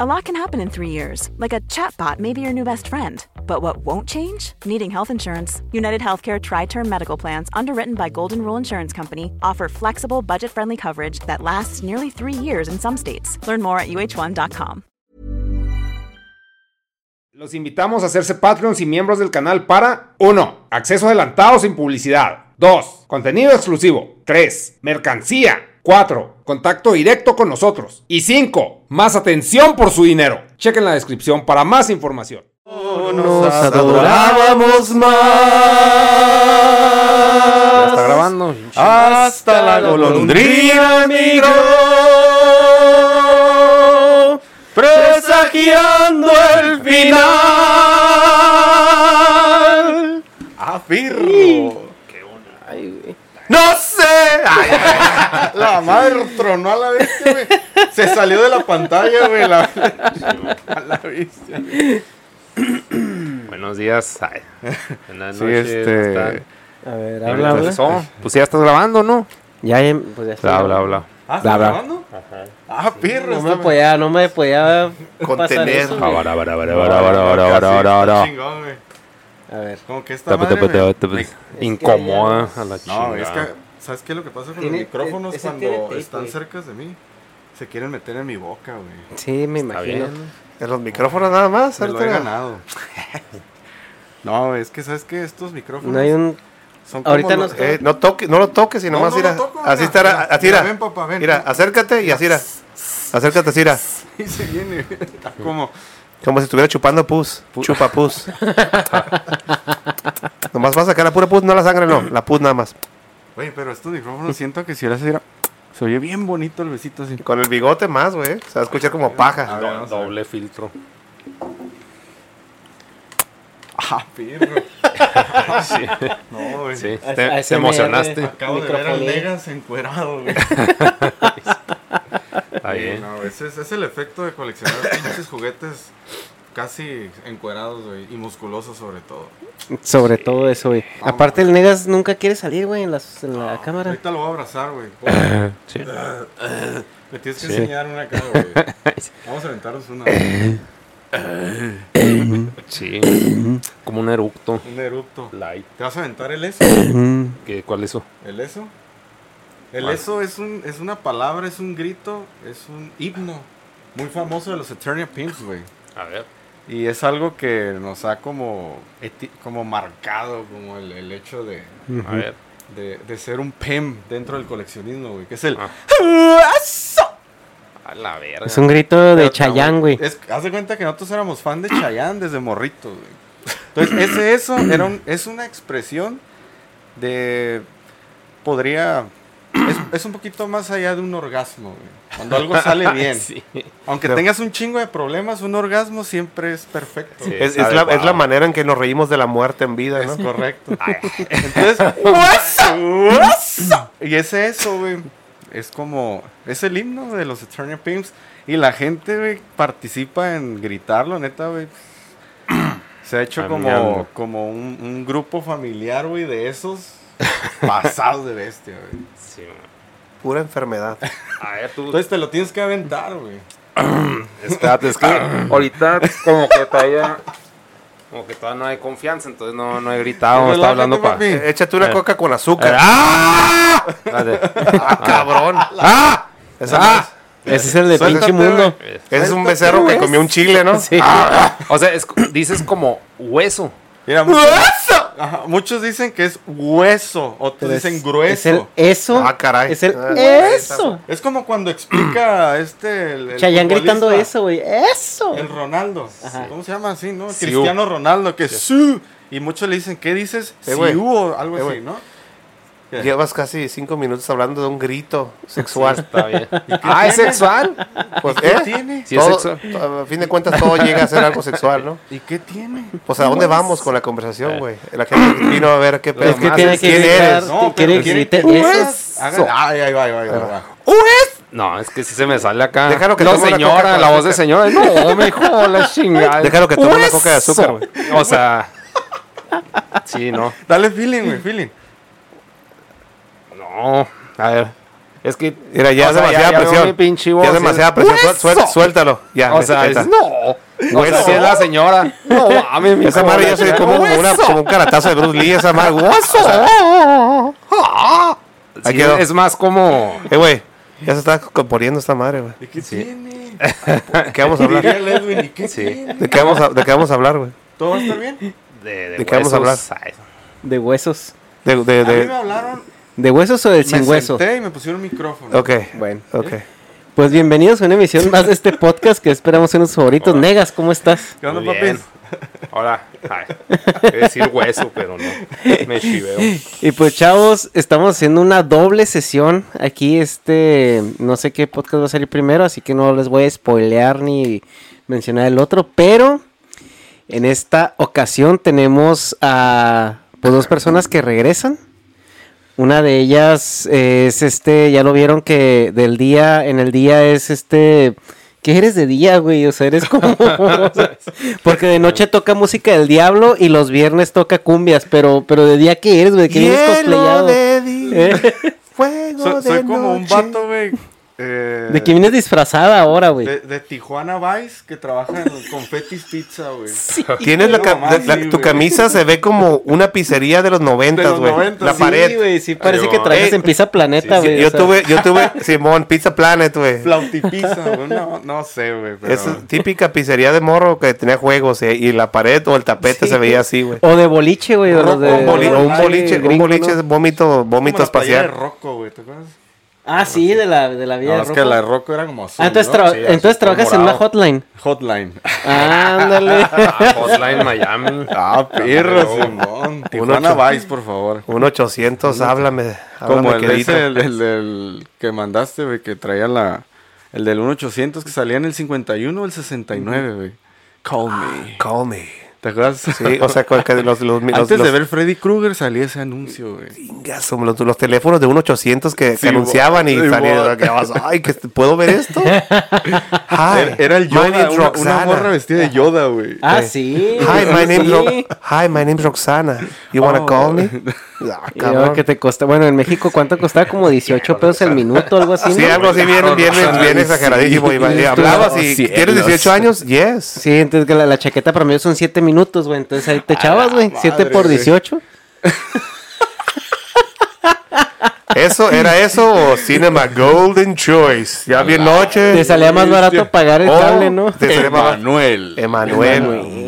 A lot can happen in three years, like a chatbot may be your new best friend. But what won't change? Needing health insurance. United Healthcare Tri Term Medical Plans, underwritten by Golden Rule Insurance Company, offer flexible, budget friendly coverage that lasts nearly three years in some states. Learn more at uh1.com. Los invitamos a hacerse Patreons y miembros del canal para 1. Acceso adelantado sin publicidad. 2. Contenido exclusivo. 3. Mercancía. 4. Contacto directo con nosotros. Y 5. Más atención por su dinero. Chequen la descripción para más información. Nos adorábamos más. Ya está grabando. Hasta la golondrina migró. Presagiando el final. Güey. ¡No sé! Ay, la madre tronó a la bestia, güey. Se salió de la pantalla, güey. La, a la bestia. Buenos días. Ay, buenas Sí, noches. este- ¿cómo están? A ver, ¿Ya habla, habla. empezó? Pues ya estás grabando, ¿no? Ya, ya, pues ya está. Bla, bla, bla. Ah, Bla, ¿está bla. grabando? Ah, pirro. No me podía, no me podía pasar Contener. eso, A ver. Como que esta Tapa, madre tapa, me- tapa, me- tapa. Incomoda a la No, chingada. es que, ¿sabes qué es lo que pasa con los Tiene- micrófonos ese tiene cuando tape, están güey. cerca de mí? Se quieren meter en mi boca, güey. Sí, me Está imagino. bien. En los micrófonos nada más. Me lo he ahorita. ganado. No, es que sabes que estos micrófonos No hay un. son como ahorita los- nos- Eh, no, toque, no lo toques, sino No, más no mira. lo toco, así mira, estará, mira, así mira, mira. ven, papá, ven. Mira, acércate y así mira. Acércate así mira. Y se viene. Está como. Como si estuviera chupando pus. Chupa pus. Nomás vas a sacar la pura pus, no la sangre, no. La pus nada más. Oye, pero estos micrófonos siento que si ahora se diera. Se oye bien bonito el besito así. Con el bigote más, güey. Se va a escuchar como paja. A ver, vamos a ver. Doble filtro. Ah, perro. No, güey. Sí, te, te ASMR. emocionaste. Acabo de ver al Microfonía. Negas encuerado, güey. Bien. No, ese es, es el efecto de coleccionar pinches juguetes casi encuerados, güey. Y musculosos sobre todo. Sobre todo eso, güey. Aparte, el Negas nunca quiere salir, güey, en, las- en la cámara. Ahorita lo voy a abrazar, güey. Sí. Me tienes que Sí. enseñar una cara, güey. Vamos a aventarnos una. Sí. Como un eructo. Un erupto. Light. ¿Te vas a aventar el eso? ¿Qué, ¿Cuál es eso? ¿El eso? El eso es, un, es una palabra, es un grito, es un himno muy famoso de los Eternia Pimps, güey. A ver. Y es algo que nos ha como, eti- como marcado como el, el hecho de, A ver. de, de ser un pimp dentro del coleccionismo, güey. Que es el... Ah. A la verga. Es un grito de Pero, Chayán, güey. Es, haz de cuenta que nosotros éramos fan de Chayanne desde morritos, güey. Entonces, ese eso era un- es una expresión de... Podría... Es, es un poquito más allá de un orgasmo, güey. Cuando algo sale bien. Sí. Aunque tengas un chingo de problemas, un orgasmo siempre es perfecto. Sí. Es, es la, es la manera en que nos reímos de la muerte en vida, Es ¿no? correcto. Entonces, y ese eso, güey, es como, es el himno de los Eternia Pimps. Y la gente, güey, participa en gritarlo, neta, güey. Se ha hecho como, como un, un grupo familiar, güey, de esos pasados de bestia, güey. Sí, man. Pura enfermedad. A ver, tú. Entonces te lo tienes que aventar, güey. Espérate, es que ahorita como que todavía. Como que todavía no hay confianza, entonces no, no he gritado, no está hablando para. Eh, Échate una Eh. coca con azúcar. ¡Ah! Espérate. ¡Ah, cabrón! ¡Ah! Esa ¡Ah! Ese es el de Suéltate, pinche mundo. Ese es un becerro que comió un chile, ¿no? Sí. O sea, es- dices como hueso. Mira, muchos, Ajá, muchos dicen que es hueso, otros Pero es- dicen grueso. Es el eso. Ah, caray. Es el Ah, eso. Es como cuando explica este. El, el Chayán gritando eso, güey. Eso. El Ronaldo. Ajá. ¿Cómo se llama así, no? Cristiano Ronaldo, que es su. Y muchos le dicen, ¿qué dices? Eh, güey. Siu o algo Eh, así. ¿no? Llevas casi cinco minutos hablando de un grito sexual. Está bien. Ah, ¿es sexual? Pues, ¿Qué ¿eh? tiene? Sí, es Todo- sexual. to- a fin de cuentas todo llega a ser algo sexual, ¿no? ¿Y qué tiene? Pues a dónde vamos con la conversación, güey. La gente vino a ver qué pedo. Es que más. tiene que ¿Quién gritar. eres? No, quiere pero que quiere grite que eso. hagan- Ay, va, ahí va. No, es que si se me sale acá. Déjalo que no, tome una señora, coca con la voz de azúcar. señora. No, mejor la chingada. Déjalo que tome una coca de azúcar, güey. O sea. Sí, no. Dale feeling, güey, feeling. No. A ver. Es que. Mira, ya es demasiada ya presión. pinche Ya es demasiada es- presión. Suéltalo. Ya, O sea, es, está. no. O sea, si es la señora. No, mames, mi Esa madre ya se ve como, una- como un caratazo de Bruce Lee. Esa madre. ¡Hueso! Ahí Sí, es más como. Eh, güey. Ya se está componiendo esta madre, güey. ¿Y qué tiene? ¿De qué vamos a hablar? ¿y qué Sí. tiene? ¿De qué vamos a, de qué vamos a hablar, güey? ¿Todo estar bien? De, ¿De qué vamos a. Ay, De huesos. De, de, A mí de- me hablaron, ¿De huesos o del me sin hueso? senté y me pusieron un micrófono. Ok. Bueno. Ok. Pues bienvenidos a una emisión más de este podcast que esperamos en los favoritos. Negas, ¿cómo estás? ¿Qué onda, Muy bien. papis? Hola. Ay, decir hueso, pero no. Me chiveo. Y pues chavos, estamos haciendo una doble sesión aquí, este, no sé qué podcast va a salir primero, así que no les voy a spoilear ni mencionar el otro, pero en esta ocasión tenemos a pues, dos personas que regresan. Una de ellas es este, ya lo vieron que del día, en el día es este, ¿qué eres de día, güey? O sea, eres como, porque de noche toca música del diablo y los viernes toca cumbias, pero, pero de día ¿qué eres, güey? ¿Qué vienes cosplayado? de día, ¿Eh? fuego Soy, de soy como un vato, güey. Eh, ¿De qué vienes disfrazada ahora, güey? de, de Tijuana Vice que trabaja en Confetti's Pizza, güey. Tienes la, ca- la- sí, tu camisa se ve como una pizzería de los noventas, güey. La sí, pared. güey, sí parece Ay, que trabajas Ey, en Pizza Planeta, Sí, güey. yo o sea. tuve, yo tuve, Simón, Pizza Planet, güey. Flautipizza, güey. No, no sé, güey. Es típica pizzería de morro que tenía juegos eh, y la pared o el tapete Sí. se veía así, güey. O de boliche, güey. de los de- Un, boli- de un boliche, un boliche vómito, vómito la playera de espacial. Rocco, güey. ¿Te acuerdas? Ah, sí, de la, de la vida No, de es que la de Rocco era como azul, Ah, entonces, ¿no? tra- Sí, azul entonces trabajas en una hotline. Hotline. Ándale. Ah, Hotline Miami. Ah, perro, Simón. Tijuana Vice, por favor. Un 800, háblame. Como háblame, el, queridito. ese, el, el del que mandaste, güey, que traía la... El del 1800 que salía en el 51 o el 69, güey. Call me. Call me. ¿Te acuerdas? Sí, o sea, con que los, los, los, Antes los- de ver Freddy Krueger salía ese anuncio, güey. Chingazo, los, los teléfonos de un 800 que, que Sí, anunciaban y sí, salían. que vas, Ay, que ¿puedo ver esto? Hi, Era, era el my Yoda, una, una Roxana. morra vestida de Yoda, güey. Ah, sí. Hi, my name's sí. Ro- Hi, my name's Roxana. You wanna Oh. call me? Ah, cabrón. que te costa, bueno, en México, ¿cuánto costaba? Como 18 pesos el minuto, algo así, Sí, ¿no? algo así bien, bien, bien exageradísimo. Y, y hablabas y. ¿tienes 18 años? Yes. Sí, entonces que la, la chaqueta promedio son 7 minutos, güey. Entonces ahí te echabas, güey. 7 madre, por güey. 18. ¿Eso era eso o Cinema Golden Choice? Ya bien noche. Te salía más barato pagar el cable, ¿no? te Emanuel. Emanuel.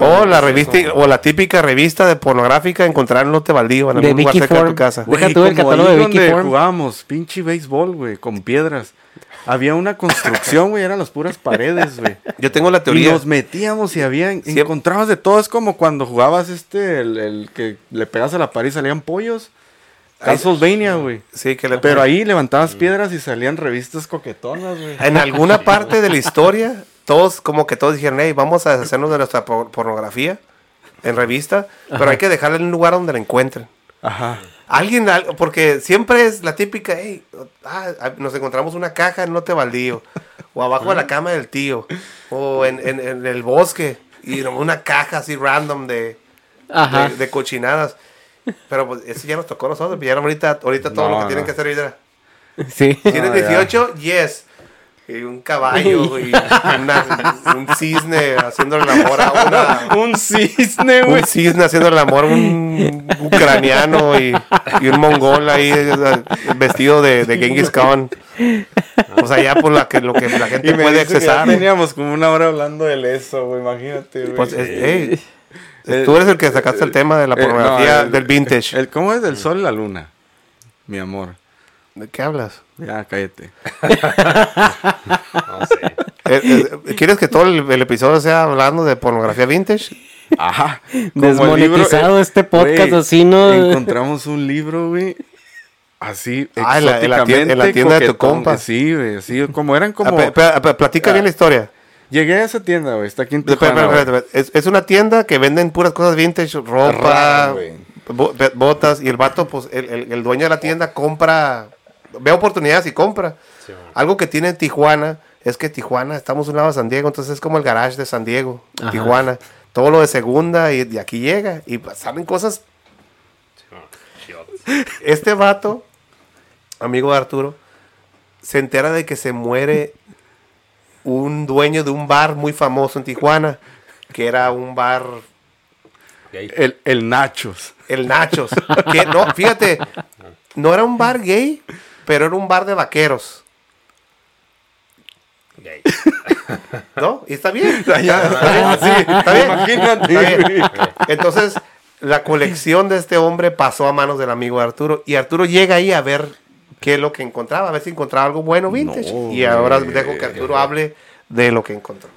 O la revista, o la típica revista de pornográfica encontrar en lote baldío en algún lugar cerca de tu casa. Deja tú el catálogo de Vicky donde Form. jugábamos, pinche béisbol, güey, con piedras. Había una construcción, güey, eran las puras paredes, güey. Yo tengo la Y teoría. nos metíamos y había, Siempre- encontrabas de todo. Es como cuando jugabas este, el, el que le pegas a la pared y salían pollos. Castlevania, güey. Sí, que le- Pero ahí levantabas piedras y salían revistas coquetonas, güey. en alguna parte de la historia, todos, como que todos dijeron, hey, vamos a deshacernos de nuestra por- pornografía en revista, pero hay que dejarla en un lugar donde la encuentren. Ajá. Alguien, al- porque siempre es la típica, hey, ah, ah, nos encontramos una caja en lote baldío, o abajo de la cama del tío, o en, en- en el bosque, y una caja así random de, de, de cochinadas. Pero pues eso ya nos tocó a nosotros, ya ahorita, ahorita todo No, lo que tienen que hacer ahorita. Sí. ¿Tienes ya. 18? Yes. Y un caballo y una- un cisne haciendo el amor a una... Un cisne, güey. Un cisne haciendo el amor a un ucraniano y, y un mongol ahí eh, vestido de, de Genghis Khan. O sea, ya por la que, lo que la gente Y me puede accesar. teníamos como una hora hablando del eso, güey. Imagínate, güey. Pues, es- ey, Eh, tú eres el que sacaste el tema de la eh, no, pornografía el- del vintage. El, ¿Cómo es? Del sol y la luna. Mi amor. ¿De qué hablas? Ya, cállate. No sé. Eh, eh, ¿Quieres que todo el, el episodio sea hablando de pornografía vintage? Ajá. Desmonetizado este podcast, así, ¿no? Encontramos un libro, güey. Así, Ah, en la- en la tienda- en la tienda de tu compa. Sí, güey. Así como eran como... Ah, pe- pe- pe- platica bien la historia. Llegué a esa tienda, güey. Está aquí en Tijuana, espera, güey. espera, Es, es una tienda que venden puras cosas vintage, ropa, botas, y el vato, pues, el, el- el dueño de la tienda compra, ve oportunidades y compra. Sí. Algo que tiene en Tijuana es que Tijuana, estamos a un lado de San Diego, entonces es como el garage de San Diego, Ajá. Tijuana. Todo lo de segunda y, y aquí llega. Y salen cosas. Sí. Este vato, amigo de Arturo, se entera de que se muere un dueño de un bar muy famoso en Tijuana, que era un bar Gay. El, el Nachos. El Nachos. Que no, fíjate, no era un bar gay, pero era un bar de vaqueros. Gay. ¿No? Y está bien. Ya, Está bien, está bien. Imagínate, Está bien. Entonces, la colección de este hombre pasó a manos del amigo de Arturo. Y Arturo llega ahí a ver qué es lo que encontraba, a ver si encontraba algo bueno vintage. No, y ahora güey. dejo que Arturo hable de lo que encontró.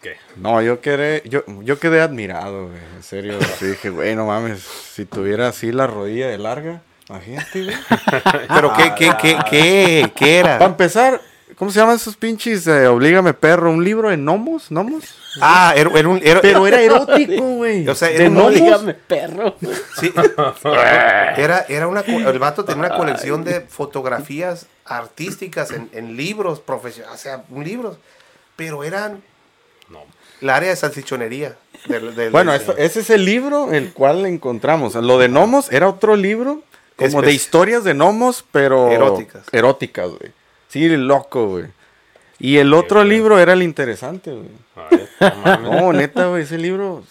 ¿Qué? No, yo quedé, yo, yo quedé admirado, güey. En serio, así dije, güey, no mames, si tuviera así la rodilla de larga, imagínate, güey. Pero, ¿qué, qué, qué, qué, qué Para era? empezar, ¿cómo se llaman esos pinches? eh, Oblígame perro, un libro de gnomos, gnomos. Ah, era, era un... Era, Pero era erótico, güey. O sea, era de un perro. Sí. Era, era una, el vato tenía una colección de fotografías artísticas en, en libros profesionales, o sea, libros, pero eran No. el área de salchichonería. del- del- Bueno, del- ese es el libro el cual encontramos. Lo de gnomos era otro libro, como de historias de gnomos, pero Eróticas. Eróticas, güey. Sí, loco, güey. Y el otro libro era el interesante, güey. A ver, no neta, güey, ese libro,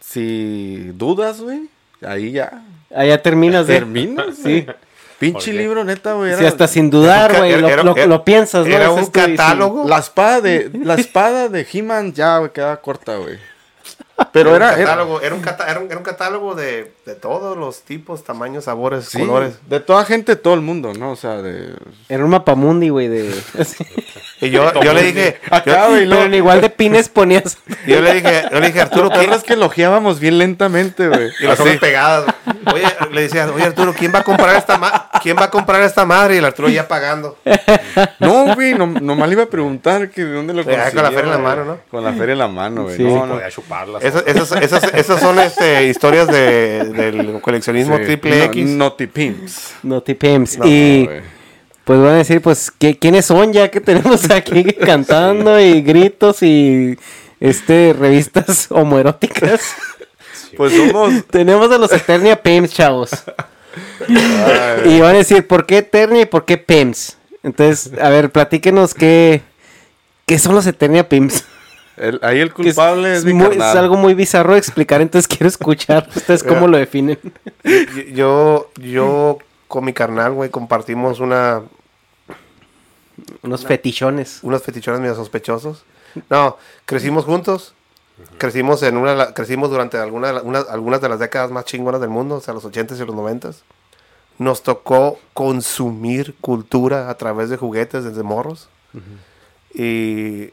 si dudas, güey, ahí ya Allá terminas de. terminas, sí. Pinche libro, neta, güey. Sí, era hasta sin dudar, güey. Lo, piensas, ¿no? era un sí. catálogo. La espada de, la espada de He-Man ya, güey, quedaba corta, güey. Pero un era, era- catálogo, era, un cata- era un, era un catálogo de, de todos los tipos, tamaños, sabores, sí, colores. de toda gente, todo el mundo, ¿no? O sea, de... Era un mapamundi, güey, de... Y yo, yo le dije, Acá, güey, Pero en igual de pines ponías... yo le dije, yo le dije, Arturo, ¿quién, es que elogiábamos bien lentamente, güey. Y las cosas pegadas. Oye, le decía, oye Arturo, ¿quién va a comprar esta ma ¿Quién va a comprar esta madre? Y el Arturo ya pagando. No, güey, no, nomás le iba a preguntar que de dónde lo Ya, con la feria en la mano, ¿no? Con la feria en la mano, güey. Sí. No, Sí, no. podía chuparlas. Esas, esas, esas, esas son este, historias de, del coleccionismo Sí. triple No- X. No te pims. No, y güey. pues van a decir, pues, ¿qué- ¿quiénes son ya que tenemos aquí cantando y gritos y este revistas homoeróticas? Pues somos... tenemos a los Eternia Pims, chavos. y van a decir, ¿por qué Eternia y por qué Pims? Entonces, a ver, platíquenos qué, qué son los Eternia Pims. El- ahí el Que es, culpable es, es mi muy- carnal. es algo muy bizarro de explicar, entonces quiero escuchar ustedes cómo lo definen. Yo, yo con mi carnal, güey, compartimos una, Unos fetichones. unos fetichones medio sospechosos. No, crecimos juntos. Crecimos en una, crecimos durante alguna, de la- una- algunas de las décadas más chingonas del mundo, o sea, los 80s y los 90s. Nos tocó consumir cultura a través de juguetes desde morros. Y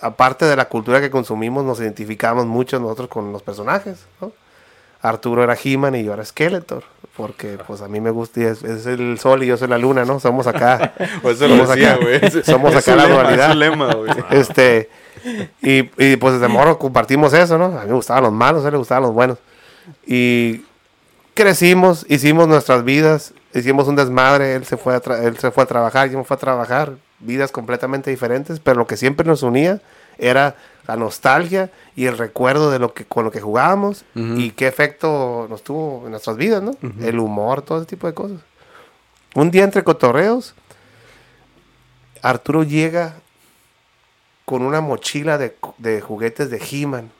aparte de la cultura que consumimos, nos identificamos mucho nosotros con los personajes, ¿no? Arturo era He-Man y yo era Skeletor, porque pues a mí me gusta, y es, es el sol y yo soy la luna, ¿no? Somos acá. Pues eso lo somos decía, acá, somos es acá la lema, dualidad. es lema, güey. Este, y, y, pues desde morro compartimos eso, ¿no? A mí me gustaban los malos, a él le gustaban los buenos. Y crecimos, hicimos nuestras vidas, hicimos un desmadre, él se fue a, tra- él se fue a trabajar, yo me fui a trabajar, vidas completamente diferentes, pero lo que siempre nos unía era la nostalgia y el recuerdo de lo que con lo que jugábamos y qué efecto nos tuvo en nuestras vidas, ¿no? El humor, todo ese tipo de cosas. Un día entre cotorreos, Arturo llega con una mochila de, de juguetes de He-Man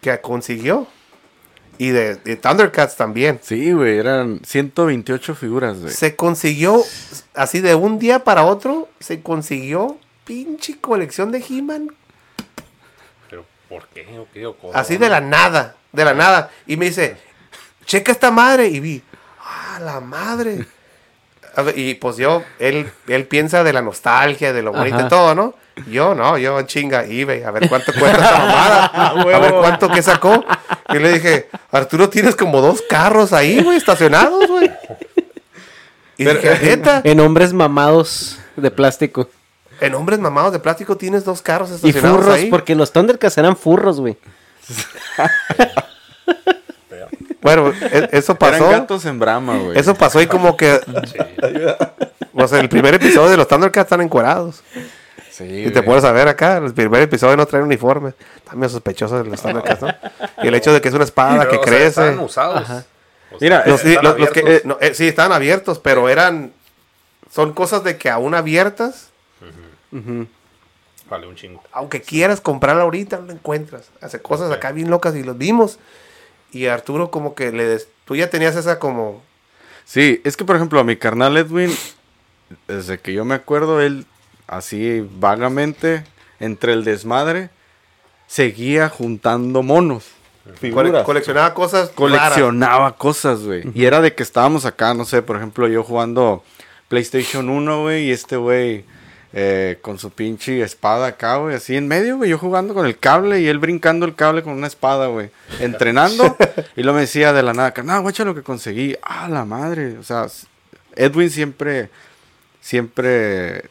que consiguió. Y de, de Thundercats también. Sí, güey, eran 128 figuras, güey. Se consiguió, así de un día para otro, se consiguió pinche colección de He-Man. Pero, ¿por qué? ¿O qué? ¿O cómo? Así de la nada, de la nada. Y me dice, checa esta madre. Y vi, ah, la madre. A ver, y pues yo, él, él piensa de la nostalgia, de lo bonito y todo, ¿no? Yo no, yo chinga eBay, a ver cuánto cuesta esta mamada, a ver cuánto que sacó. Y le dije, Arturo, tienes como dos carros ahí, güey, estacionados, güey. Y dije, neta, En hombres mamados de plástico. en hombres mamados de plástico tienes dos carros Y estacionados furros, ahí. porque los Thundercats eran furros, güey. Bueno, e- eso pasó. Eran gatos en brama, güey. Eso pasó y como que. O sea, el primer episodio de los Thundercats están encuerados. Sí, Y te puedes saber acá, el primer episodio no trae uniforme. También sospechoso de los Thundercats, ¿no? Y el hecho de que es una espada Pero, que o sea, crece. O sea, Mira, Los- sí, están los- los que- eh, no, eh, sí, estaban abiertos, pero eran. Son cosas de que aún abiertas, Vale, un chingo. aunque quieras comprarla ahorita, no la encuentras. Hace cosas acá bien locas y los vimos. Y Arturo, como que le. des- Tú ya tenías esa como. Sí, es que por ejemplo a mi carnal Edwin, desde que yo me acuerdo, él así vagamente, entre el desmadre, seguía juntando monos. Figuras. coleccionaba cosas. raras. coleccionaba cosas, güey. Y era de que estábamos acá, no sé, por ejemplo, yo jugando PlayStation 1, güey, y este güey eh, con su pinche espada acá, güey, así en medio, güey, yo jugando con el cable y él brincando el cable con una espada, güey, entrenando. y luego me decía de la nada, no, guacha lo que conseguí. Ah, la madre. O sea, Edwin siempre, siempre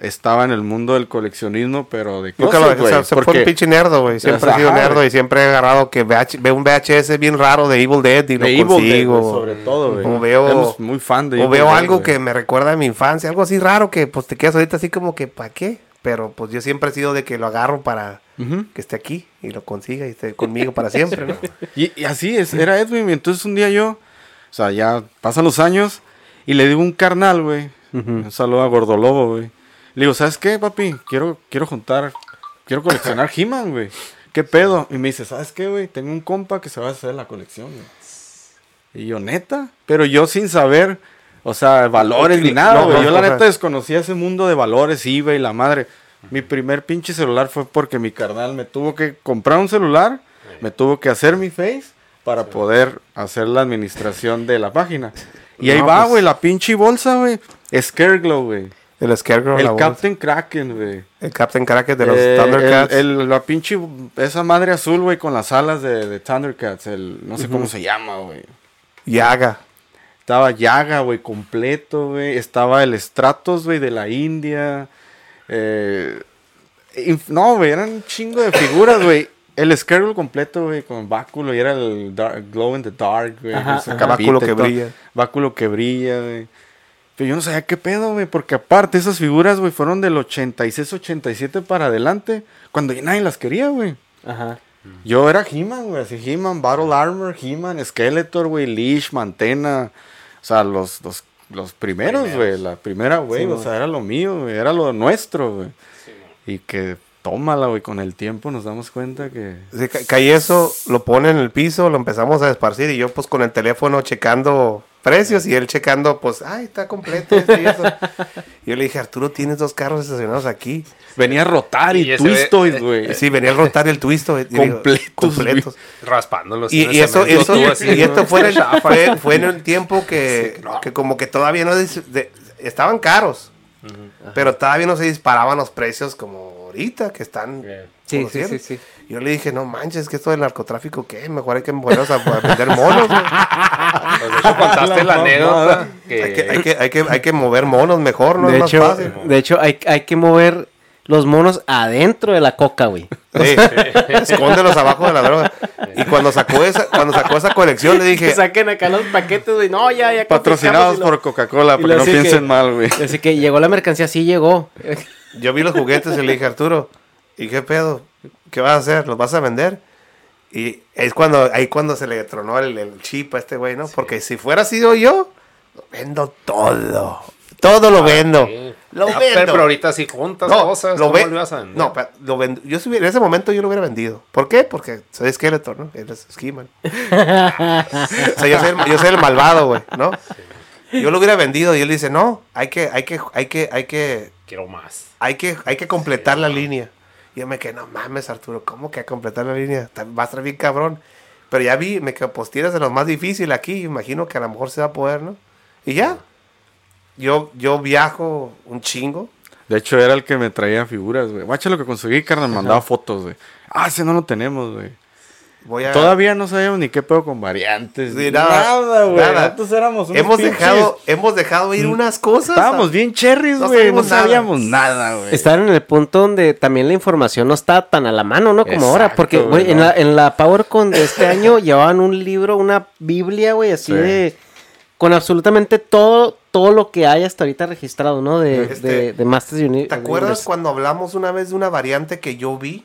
estaba en el mundo del coleccionismo, pero de Nunca cosas, lo o sea, güey, se fue porque- un pinche nerdo, güey. Siempre he sido nerdo y siempre he agarrado que VH ve un VHS bien raro de Evil Dead y lo Evil Dead, consigo. güey, sobre todo, güey. O veo, muy fan de o Evil veo Dead, algo que me recuerda a mi infancia, algo así raro que pues te quedas ahorita así como que ¿para qué? Pero pues yo siempre he sido de que lo agarro para que esté aquí y lo consiga y esté conmigo para siempre, ¿no? Y, y así es, era Edwin. Y entonces un día yo, o sea, ya pasan los años y le digo un carnal, güey. Un saludo a Gordolobo, güey. Le digo, ¿sabes qué, papi? Quiero, quiero juntar, quiero coleccionar He-Man, güey. ¿Qué pedo? Y me dice, ¿sabes qué, güey? Tengo un compa que se va a hacer la colección, güey. Y yo, neta. Pero yo sin saber, o sea, valores ni nada, güey. no, yo la neta desconocía ese mundo de valores, eBay, la madre. Mi primer pinche celular fue porque mi carnal me tuvo que comprar un celular, me tuvo que hacer mi face para poder hacer la administración de la página. Y ahí va, pues- güey, la pinche bolsa, güey. Scareglow, güey. El Scarecrow, El voz. Captain Kraken, güey. el Captain Cracker de los Eh, Thundercats. el- el- la pinche, esa madre azul, güey, con las alas de, de Thundercats. El, no sé cómo se llama, güey. Yaga. Estaba Yaga, güey, completo, güey. Estaba el Stratos, güey, de la India. Eh, inf- no, güey, eran un chingo de figuras, güey. El Scarecrow completo, güey, con báculo. Y era el dark- Glow in the Dark, güey. Báculo que brilla. Báculo que brilla, güey. Pero yo no sabía qué pedo, güey. Porque aparte, esas figuras, güey, fueron del 86, 87 para adelante. Cuando ya nadie las quería, güey. Ajá. Yo era He-Man, güey, así He-Man, Battle Armor, He-Man, Skeletor, güey, Leash, Mantena. O sea, los, los, los primeros, güey, la primera, güey, o sea, era lo mío, güey, era lo nuestro, güey. y que tómala, güey, con el tiempo nos damos cuenta que... Sí, ca- caí eso, lo pone en el piso, lo empezamos a esparcir y yo pues con el teléfono checando precios y él checando pues, ay, está completo esto y eso. Yo le dije, Arturo, tienes dos carros estacionados aquí. Venía a rotar y, Y Twistoid, güey. Sí, venía a rotar el twisto. Completos, completos. Raspándolos. Y, eso, eso, así, y esto fue en, el, fue, fue en un tiempo que, que como que todavía no de- estaban caros, pero todavía no se disparaban los precios como ahorita que están. Sí, sí, sí. Yo le dije, no manches, que esto del narcotráfico, ¿qué? Mejor hay que ponernos a, a vender monos. güey. Pues, de hecho, contaste la anécdota. Que, Hay que, hay, que, hay, que, hay que mover monos mejor, ¿no? De es más hecho, fácil. de hecho hay, hay que mover los monos adentro de la coca, güey. Sí, escóndelos abajo de la droga. Y cuando sacó esa, cuando sacó esa colección, le Que dije, saquen acá los paquetes, güey. No, ya, ya. Patrocinados por Coca-Cola, y para lo que no piensen que- mal, güey. Así que llegó la mercancía, sí llegó. yo vi los juguetes y le dije, Arturo, ¿y qué pedo? ¿Qué vas a hacer? ¿Los vas a vender? Y es cuando, ahí cuando se le tronó el, el chip a este güey, ¿no? Porque si fuera sido yo, lo vendo todo. Todo lo vendo. sí. Lo Ah, vendo. pero, ahorita si juntas no, cosas, lo ¿cómo ve- lo a? No, pero lo vend- yo si hubiera- en ese momento yo lo hubiera vendido. ¿Por qué? Porque soy Skeletor, ¿no? Eres Skiman. o sea, yo soy, el, yo soy el malvado, güey, ¿no? Yo lo hubiera vendido y él dice, no, hay que, hay que, hay que, hay que, Quiero más. hay que, hay que completar la línea. Y yo me quedé, no mames, Arturo, ¿cómo que a completar la línea? Va a estar bien cabrón. Pero ya vi, me quedo, pues tienes de lo más difícil aquí, imagino que a lo mejor se va a poder, ¿no? Y ya. Yo, yo viajo un chingo. De hecho, era el que me traía figuras, güey. Guacha lo que conseguí, carnal, me mandaba fotos, güey. Ah, ese no lo tenemos, güey. Voy a... Todavía no sabíamos ni qué pedo con variantes. Sí, nada, nada, güey. nada. Nosotros éramos unos hemos pinches- dejado, hemos dejado ir unas cosas. Estábamos bien cherries, No güey. No, sabíamos nada. sabíamos nada, güey. Estar en el punto donde también la información no está tan a la mano, ¿no? Como ahora. Porque, güey, en, la, en la PowerCon de este año llevaban un libro, una Biblia, güey, así Sí. de. Con absolutamente todo, todo lo que hay hasta ahorita registrado, ¿no? De, Este, de, de Masters Uni- ¿Te acuerdas cuando hablamos una vez de una variante que yo vi?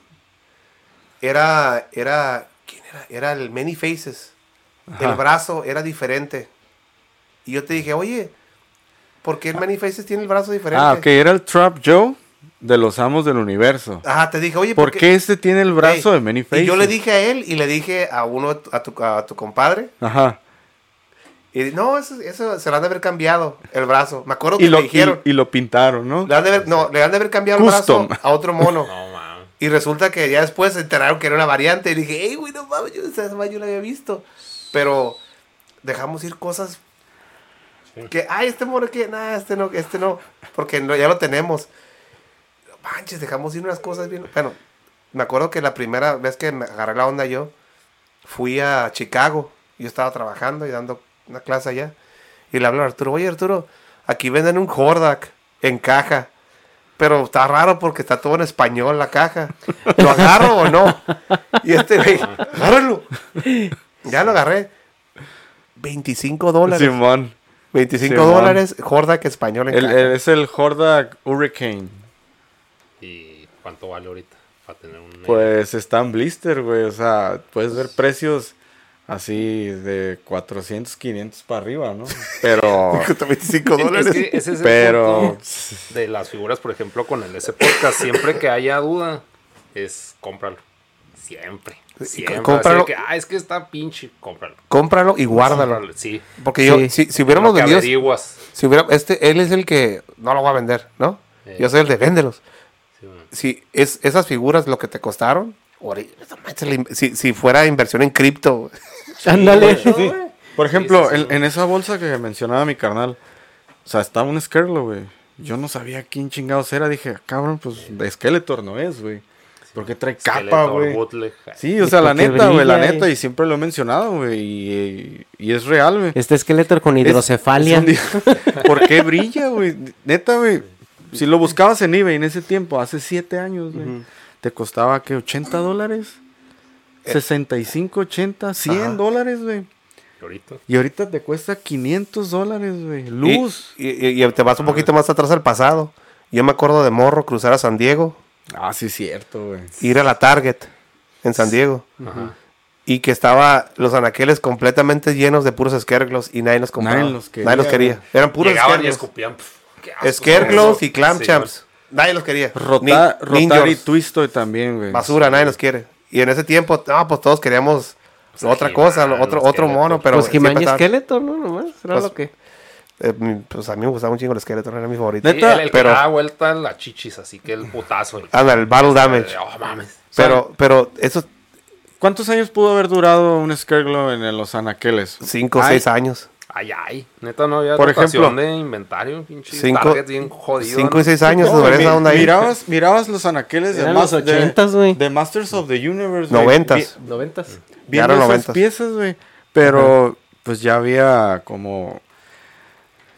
Era, era, ¿quién era? Era el Many Faces. El brazo era diferente. Y yo te dije, oye, ¿por qué el Many Faces tiene el brazo diferente? Ah, ok. Era el Trap Joe de los amos del universo. Ajá, te dije, oye, ¿Por qué este tiene el brazo de Many Faces? Y yo le dije a él y le dije a uno, a tu, a tu compadre. Ajá. Y no, eso, eso se lo han de haber cambiado, el brazo. Me acuerdo que Y lo, dijeron. y, y lo pintaron, ¿no? Le han de haber, no, le han de haber cambiado el brazo a otro mono. No. Y resulta que ya después se enteraron que era una variante. Y dije, hey, güey, no mames, yo esa yo la había visto. Pero dejamos ir cosas que, ay, este mono que, nada, este no, este no. Porque no, ya lo tenemos. Manches, dejamos ir unas cosas bien. Bueno, me acuerdo que la primera vez que me agarré la onda yo, fui a Chicago. Yo estaba trabajando y dando una clase allá. Y le hablo a Arturo, oye Arturo, aquí venden un Hordak en caja. Pero está raro porque está todo en español la caja. ¿Lo agarro o no? Y este güey, agárralo. Ya lo agarré. 25 dólares. Simón. 25 Simón. dólares, Hordak español en El- caja. el- es el Hordak Hurricane. ¿Y cuánto vale ahorita? Para tener un. Pues está en blister, güey. O sea, puedes ver precios así de 400, 500 para arriba, ¿no? Pero. Cuesta 25 Es dólares. que ese es el Pero- punto de las figuras, por ejemplo, con el S Podcast. Siempre que haya duda, es cómpralo. Siempre. Siempre. cómpralo. Que, ah, es que está pinche, cómpralo. Cómpralo y guárdalo. Cómpralo, Sí. Porque yo, Sí. si, si hubiéramos vendido, averiguas. si hubiera, este, él es el que no lo va a vender, ¿no? Eh. Yo soy el de véndelos. Sí. Si es, esas figuras lo que te costaron, si, si fuera inversión en cripto, Ándale. Por ejemplo, sí, sí. En, en esa bolsa que mencionaba mi carnal, o sea, estaba un Skerlo, güey. Yo no sabía quién chingados era. Dije, cabrón, pues de Skeletor no es, güey. Porque trae capa, Skeletor, güey. Sí, o sea, la neta, güey, la neta, y siempre lo he mencionado, güey, y, y es real, güey. Este Skeletor con hidrocefalia. es un ¿Por qué brilla, güey? Neta, güey. Si lo buscabas en eBay en ese tiempo, hace siete años, güey, te costaba, ¿qué? ¿80 dólares? 65, 80, 100 Ajá. dólares, güey. Y ahorita. Y ahorita te cuesta 500 dólares, güey. Luz. Y, y- y te vas un poquito más atrás al pasado. Yo me acuerdo de Morro cruzar a San Diego, Ah, sí, cierto, güey. ir a la Target en San Diego. Ajá. Y que estaba los anaqueles completamente llenos de puros esquerglos y nadie los compraba. Nadie los quería, Nadie los quería. güey. Eran puros Llegaban y esquerglos. escupían. qué asco, Esquerglos y clam Sí, champs. Nadie los quería. Rota, Ni- rotar y ninjas. twistoy también, güey. Basura, nadie los quiere. Y en ese tiempo, no, pues todos queríamos otra He-Man, cosa, otro, otro Skeletor. mono, pero pues estaba- Skeletor, ¿no? Nomás, era Pues, lo que... eh, pues a mí me gustaba un chingo el Skeletor, era mi favorito. Sí, el, el que pero- da vuelta a la chichis, así que el putazo. El, Anda, el Battle Damage. Oh, mames. Pero, pero esos ¿Cuántos años pudo haber durado un Skerglo en los anaqueles? cinco o seis años. Ay, ay. Neta, no había Por ejemplo, de inventario. Pinche cinco- Target bien jodido. cinco ¿no? y seis años mi- esa onda ahí. mirabas, mirabas los anaqueles de, los de- 80s, güey. de Masters of the Universe. güey. Noventas. Vi- ¿Noventas? Ya Viendo eran esas noventas. piezas, güey. Pero, pues ya había como...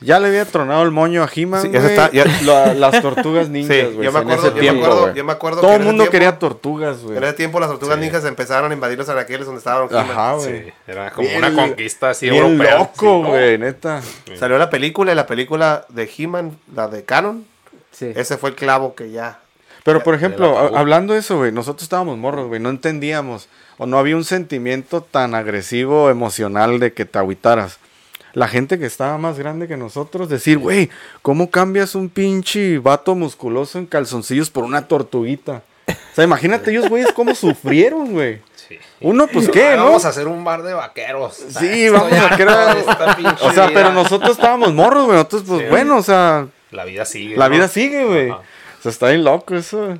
Ya le había tronado el moño a He-Man, Sí, eso güey. está- ya- La- las tortugas ninjas, Sí, güey. yo me en acuerdo- ese yo me tiempo, acuerdo- yo me acuerdo Todo el mundo tiempo- quería tortugas, güey. En ese tiempo las tortugas ninjas empezaron a invadir los anaqueles donde estaban He-Man. Ajá, güey. Sí, era como Bien- una conquista así Bien europea. loco, Sí, ¿no? güey, neta. Salió la película y la película de He-Man, la de Canon, Sí. ese fue el clavo que ya... Pero, por ejemplo, hablando de eso, güey, nosotros estábamos morros, güey, no entendíamos, o no había un sentimiento tan agresivo, emocional de que te agüitaras. La gente que estaba más grande que nosotros, decir, güey, ¿cómo cambias un pinche vato musculoso en calzoncillos por una tortuguita? O sea, imagínate ellos, güeyes, cómo sufrieron, güey. Uno, pues, ¿qué, no? Vamos a hacer un bar de vaqueros. Sí, vamos a crear... O sea, pero nosotros estábamos morros, güey. Nosotros, pues, Sí. bueno, o sea, La vida sigue. la ¿no? vida sigue, güey. O sea, está bien loco eso.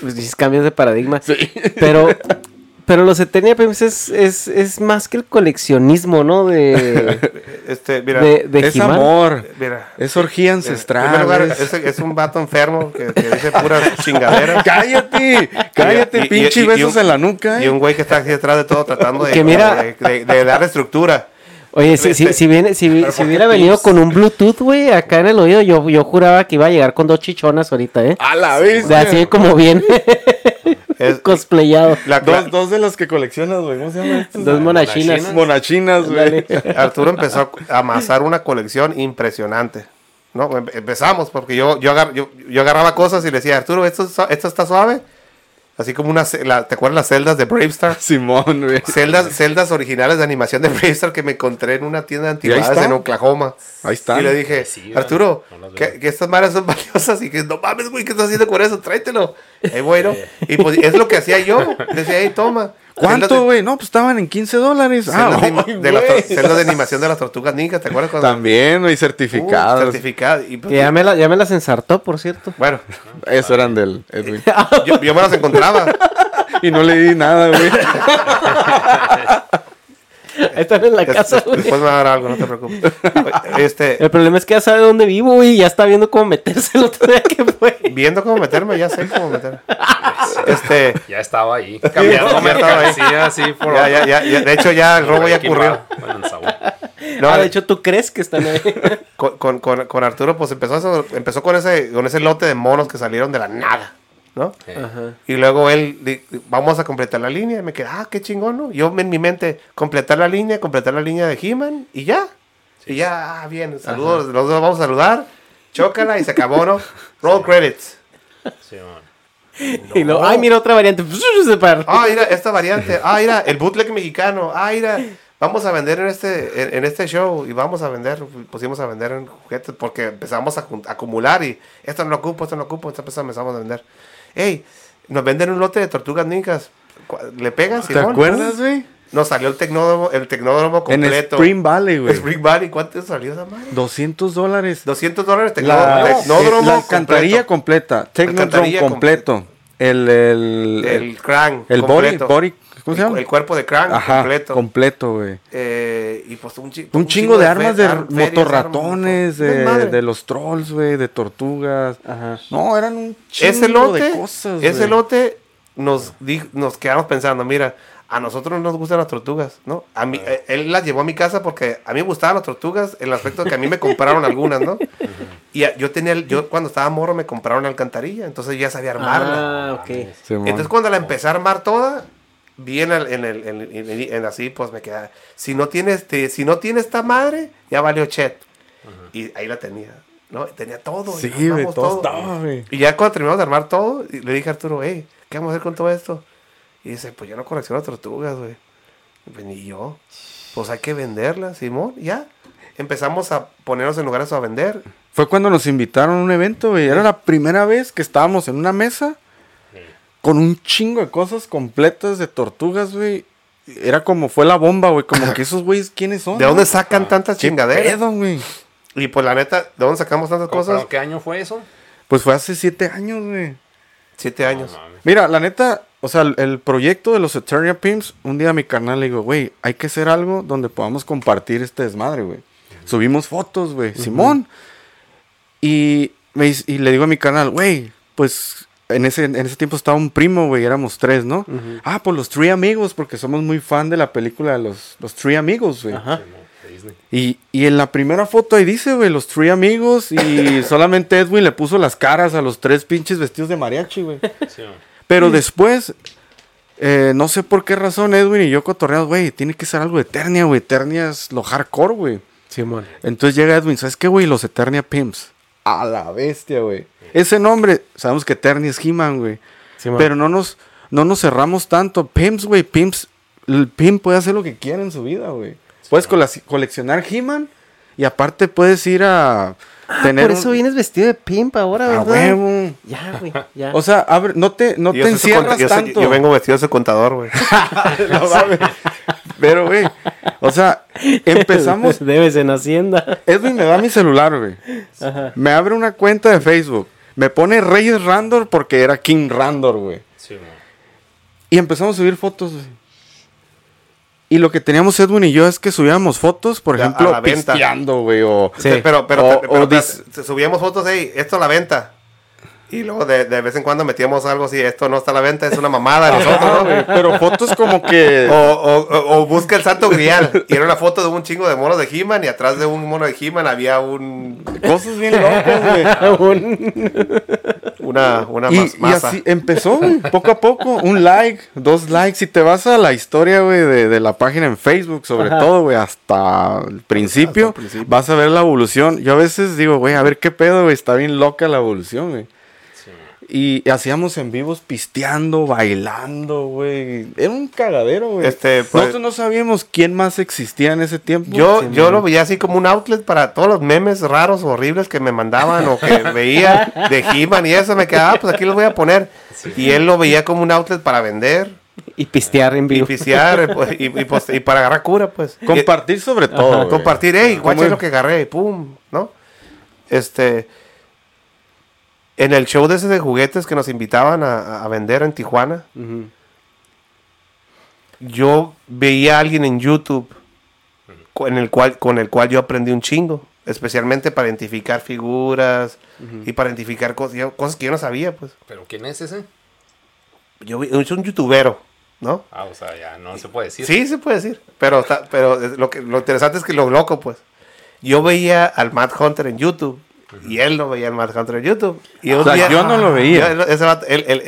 Pues dices cambios de paradigma. Pero, pero los Eternia Pimps es, es, es más que el coleccionismo, ¿no? De, Este, mira, de, de es He-Man. amor. mira. Es orgía ancestral. lugar, es- un vato enfermo que, que dice puras chingaderas. Cállate, cállate, Y- pinche y- y besos un- en la nuca. Y eh. un güey que está aquí detrás de todo tratando de, Que mira- de, de- de dar estructura. Oye, si, si, si, viene, si, Pero si ¿por qué hubiera venido con un Bluetooth, güey, acá en el oído, yo, yo juraba que iba a llegar con dos chichonas ahorita, ¿eh? A la vez. De así como bien Es, cosplayado. la- Dos, dos de los que coleccionas, güey. ¿Cómo se llama esto? Dos monachinas. Monachinas, güey. Arturo empezó a amasar una colección impresionante. ¿no? Em- Empezamos porque yo, yo, agar- yo, yo agarraba cosas y le decía, Arturo, ¿esto, esto está suave? Así como una, la- ¿te acuerdas las celdas de Bravestar? Simón, güey. Celdas, celdas originales de animación de Bravestar que me encontré en una tienda de ahí antigüedades está. en Oklahoma. Ahí está. Y le dije, Sí, Arturo, no que, estas madres son valiosas y que no mames, güey, ¿qué estás haciendo con eso? Tráetelo. Eh, bueno, y pues es lo que hacía yo. Decía, hey, toma. ¿Cuánto, de- güey? No, pues estaban en 15 dólares. Ah, de, de las tor- celdas de animación de las tortugas ninja, ¿te acuerdas? cuando- También, güey, Uh, certificados. certificado. Y, pues, Que ya me, la- ya me las ensartó, por cierto. Bueno, Eso eran del Edwin. yo, yo me las encontraba. y no le di nada, güey. Están en la casa, güey. Después me va a dar algo, no te preocupes. Este, El problema es que ya sabe dónde vivo, güey, y ya está viendo cómo meterse el otro día que fue. viendo cómo meterme, ya sé cómo meterme. Este, Ya estaba ahí. Cambiando ya estaba ahí. mercancía así por ya, ya, ya, ya- de hecho ya el robo ya ocurrió. Sabor. No, ah, de hecho, ¿tú crees que están ahí? con, con, con, con Arturo, pues empezó, eso- empezó con ese, con ese lote de monos que salieron de la nada, ¿no? Y luego él, di- vamos a completar la línea. Y me quedé, ah, qué chingón, ¿no? Yo en mi mente, completar la línea, completar la línea de He-Man y ya. y ya, ah, bien, saludos, los dos vamos a saludar. Chócala y se acabó, ¿no? Roll credits. Sí, man. Y luego, ay, mira otra variante. Ah, mira, esta variante. Ah, mira, el bootleg mexicano. Ah, mira, vamos a vender en este, en, en este show y vamos a vender, pusimos a vender en juguetes porque empezamos a, acumular y esto no lo ocupo, esto no lo ocupo, entonces empezamos a vender. Ey, nos venden un lote de tortugas ninjas. ¿Le pegas? ¿Te acuerdas, güey? Nos salió el tecnódromo, el tecnódromo En completo. Spring Valley, güey. Spring Valley, ¿cuánto salió esa madre? 200 dólares. 200 dólares La, tecnódromo, eh, tecnódromo la alcantarilla completo. completa. Alcantarilla completo. El, el, El el body, completo. body, ¿cómo se El- llama? El cuerpo de Ajá, completo. completo, güey. Eh, y pues un, chi- Un chingo de armas de ar- motorratones, de, los trolls, güey, de tortugas. Ajá. No, eran un chingo ese lote, de cosas, ese güey. lote nos, di- nos quedamos pensando, mira, a nosotros no nos gustan las tortugas, ¿no? A mí, eh, él las llevó a mi casa porque a mí me gustaban las tortugas, en el aspecto de que a mí me compraron algunas, ¿no? Y a- yo tenía, el- yo cuando estaba morro me compraron la alcantarilla, entonces ya sabía armarla. Ah, ok. Entonces cuando la empecé a armar toda, vi en, el- en, en, en- así, pues me queda, si no tiene este, si no tiene esta madre, ya valió chet. Y ahí la tenía, ¿no? Tenía todo. y Sí, güey, armamos todo estaba, güey. Y ya cuando terminamos de armar todo, y le dije a Arturo, hey, ¿qué vamos a hacer con todo esto? Y dice, pues yo no colecciono tortugas, güey. Y Pues ni yo. Pues hay que venderlas, Simón, ya. Empezamos a ponernos en lugares a vender. Fue cuando nos invitaron a un evento, güey. Era la primera vez que estábamos en una mesa con un chingo de cosas completas de tortugas, güey. Era como fue la bomba, güey. Como que esos güeyes, ¿quiénes son? ¿De dónde sacan tantas ¿Qué chingaderas? pedo, güey? Y pues la neta, ¿de dónde sacamos tantas ¿Cómo- cosas? ¿Qué año fue eso? Pues fue hace siete años, güey. Siete años. Mira, la neta, o sea, el, el proyecto de los Eternia Pimps, un día a mi carnal le digo, güey, hay que hacer algo donde podamos compartir este desmadre, güey. Subimos fotos, güey, Simón. Y, me y le digo a mi canal, güey, pues en ese, en ese tiempo estaba un primo, güey, éramos tres, ¿no? Ah, pues los Three Amigos, porque somos muy fan de la película de los, los Three Amigos, güey. Ajá. Y, y en la primera foto ahí dice, güey, los Three Amigos y solamente Edwin le puso las caras a los tres pinches vestidos de mariachi, güey. Sí, man. Pero después, eh, no sé por qué razón, Edwin y yo cotorreamos, güey, tiene que ser algo de Eternia, güey. Eternia es lo hardcore, güey. Simón. Entonces llega Edwin, ¿sabes qué, güey? Los Eternia Pimps. A la bestia, güey. Ese nombre, sabemos que Eternia es He-Man, güey. Pero no nos, no nos cerramos tanto. Pimps, güey, Pimps. El Pimp puede hacer lo que quiera en su vida, güey. Puedes cole- coleccionar He-Man y aparte puedes ir a tener Ah, Por eso un- vienes vestido de pimp ahora, a ¿verdad? huevo. Ya, güey, ya. O sea, abre- no te, no Yo te encierras soy- tanto. yo vengo vestido de contador, güey. No mames. Pero, güey, o sea, empezamos. Debes en Hacienda. Edwin me da mi celular, güey. Me abre una cuenta de Facebook. Me pone Reyes Randor porque era King Randor, güey. Sí. Y empezamos a subir fotos, güey. Y lo que teníamos Edwin y yo es que subíamos fotos, por Ya, ejemplo, a la venta. pisteando, güey, o... Sí, pero, pero, O- pero, o dis- subíamos fotos, hey, esto a la venta. Y luego de, de vez en cuando metíamos algo así, esto no está a la venta, es una mamada de nosotros, ¿no? Pero fotos como que... O, o, o- o busca el santo grial. Y era una foto de un chingo de monos de He-Man y atrás de un mono de He-Man había un, Cosas bien locas, güey. una, una Y, mas- y masa. así empezó, güey, poco a poco, un like, dos likes. Si te vas a la historia, güey, de, de la página en Facebook, sobre todo, güey, hasta el principio, Hasta el principio. vas a ver la evolución. Yo a veces digo, güey, a ver qué pedo, güey, está bien loca la evolución, güey. Y hacíamos en vivos pisteando, bailando, güey. Era un cagadero, güey. Este, pues- Nosotros no sabíamos quién más existía en ese tiempo. Yo, Sí, yo lo veía así como un outlet para todos los memes raros, horribles que me mandaban o que veía de He-Man y eso. Me quedaba, "Ah, pues aquí los voy a poner. Y él lo veía como un outlet para vender Y pistear en y vivo. pistear eh, pues, y, y, pues, y para agarrar cura, pues. Compartir sobre todo. Ajá, compartir, hey, guacha lo que agarré, pum, ¿no? Este. En el show de ese de juguetes que nos invitaban a, a vender en Tijuana, yo veía a alguien en YouTube con el cual, con el cual yo aprendí un chingo, especialmente para identificar figuras y para identificar cosas, yo- cosas que yo no sabía, pues. ¿Pero quién es ese? Yo vi- es un youtubero, ¿no? Ah, o sea, ya no se puede decir. Sí, se puede decir. Pero, está- pero lo, que, lo interesante es que lo loco, pues. Yo veía al Matt Hunter en YouTube. Y él no veía al Matt Hunter en YouTube. Y O sea, día- yo no lo veía. Yo- ese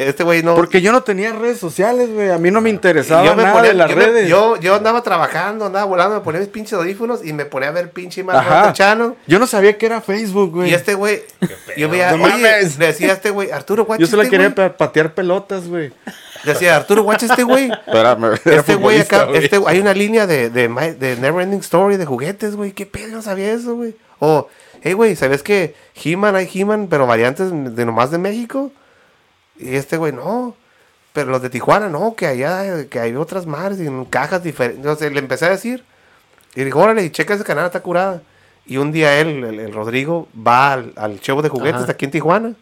este güey no. Porque yo no tenía redes sociales, güey. A mí no me interesaba yo me nada ponía- de las yo me- redes. yo, yo andaba trabajando, andaba volando, me ponía mis pinches audífonos y me ponía a ver pinche Matt. Hunter channel. Yo no sabía que era Facebook, güey. Y este güey, yo veía, No oye, mames. le decía a este güey, Arturo, guacha Yo solo este quería pa- patear pelotas, güey. Decía, Arturo, guacha este güey. Este güey acá, este, hay una línea de, de, de Neverending Story de juguetes, güey. ¿Qué pedo? No sabía eso, güey. O, hey, güey, ¿sabes que He-Man hay He-Man, pero variantes de nomás de México? Y este güey, no. Pero los de Tijuana, no, que allá, que hay otras madres y en cajas diferentes. Entonces le empecé a decir. Y dijo, órale, checa ese canal, está curada. Y un día él, el, el Rodrigo, va al, al show de juguetes Ajá. aquí en Tijuana.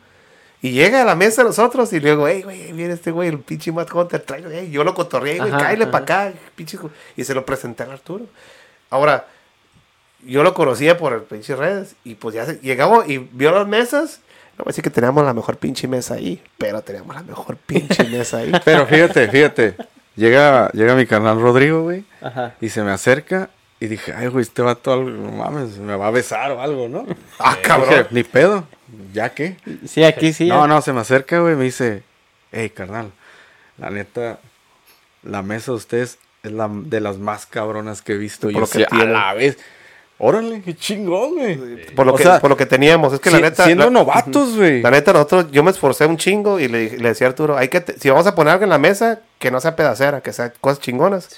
Y llega a la mesa de nosotros y le digo, hey, güey, viene este güey, el pinche Matt Hunter, tráelo, hey, yo lo cotorreé, güey, ajá. para acá, pinche. ju-". Y se lo presenté a Arturo. Ahora, yo lo conocía por el pinche redes y pues ya se- llegamos y vio las mesas. No voy a decir que teníamos la mejor pinche mesa ahí, pero teníamos la mejor pinche mesa ahí. Pero fíjate, fíjate. Llega, llega mi canal Rodrigo, güey. Ajá. Y se me acerca. Y dije, ay, güey, este vato, algo, no mames, me va a besar o algo, ¿no? ah, Dije, cabrón. ni pedo. ¿Ya qué? Sí, aquí sí. No, no, se me acerca, güey, me dice, hey, carnal, la neta, la mesa de ustedes es la de las más cabronas que he visto. Por yo lo que sí, a la vez. Órale, qué chingón, güey. Por lo, O que, sea, por lo que teníamos. Es que si- la neta. siendo la- novatos, güey. La neta, nosotros, yo me esforcé un chingo y le, le decía a Arturo, hay que, te- si vamos a poner algo en la mesa, que no sea pedacera, que sea cosas chingonas.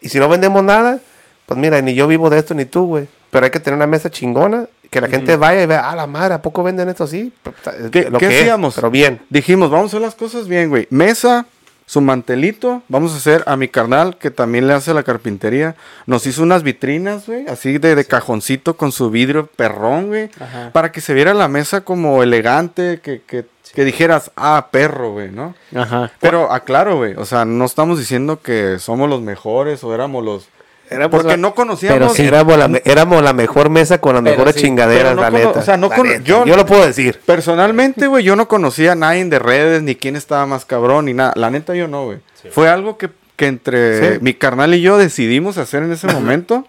y si no vendemos nada, pues mira, ni yo vivo de esto ni tú, güey. Pero hay que tener una mesa chingona, que la gente vaya y vea, ah, la madre, ¿a poco venden esto así? Pues, ¿Qué, Lo qué que es, hacíamos? pero bien. Dijimos, vamos a hacer las cosas bien, güey. Mesa, su mantelito. Vamos a hacer a mi carnal, que también le hace la carpintería. Nos hizo unas vitrinas, güey, así de, de cajoncito con su vidrio perrón, güey. Para que se viera la mesa como elegante, que, que, que dijeras, ah, perro, güey, ¿no? Ajá. Pero aclaro, güey, o sea, no estamos diciendo que somos los mejores o éramos los... Éramos Porque la- no conocíamos... Pero sí. Éramos, la, éramos la mejor mesa con las mejores sí, chingaderas, no la neta. o sea, no La cono- neta. yo- yo lo puedo decir. Personalmente, güey, yo no conocía a nadie de redes, ni quién estaba más cabrón, ni nada. La neta, yo no, güey. Fue algo que, que entre Sí. mi carnal y yo decidimos hacer en ese momento.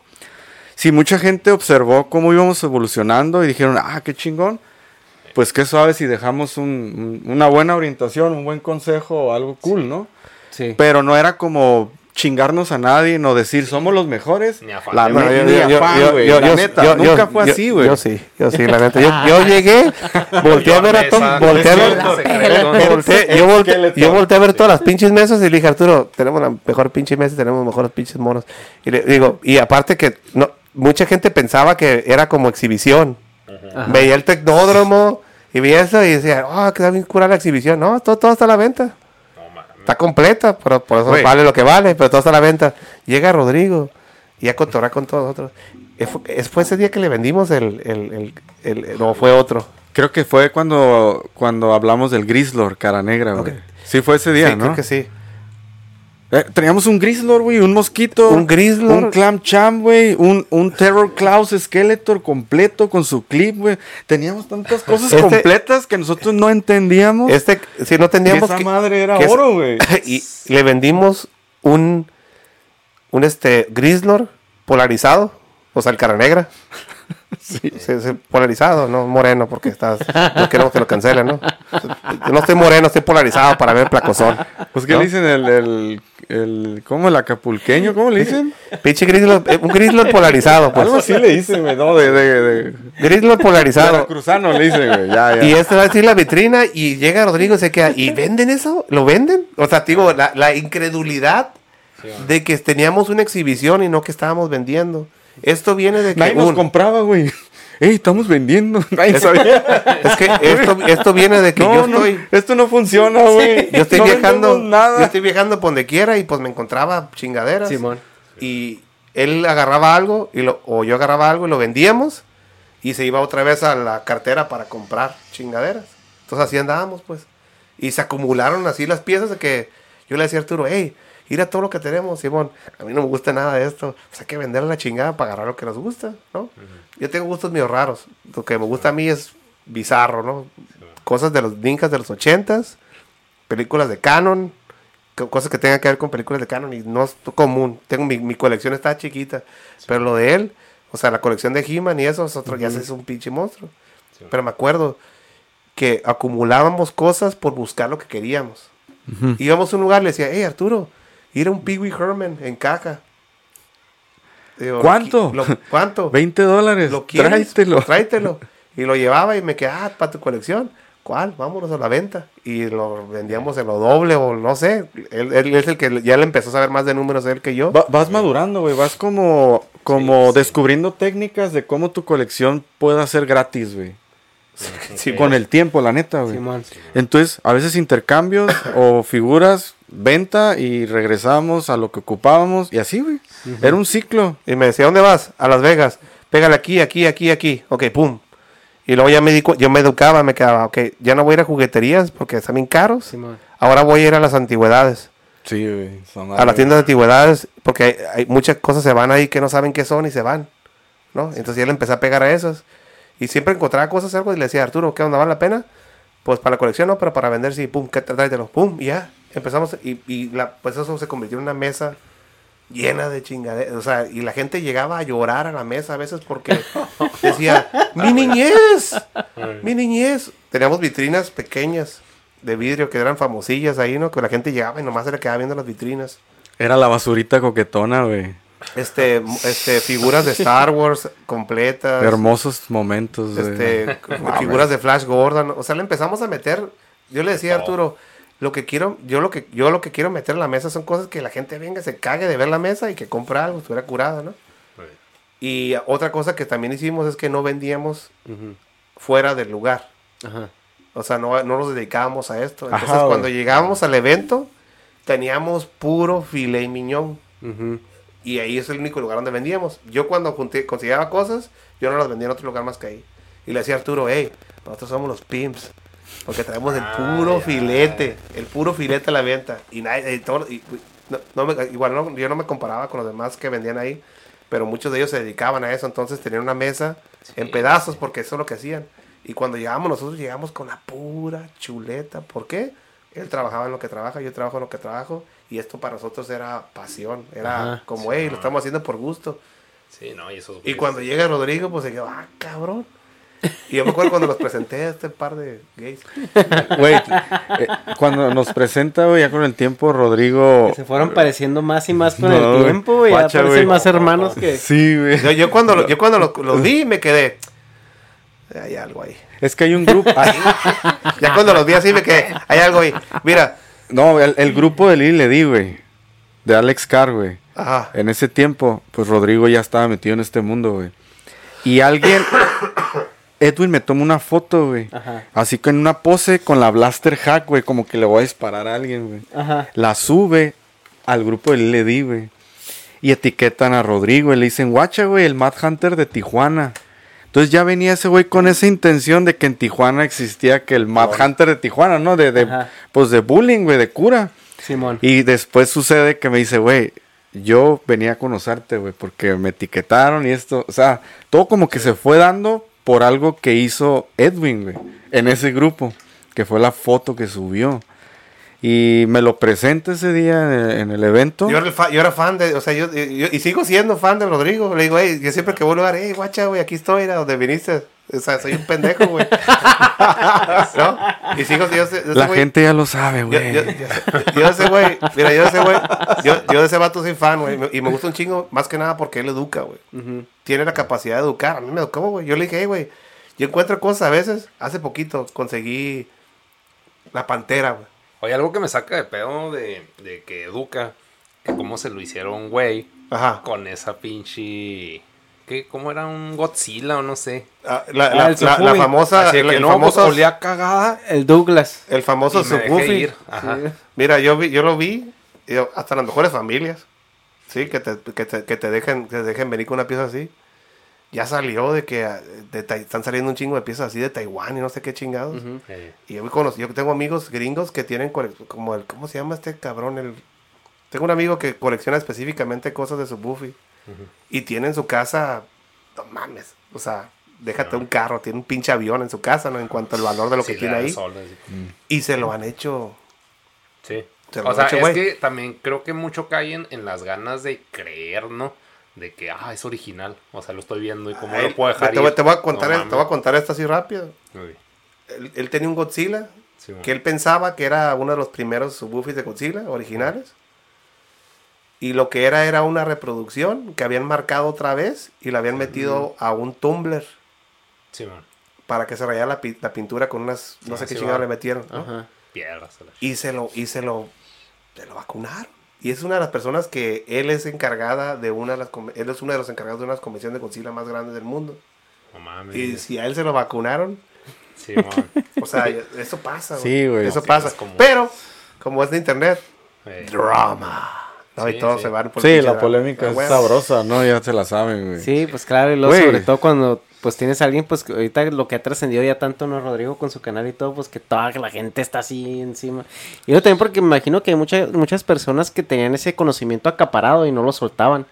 Si mucha gente observó cómo íbamos evolucionando y dijeron, ah, qué chingón, pues qué suave si dejamos un- un- una buena orientación, un buen consejo o algo cool, ¿no? Sí. Pero no era como chingarnos a nadie, no decir somos los mejores. Ni afán. La, No, yo- ni yo- afán, yo- güey. yo- La neta, nunca yo- fue yo- así, güey. Yo sí, yo sí, la neta. Yo, yo llegué, volteé a ver a todos, volteé a ver, yo, volteé, a ver todas las pinches mesas y le dije, Arturo, tenemos la mejor pinche mesa tenemos mejores pinches monos. Y le digo, y aparte que no, mucha gente pensaba que era como exhibición. Veía el tecnódromo y veía eso y decía, oh, que bien cura la exhibición. No, todo, todo está a la venta. Está completa, pero por eso vale lo que vale, pero todo está a la venta. Llega Rodrigo y a cotorrar con todos nosotros. Eh, fue- es- ¿Fue ese día que le vendimos el, el, el, el- no, fue otro. Creo que fue cuando, cuando hablamos del Grislor, cara negra, güey. Sí, fue ese día, sí, ¿no? creo que sí. Eh, teníamos un Grislor, güey, un mosquito. Un Grislor. Un Clam Cham, güey. Un, un Terror Klaus Skeletor completo con su clip, güey. Teníamos tantas cosas Este- completas que nosotros no entendíamos. Este, si no teníamos esa madre era oro, güey. y le vendimos un, un este, Grislor polarizado, o sea, el cara negra. Sí. polarizado, no moreno, porque estás, no queremos que lo cancelen, ¿no? Yo no estoy moreno, estoy polarizado para ver placozón. Pues, ¿qué ¿no? le dicen? El, el, el- ¿Cómo? ¿El acapulqueño? ¿Cómo le dicen? Pinche Grislor, eh, un Grislor polarizado, pues. Algo así le dicen, güey, ¿no? De, de, de, Grislor polarizado. cruzano le dicen, güey. Ya, ya. Y este va a decir la vitrina y llega Rodrigo y se queda. ¿Y venden eso? ¿Lo venden? O sea, digo, la, la incredulidad de que teníamos una exhibición y no que estábamos vendiendo. Esto viene de que. Nadie nos un- compraba, güey. Ey, estamos vendiendo. Nadie Es- sabía. es que esto, esto viene de que no, yo no, estoy. esto no funciona, güey. Yo estoy No viajando. nada. Yo estoy viajando por donde quiera y pues me encontraba chingaderas. Simón. Y él agarraba algo y lo, o yo agarraba algo y lo vendíamos y se iba otra vez a la cartera para comprar chingaderas. Entonces así andábamos, pues. Y se acumularon así las piezas de que yo le decía a Arturo, hey, mira todo lo que tenemos, Simón. A mí no me gusta nada de esto. Pues hay que vender la chingada para agarrar lo que nos gusta, ¿no? Yo tengo gustos medio raros. Lo que me gusta a mí es bizarro, ¿no? Cosas de los ninjas de los ochentas, películas de canon, co- cosas que tengan que ver con películas de canon y no es común. Tengo mi, mi colección está chiquita, pero lo de él, o sea, la colección de He-Man y eso es otro, ya se es un pinche monstruo. Pero me acuerdo que acumulábamos cosas por buscar lo que queríamos. Íbamos a un lugar, le decía, hey Arturo, ir a un Pee Wee Herman en caja. Digo, ¿Cuánto? lo- ¿Cuánto? 20 dólares. ¿Lo quieres? Tráetelo. Tráetelo. Y lo llevaba y me quedaba, ah, para tu colección. ¿Cuál? Vámonos a la venta. Y lo vendíamos en lo doble o no sé. Él, él es el que ya le empezó a saber más de números él que yo. Va- vas madurando, güey. Vas como, como descubriendo técnicas de cómo tu colección pueda ser gratis, güey. Sí, Con el tiempo, la neta, güey. Entonces, a veces intercambios o figuras, venta y regresamos a lo que ocupábamos. Y así, güey. Era un ciclo. Y me decía, ¿dónde vas? A Las Vegas. Pégale aquí, aquí, aquí, aquí. Ok, pum. Y luego ya me di yo me educaba, me quedaba, ok, ya no voy a ir a jugueterías porque están bien caros. Ahora voy a ir a las antigüedades. Sí, güey. a las tiendas de antigüedades, porque hay, hay muchas cosas se van ahí que no saben qué son y se van, ¿no? Entonces ya le empecé a pegar a esas. Y siempre encontraba cosas, algo, y le decía, Arturo, ¿qué onda? ¿Vale la pena? Pues para la colección no, pero para vender sí, pum, ¿qué tráetelo? Pum, y ya. Empezamos, y, y la, pues eso se convirtió en una mesa llena de chingaderas. O sea, y la gente llegaba a llorar a la mesa a veces porque decía, mi niñez, mi niñez. Teníamos vitrinas pequeñas de vidrio que eran famosillas ahí, ¿no? Que la gente llegaba y nomás se le quedaba viendo las vitrinas. Era la basurita coquetona, güey. Este, este, figuras de Star Wars completas. Hermosos momentos, güey. Este, figuras de Flash Gordon. O sea, le empezamos a meter. Yo le decía a Arturo, lo que quiero, yo lo que, yo lo que quiero meter en la mesa son cosas que la gente venga, se cague de ver la mesa y que compre algo, estuviera curada, ¿no? Y otra cosa que también hicimos es que no vendíamos fuera del lugar. Ajá. O sea, no, no nos dedicábamos a esto. Entonces, Ajá, cuando llegábamos al evento, teníamos puro filet miñón. Y ahí es el único lugar donde vendíamos. Yo cuando junté, conseguía cosas, yo no las vendía en otro lugar más que ahí. Y le decía a Arturo, hey, nosotros somos los pimps. Porque traemos el puro filete, el puro filete a la venta. Y nadie, y todo- y- no- no me- igual no, yo no me comparaba con los demás que vendían ahí, pero muchos de ellos se dedicaban a eso. Entonces tenían una mesa en pedazos porque eso es lo que hacían. Y cuando llegamos, nosotros llegamos con la pura chuleta. ¿Por qué? Él trabajaba en lo que trabaja, yo trabajo en lo que trabajo. Y esto para nosotros era pasión. Era Ajá. como, hey, lo estamos haciendo por gusto. Sí, no, y esos Y cuando llega Rodrigo, pues se quedó, ah, cabrón. Y yo me acuerdo cuando los presenté a este par de gays. Güey, eh, cuando nos presenta, güey, ya con el tiempo, Rodrigo. Se fueron pareciendo más y más con No, el tiempo, güey. Ya parecen más hermanos que. Sí, güey. Yo, yo cuando, lo- yo cuando los los vi me quedé. Hay algo ahí. Es que hay un grupo. Ya cuando los vi así me quedé. Hay algo ahí. Mira. no, el, el grupo de Lili le di, güey. De Alex Carr, güey. Ajá. En ese tiempo, pues Rodrigo ya estaba metido en este mundo, güey. Y alguien. Edwin me toma una foto, güey. Ajá. Así que en una pose con la blaster hack, güey. Como que le voy a disparar a alguien, güey. Ajá. La sube al grupo de Lili le di, güey. Y etiquetan a Rodrigo y le dicen, guacha, güey, el Mad Hunter de Tijuana. Entonces ya venía ese güey con esa intención de que en Tijuana existía que el Mad Hunter de Tijuana, ¿no? De, de pues de bullying, güey, de cura. Simón. Y después sucede que me dice, güey, yo venía a conocerte, güey, porque me etiquetaron y esto, o sea, todo como que se fue dando por algo que hizo Edwin, güey, en ese grupo, que fue la foto que subió. Y me lo presenta ese día en el, en el evento. Yo era, fan de, o sea, yo, y sigo siendo fan de Rodrigo. Le digo, hey, yo siempre que voy a lugar, hey, guacha, güey, aquí estoy, era donde viniste. O sea, soy un pendejo, güey. ¿No? Y sigo, yo, la gente ya lo sabe, güey. yo, yo, yo de ese güey, mira, yo de ese güey, yo, yo de ese vato soy fan, güey. Y me gusta un chingo, más que nada porque él educa, güey. Tiene la capacidad de educar. A mí me educó, güey. Yo le dije, hey, güey, yo encuentro cosas a veces. Hace poquito conseguí la pantera, güey. Oye, algo que me saca de pedo de, de que educa, que cómo se lo hicieron, güey, Ajá. con esa pinche... ¿Qué? ¿Cómo era un Godzilla o no sé? Ah, La, Ah, la- el la- la Sufubi. famosa, Así que el no, pues, famoso, olía cagada. El Douglas. el famoso ir. Ajá. Mira, yo vi, yo lo vi, yo- hasta las mejores familias, sí, que te, que te, que te dejen, que te dejen venir con una pieza así. Ya salió de que ah, de están saliendo un chingo de piezas así de Taiwán y no sé qué chingados. Y yo, conocí- yo tengo amigos gringos que tienen como el, ¿cómo se llama este cabrón? El, tengo un amigo que colecciona específicamente cosas de su Buffy. Y tiene en su casa, no mames, o sea, déjate un carro, tiene un pinche avión en su casa, ¿no? En cuanto al valor de lo sí, que tiene ahí. sol, así. Y se lo han hecho Sí. Se lo O sea, echo, es que también creo que mucho caen en las ganas de creer, ¿no? De que, ah, es original. O sea, lo estoy viendo y cómo Ay, lo puedo dejar te, voy- ir? te voy a contar, No te voy a contar esto así rápido. Uy, Él, él tenía un Godzilla sí, que él pensaba que era uno de los primeros subwoofies de Godzilla originales. Y lo que era era una reproducción que habían marcado otra vez y la habían metido a un tumbler sí, man. para que se rayara la, pi- la pintura con unas, no Ah, sé qué sí, le metieron. ¿no? Ajá. La- Y se lo, y se lo, se lo vacunaron. Y es una de las personas que él es encargada de una de las, él es uno de los encargados de una convención de Godzilla más grandes del mundo. No mames. Y si a él se lo vacunaron, Sí, man. o sea, eso pasa. Sí, güey. Eso Sí, pasa. es como- Pero, como es de internet, Eh, drama. ¿No? Sí, y todos sí. se van por Sí, la polémica es sabrosa, ¿no? Ya se la saben, güey. Sí, pues claro, y luego Güey. sobre todo cuando pues tienes a alguien, pues ahorita lo que ha trascendido ya tanto, ¿no? Rodrigo con su canal y todo, pues que toda la gente está así encima. Y yo también porque me imagino que hay muchas muchas personas que tenían ese conocimiento acaparado y no lo soltaban.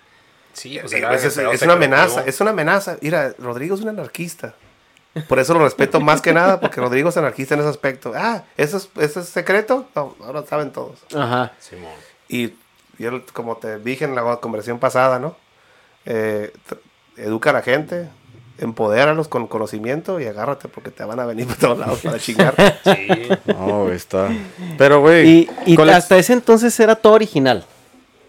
sí, pues Es, era es- una amenaza, es una amenaza. Mira, Rodrigo es un anarquista. Por eso lo respeto más que nada, porque Rodrigo es anarquista en ese aspecto. Ah, ¿eso es, eso es secreto? No, ahora saben todos. Ajá. Simón. Y yo, como te dije en la conversación pasada, ¿no? Eh, educa a la gente, empodéralos con conocimiento y agárrate porque te van a venir por todos lados para chingar. Sí. No, está. Pero, güey. Y, y hasta ese entonces era todo original,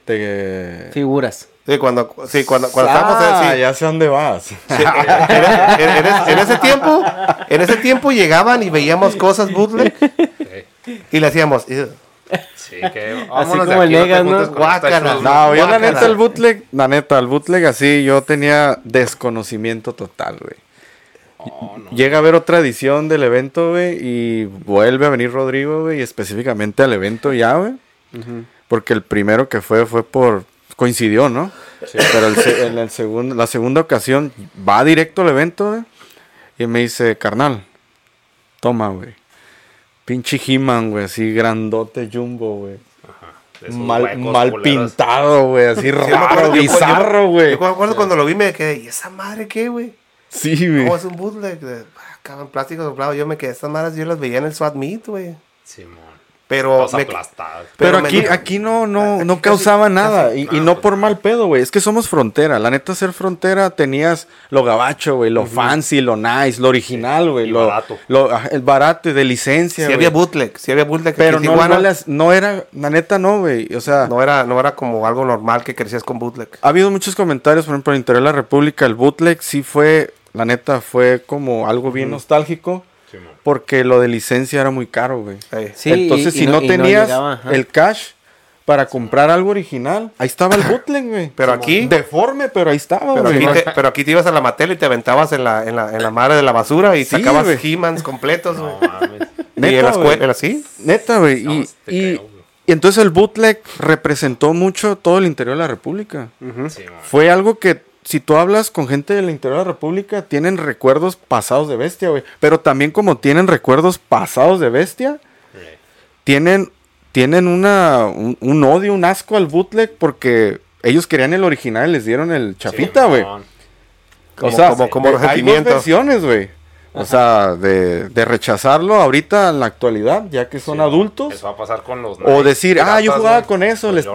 te- figuras. Sí, cuando, sí, cuando, cuando estábamos Ah, en, sí, ya sé dónde vas. sí, en, en- en- en- en ese tiempo, en ese tiempo llegaban y veíamos cosas bootleg Sí. y le hacíamos, "Ew". Sí, que vámonos como de el Negas, ¿no? Guácala. No, yo la neta, el bootleg, la neta, el bootleg así, yo tenía desconocimiento total, güey. No, no. Llega a haber otra edición del evento, güey, y vuelve a venir Rodrigo, güey, y específicamente al evento ya, güey. Porque el primero que fue fue por coincidió, ¿no? Pero el se- en el segundo, la segunda ocasión va directo al evento, güey, y me dice, carnal, toma, güey. Pinche He-Man, güey, así grandote jumbo, güey. Mal, mal culeros. pintado, güey, así Sí, yo me raro, bizarro, güey. Yo me acuerdo cuando lo vi me quedé, ¿y esa madre qué, güey? Sí, güey. ¿Cómo es un bootleg? De, ah, plástico doblado. Yo me quedé, estas madres yo las veía en el SWAT Meet, güey. Simón. Pero, me-. Pero, me- aquí, aquí no, no, Aquí no casi- causaba nada. casi- y, y no por mal pedo, güey. Es que somos frontera. La neta, ser frontera tenías lo gabacho, güey. Lo fancy, lo nice, lo original, güey. Lo, barato. lo- ajá, el barato y de licencia, Sí había bootleg, sí había bootleg. Pero no, no, las- no era, la neta no, güey. O sea, no era, no era como algo normal que crecías con bootleg. ha habido muchos comentarios, por ejemplo, en el interior de la República, el bootleg sí fue, la neta, fue como algo bien nostálgico. Sí. Porque lo de licencia era muy caro, güey. Sí, Entonces, y- si y no, tenías llegaba, el cash para comprar algo original, ahí estaba el bootleg, güey. Pero aquí- Deforme, pero ahí estaba, Pero güey. aquí, te, pero aquí te ibas a la matela y te aventabas en la, en la, en la madre de la basura y Sí, sacabas. He-Mans completos, güey. Y Neta, en la güey. escuela, ¿sí? Neta, güey. No, y, te y- creo, güey. y entonces el bootleg representó mucho todo el interior de la República. Sí, man. Fue algo que, si tú hablas con gente del interior de la República, tienen recuerdos pasados de bestia, güey. Pero también como tienen recuerdos pasados de bestia, Sí. tienen, tienen una, un, un odio, un asco al bootleg porque ellos querían el original y les dieron el chapita, Sí, güey. o Como- sea, como- hay dos versiones, güey. O sea, de, de rechazarlo ahorita en la actualidad, ya que son Sí, adultos. Eso va a pasar con los. O decir, ah, yo jugaba con eso, les-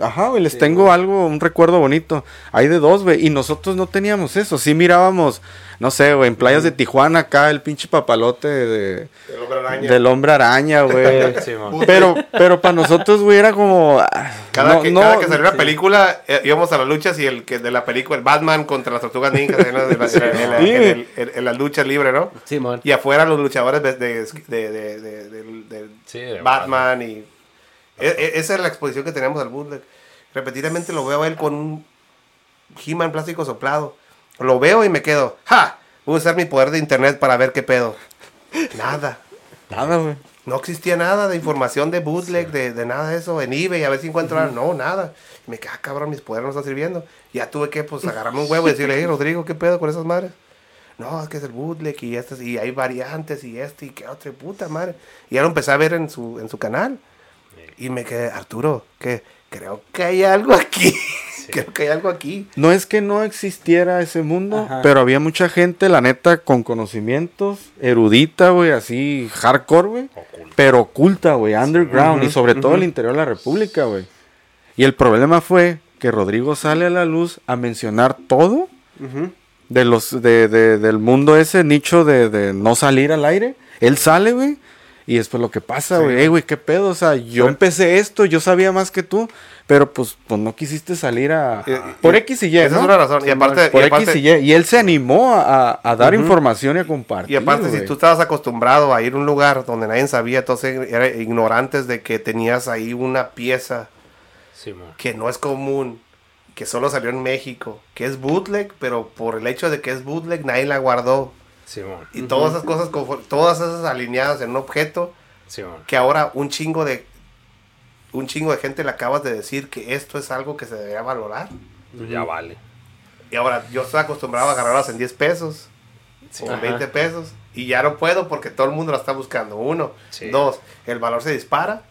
ajá, güey, les tengo algo, un recuerdo bonito. Hay de dos, güey, y nosotros no teníamos eso. Sí mirábamos, no sé, güey, en playas de Tijuana acá el pinche papalote de, del hombre araña, güey. Sí, man. pero, pero para nosotros, güey, era como... Cada, no- que, no- cada que salió una sí. película, eh, íbamos a las luchas y el que de la película, el Batman contra las tortugas ninjas, en, la- en la- en la- en la- Sí. ¿no? Simón. Y afuera los luchadores de, de, de- de- de- del- del Sí, de Batman y... e- e- esa es la exposición que tenemos al bootleg. Repetidamente lo veo a él con un He-Man plástico soplado. Lo veo y me quedo, ¡ja! Voy a usar mi poder de internet para ver qué pedo. Nada. Nada, güey. No existía nada de información de bootleg, de, de nada de eso, en eBay, a ver si encuentro algo. No, nada. Y me quedé, ah, cabrón, mis poderes no están sirviendo. Ya tuve que, pues, agarrarme un huevo y decirle, hey, Rodrigo, ¿qué pedo con esas madres? No, es que es el bootleg y este, y hay variantes y este y qué otra puta madre. Y ya lo empecé a ver en su, en su canal. Y me quedé, Arturo, que creo que hay algo aquí. Creo que hay algo aquí. No es que no existiera ese mundo, Ajá. pero había mucha gente, la neta, con conocimientos, erudita, güey, así, hardcore, güey. Pero oculta, güey, underground, y sobre todo el interior de la República, güey. Y el problema fue que Rodrigo sale a la luz a mencionar todo de los, de, de- del mundo ese nicho de, de no salir al aire. Él sale, güey. Y después lo que pasa, güey, "Ey, güey, qué pedo, o sea, yo empecé esto, yo sabía más que tú, pero pues, pues no quisiste salir a... Eh, por eh, X y Y, esa es ¿no? una razón, y aparte- Por y X aparte- y. Y, y él se animó a, a dar información y a compartir, Y aparte, si tú estabas acostumbrado a ir a un lugar donde nadie sabía, entonces era ignorantes de que tenías ahí una pieza Sí, que no es común, que solo salió en México, que es bootleg, pero por el hecho de que es bootleg nadie la guardó. Sí, man. Y todas esas cosas, todas esas alineadas en un objeto, que ahora un chingo de un chingo de gente le acabas de decir que esto es algo que se debería valorar. Pues ya vale. Y ahora yo estoy acostumbrado a agarrarlas en 10 pesos o en Ajá. 20 pesos y ya no puedo porque todo el mundo la está buscando. Uno, Sí. dos, el valor se dispara.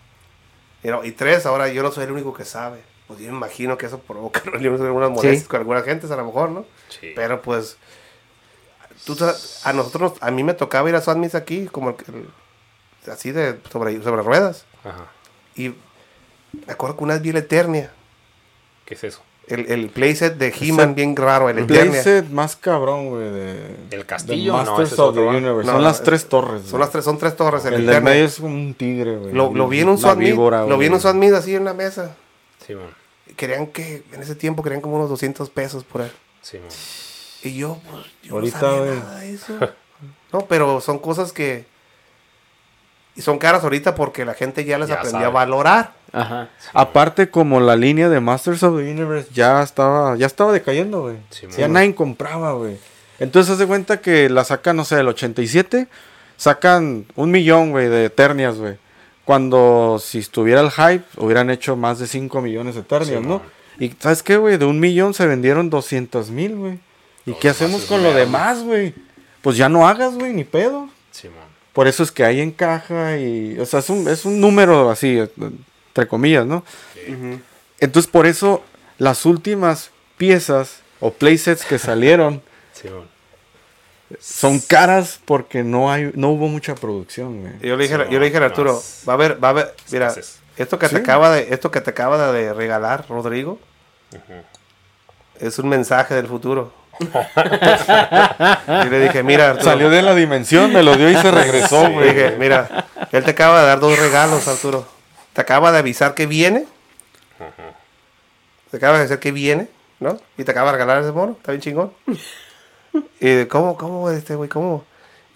Y, no, y tres, ahora yo no soy el único que sabe. Pues yo me imagino que eso provoca algunas molestias con algunas gentes a lo mejor, ¿no? Sí. Pero pues tú a nosotros, a mí me tocaba ir a Suadmis aquí como el, el- así de sobre, sobre ruedas. Ajá. Y me acuerdo que una vez vi la Eternia. ¿Qué es eso? El, el playset de He-Man bien raro, el Eternia. Playset más cabrón, güey, de... ¿El castillo? de No, Masters ese es of the. Universe. No, son no, las es- tres torres. Son las tres, son tres torres. El, El Eternia. medio es como un tigre, güey. Lo, lo vi en un víbora, lo vi en un swap meet así en la mesa. Sí, man. Querían que, en ese tiempo querían como unos 200 pesos por él. Sí, man. Y yo, pues, yo Ahorita, no sabía güey. nada de eso. No, pero son cosas que... Y son caras ahorita porque la gente ya les Ya aprendió sabe. a valorar. Ajá. Aparte, como la línea de Masters of the Universe ya estaba, ya estaba decayendo, güey. Sí, ya nadie compraba, güey. Entonces, haz de cuenta que la sacan, no sé, el 87, sacan un millón, güey, de Eternias, güey. Cuando si estuviera el hype, hubieran hecho más de 5 millones de Eternias, Sí, ¿no? man. Y ¿sabes qué, güey? De un millón se vendieron 200 mil, güey. ¿Y No, qué hacemos con lo demás, güey? Pues ya no hagas, güey, ni pedo. Sí, man. Por eso es que hay en caja y, o sea, es un, es un número así, entre comillas, ¿no? Entonces, por eso las últimas piezas o playsets que salieron, Sí, man. son caras porque no hay no hubo mucha producción, güey. Yo le dije, yo le dije a Arturo, va a haber, va a haber, mira, esto que te Sí. acaba de, esto que te acaba de regalar, Rodrigo, es un mensaje del futuro. Y le dije, mira, Arturo, Salió de la dimensión, me lo dio y se regresó, le güey. dije, mira, él te acaba de dar dos regalos, Arturo. Te acaba de avisar que viene. Te acaba de decir que viene, ¿no? Y te acaba de regalar ese mono, está bien chingón. Y cómo, cómo, este güey, cómo.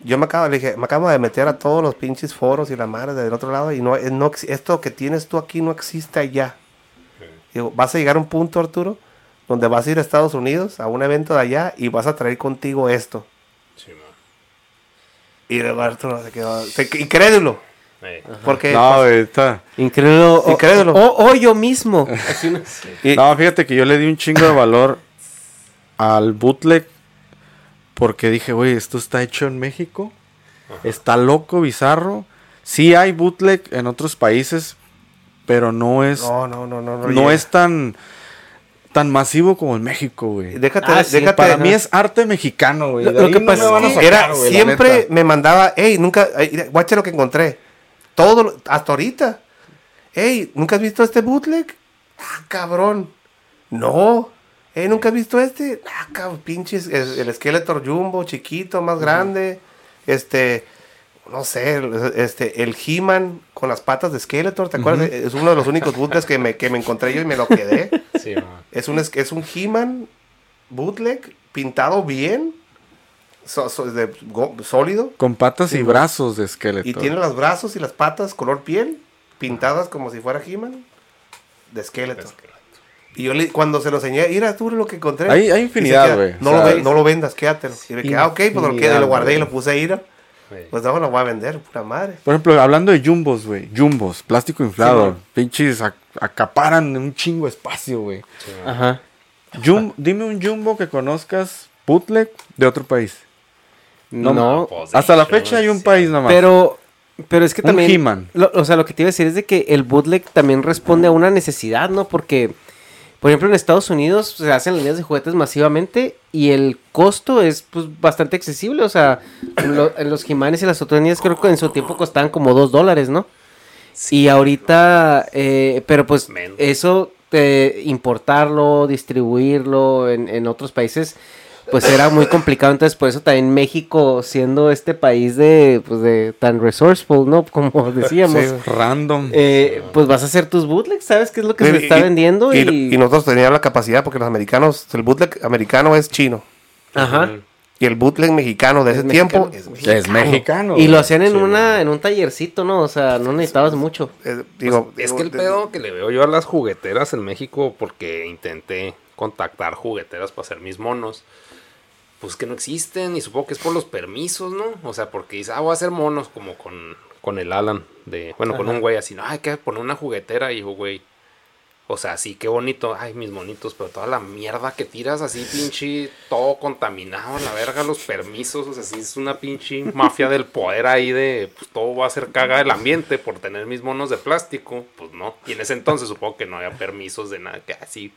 Yo me acabo, le dije, me acabo de meter a todos los pinches foros y la madre del otro lado y no, eh, no esto que tienes tú aquí no existe allá. Digo, vas a llegar a un punto, Arturo, donde vas a ir a Estados Unidos a un evento de allá y vas a traer contigo esto. Sí, man. Y luego Arturo se quedó se- incrédulo. Porque No, está. Incrédulo. o- Incrédulo. O, o yo mismo. No- y- No, fíjate que yo le di un chingo de valor al bootleg porque dije, güey, esto está hecho en México. Está loco, bizarro. Sí hay bootleg en otros países, pero no es no, no, no, no. no llega. es tan tan masivo como en México, güey. Déjate, Ah, sí, déjate. Para mí es arte mexicano, güey. Lo- De lo ahí que no pasa me es van a que sacar, Era, güey, siempre me mandaba, hey, nunca, guacha lo que encontré. Todo, lo- hasta ahorita. Hey, ¿nunca has visto este bootleg? Ah, cabrón. No. Hey, ¿nunca has visto este? Ah, cabrón, pinches, el, el Skeletor Jumbo, chiquito, más grande. Este, no sé, este, el He-Man con las patas de Skeletor, ¿te acuerdas? Es uno de los únicos bootlegs que me, que me encontré yo y me lo quedé. sí. Es un, es, un He-Man bootleg pintado bien, so- so- de go- sólido, Con patas y brazos de esqueleto. y tiene los brazos y las patas color piel, pintadas como si fuera He-Man, de esqueleto. Y yo le, cuando se lo enseñé, mira tú lo que encontré. Hay- hay infinidad, güey. No, O lo sea, no lo vendas, quédatelo. Y me quedé, ah, ok, pues lo, quedé, lo guardé y lo puse ahí. ¿no? Pues no, lo voy a vender, pura madre. Por ejemplo, hablando de jumbos, güey. Jumbos, plástico inflado. pinches ac- acaparan un chingo espacio, güey. Ajá. Jum- dime un jumbo que conozcas bootleg de otro país. No, Pues, Hasta la fecha hay un país nomás. pero, pero es que Un también. He-Man. lo- o sea, lo que te iba a decir es de que el bootleg también responde a una necesidad, ¿no? Porque, por ejemplo, en Estados Unidos se hacen líneas de juguetes masivamente y el costo es pues bastante accesible. O sea, lo- en los Jimanes y las otras líneas creo que en su tiempo costaban como dos dólares, ¿no? y ahorita, eh, pero pues Menos. eso, eh, importarlo, distribuirlo en, en otros países, pues era muy complicado. Entonces, por eso también México, siendo este país de, pues, de tan resourceful, ¿no? Como decíamos, Sí. Random. eh, pues vas a hacer tus bootlegs, ¿sabes qué es lo que se Y- está y- vendiendo? Y, Y, y nosotros teníamos la capacidad porque los americanos, el bootleg americano es chino. Ajá. Y el bootleg mexicano de Es ese tiempo mexicano. es es mexicano. Y lo hacían en Sí, una, en un tallercito, ¿no? O sea, no necesitabas mucho. Eh, digo, Es digo, que el de- pedo que le veo yo a las jugueteras en México, porque intenté contactar jugueteras para hacer mis monos, pues que no existen, y supongo que es por los permisos, ¿no? O sea, porque dice, ah, voy a hacer monos como con, con el Alan, de, bueno, con un güey así, no, hay que poner una juguetera, y digo, güey, o sea, sí, qué bonito, ay, mis monitos, pero toda la mierda que tiras así, pinche, todo contaminado, la verga, los permisos, o sea, sí es una pinche mafia del poder ahí de, pues todo va a ser caga el ambiente por tener mis monos de plástico, pues no, y en ese entonces supongo que no había permisos de nada, que así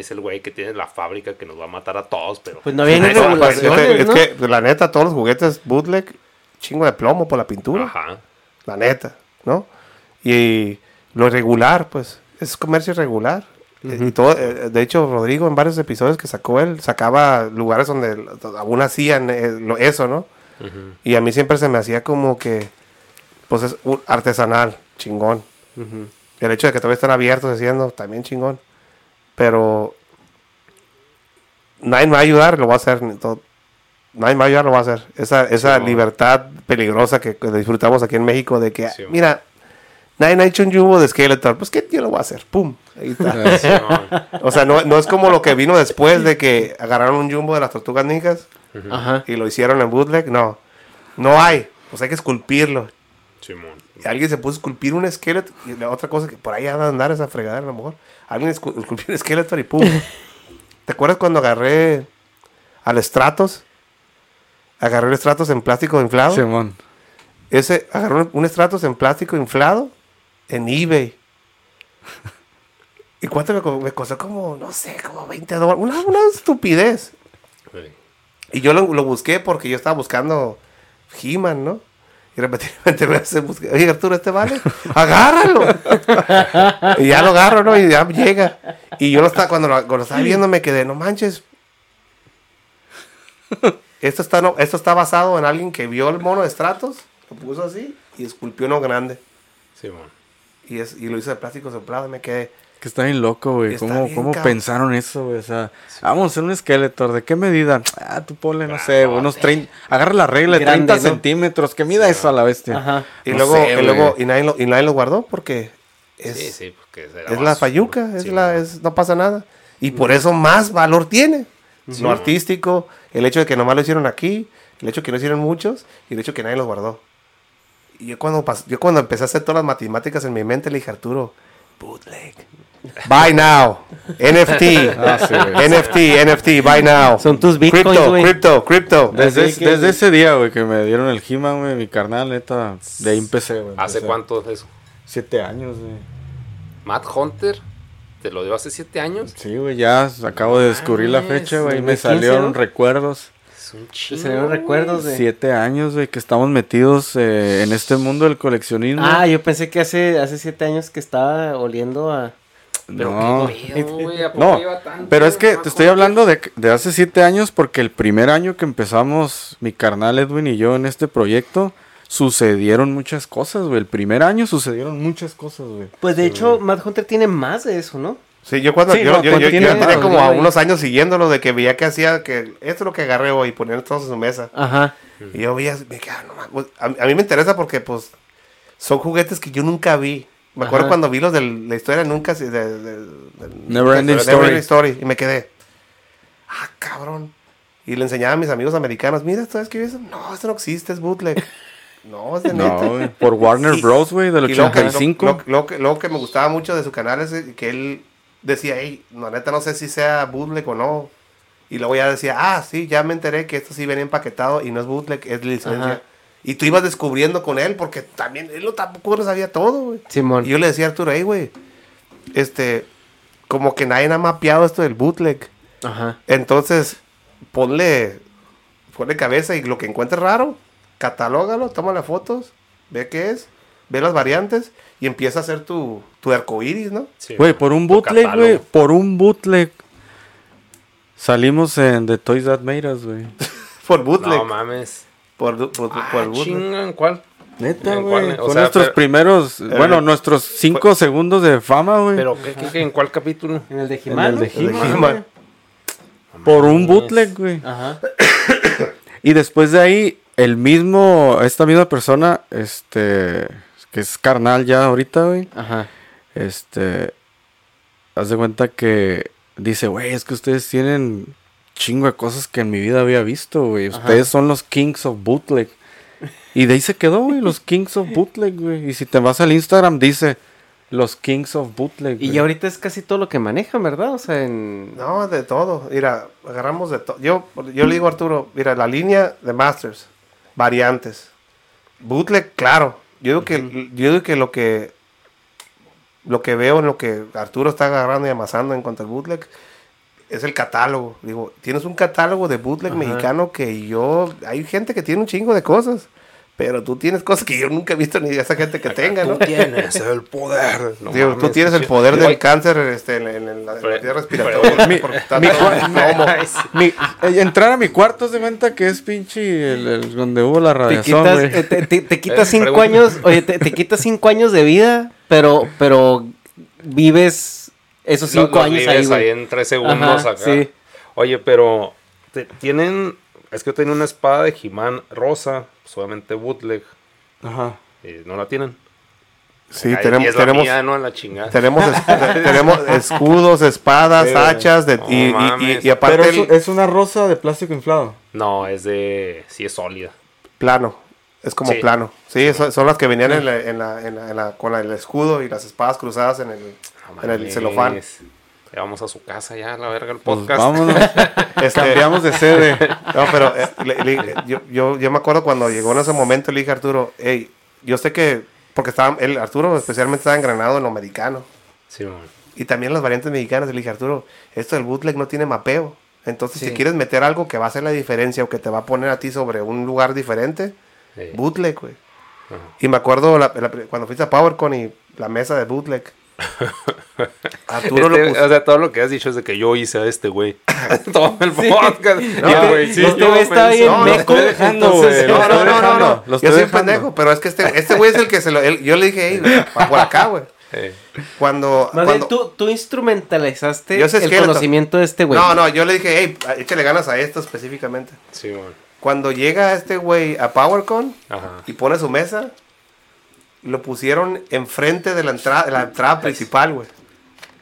es el güey que tiene la fábrica que nos va a matar a todos, pero... Pues no había ni No, es regulaciones, que- pues, la neta, todos los juguetes bootleg, chingo de plomo por la pintura. Ajá. La neta, ¿no? Y lo irregular, pues, es comercio irregular. Y todo, eh, de hecho, Rodrigo en varios episodios que sacó él, sacaba lugares donde aún hacían eh, eso, ¿no? Y a mí siempre se me hacía como que, pues es un- artesanal, chingón. Y el hecho de que todavía están abiertos haciendo, también chingón. Pero nadie me va a ayudar, lo va a hacer. Nadie me va a ayudar, lo va a hacer. Esa, esa Sí, libertad peligrosa que, que disfrutamos aquí en México de que, Sí, mira, nadie me ha hecho un jumbo de Skeletor. Pues, ¿qué tío lo va a hacer? ¡Pum! Ahí está. Sí, no. o sea, no, no es como lo que vino después de que agarraron un jumbo de las tortugas ninjas y lo hicieron en bootleg. No, no hay. Pues hay que esculpirlo. Simón. Y alguien se puso a esculpir un esqueleto. Y la otra cosa que por ahí ha de andar esa fregadera a lo mejor. Alguien escu- esculpió un esqueleto y pum. ¿Te acuerdas cuando agarré al Stratos? Agarré el Stratos en plástico inflado. Simón. Ese, agarré un, un Stratos en plástico inflado en eBay. ¿Y cuánto me, me costó? Como, no sé, como 20 dólares. Una, una estupidez. Sí. Y yo lo, lo busqué porque yo estaba buscando He-Man, ¿no? Y repetidamente me hace buscar, oye Arturo, ¿este vale? ¡Agárralo! y ya lo agarro, ¿no? Y ya llega. Y yo lo estaba, cuando lo, cuando lo estaba viendo me quedé, no manches. Esto está, no, esto está basado en alguien que vio el mono de estratos, lo puso así y esculpió uno grande. Sí, mon. Y, es, y lo hizo de plástico soplado y me quedé. Que está bien loco, güey. ¿Cómo, bien, cómo pensaron eso, güey? O sea, vamos a hacer un Skeletor. ¿De qué medida? Ah, tú ponle, no sé, güey, unos 30. Agarra la regla de Grande, 30 ¿no? centímetros. Que mida eso a la bestia. Ajá. Y No luego, sé, y, luego y, nadie lo, y nadie lo guardó porque es, Sí, sí, porque será es la fayuca, es Sí, la, es, no pasa nada. Y por eso más valor tiene. Lo artístico, el hecho de que nomás lo hicieron aquí, el hecho de que lo hicieron muchos y el hecho de que nadie los guardó. Y yo cuando, pas- yo cuando empecé a hacer todas las matemáticas en mi mente le dije a Arturo, bootleg. Buy now. NFT. Ah, sí. NFT, NFT, buy now. Son tus bitcoins, Crypto, güey. crypto, crypto. Desde, que- desde ese día, güey, que me dieron el He-Man, güey, mi carnal, neta, de ahí empecé, güey. ¿Hace cuánto es eso? Siete años, güey. Matt Hunter, ¿te lo dio hace siete años? Sí, güey, ya acabo de descubrir la fecha, güey. y Me 2015, salieron ¿no? recuerdos. Es un salieron güey. recuerdos de... Siete años, güey, que estamos metidos eh, en este mundo del coleccionismo. Ah, yo pensé que hace, hace siete años que estaba oliendo a... Pero no. qué pedo, güey, ¿a poco No, tanto, pero es que te estoy hablando de, de hace siete años porque el primer año que empezamos mi carnal Edwin y yo en este proyecto sucedieron muchas cosas, güey. El primer año sucedieron muchas cosas, güey. Pues de hecho, Matt Hunter tiene más de eso, ¿no? Sí, yo cuando Sí, yo, no, yo, cuando yo- tiene- yo tenía como a unos años siguiéndolo de que veía que hacía que esto es lo que agarré hoy y ponían todos en su mesa. Ajá. Y yo veía, me quedaba, no pues, a, a mí me interesa porque pues son juguetes que yo nunca vi. Me acuerdo Ajá. cuando vi los de la historia nunca de, de- de- Never Ending de Story. Never Story y me quedé, ah, cabrón. Y le enseñaba a mis amigos americanos, mira, ¿tú sabes qué es? No, esto no existe, es bootleg. No, es de neta. No, güey, por Warner Y- Bros, güey, del Y luego que, 85. lo, lo- lo que, lo que me gustaba mucho de su canal es que él decía, hey, la neta no sé si sea bootleg o no. Y luego ya decía, ah, sí, ya me enteré que esto sí venía empaquetado y no es bootleg, es licencia. Ajá. Y tú ibas descubriendo con él porque también él no, tampoco lo sabía todo, güey. Simón. Y yo le decía a Arturo, hey, güey, este, como que nadie ha mapeado esto del bootleg. Ajá. Entonces, ponle, ponle cabeza y lo que encuentres raro, catalógalo, tómale fotos, ve qué es, ve las variantes y empieza a hacer tu, tu arcoíris, ¿no? Sí, Güey, por un bootleg, güey, por un bootleg. Salimos en The Toys That Made Us, güey. Por bootleg. No mames. Por, por, por Ah, chingan, ¿cuál? Neta, ¿En güey. cuál? O Son sea, nuestros pero- primeros, bueno, nuestros cinco segundos de fama, güey. ¿Pero qué, qué- qué- en cuál capítulo? En el de En He-Man, de El de He-Man. Por un bootleg, güey. Ajá. Y después de ahí, el mismo, esta misma persona, este, que es carnal ya ahorita, güey. Ajá. Este, haz de cuenta que dice, güey, es que ustedes tienen chingo de cosas que en mi vida había visto, güey. Ustedes son los kings of bootleg. Y de ahí se quedó, güey, los kings of bootleg, güey. Y si te vas al Instagram, dice los kings of bootleg. Y güey. ahorita es casi todo lo que manejan, ¿verdad? O sea, en... No, de todo. Mira, agarramos de todo. Yo, yo le digo a Arturo, mira, la línea de Masters, variantes. Bootleg, claro. Yo digo que, yo digo que lo que lo que veo en lo que Arturo está agarrando y amasando en cuanto al bootleg es el catálogo. Digo, tienes un catálogo de bootleg mexicano que yo. Hay gente que tiene un chingo de cosas. Pero tú tienes cosas que yo nunca he visto ni de esa gente que tenga, ¿no? Tú tienes el poder. No Digo, tú tienes el poder del cáncer este, en, en- en la, la respiratoria. porque está todo plomo. Mi- eh, entrar a mi cuarto se cuenta que es pinche el, el- donde hubo la Te radiación, quitas, güey. eh, te, te- te quitas Eh, cinco pregunta. años, oye, te, te quitas cinco años de vida, pero, pero vives esos cinco los años ahí, en tres segundos Ajá, acá. sí. Oye, pero te- tienen. Es que yo tenía una espada de He-Man rosa, pues obviamente bootleg. Ajá. y no la tienen. Sí, Ay, tenemos, tenemos, mía, ¿no? En la chingada. tenemos, es- tenemos escudos, espadas, Sí, hachas, de, No y, y- y- mames. y aparte Pero es, una rosa de plástico inflado. No, es de. Sí, es sólida. plano. Es como Sí. plano. Sí, son, son las que venían en la, en la- en la- en la- con la- el escudo y las espadas cruzadas en el, No en el celofán. Ya vamos a su casa, ya, la verga, el Pues podcast. vámonos. Este, Cambiamos de sede. No, pero eh, le- le- yo, yo, yo me acuerdo cuando llegó en ese momento, le dije a Arturo, hey, yo sé que, porque estaba, él, Arturo especialmente estaba engranado en lo americano. Sí, man. Y también las variantes mexicanas. Le dije, Arturo, esto del bootleg no tiene mapeo. Entonces, si quieres meter algo que va a hacer la diferencia o que te va a poner a ti sobre un lugar diferente, Sí. bootleg, güey. Y me acuerdo la- la- cuando fuiste a PowerCon y la mesa de bootleg. Arturo Este, lo puso. O sea, todo lo que has dicho es de que yo hice a este güey. todo el podcast. No, güey, sí, este yo güey está bien No, no, meco, estoy dejando, entonces- güey. No, no, no, no, no. Lo Yo soy dejando. pendejo, pero es que este, este güey es el que se lo. él- yo le dije, hey, güey, por acá, güey. Eh, Cuando. Más cuando- bien, tú, tú instrumentalizaste Yo sé el conocimiento de este güey. No, no, yo le dije, hey, échale ganas a esto específicamente. sí, man. Cuando llega este güey a PowerCon Ajá. y pone su mesa, lo pusieron enfrente de la entrada, de la entrada principal, güey.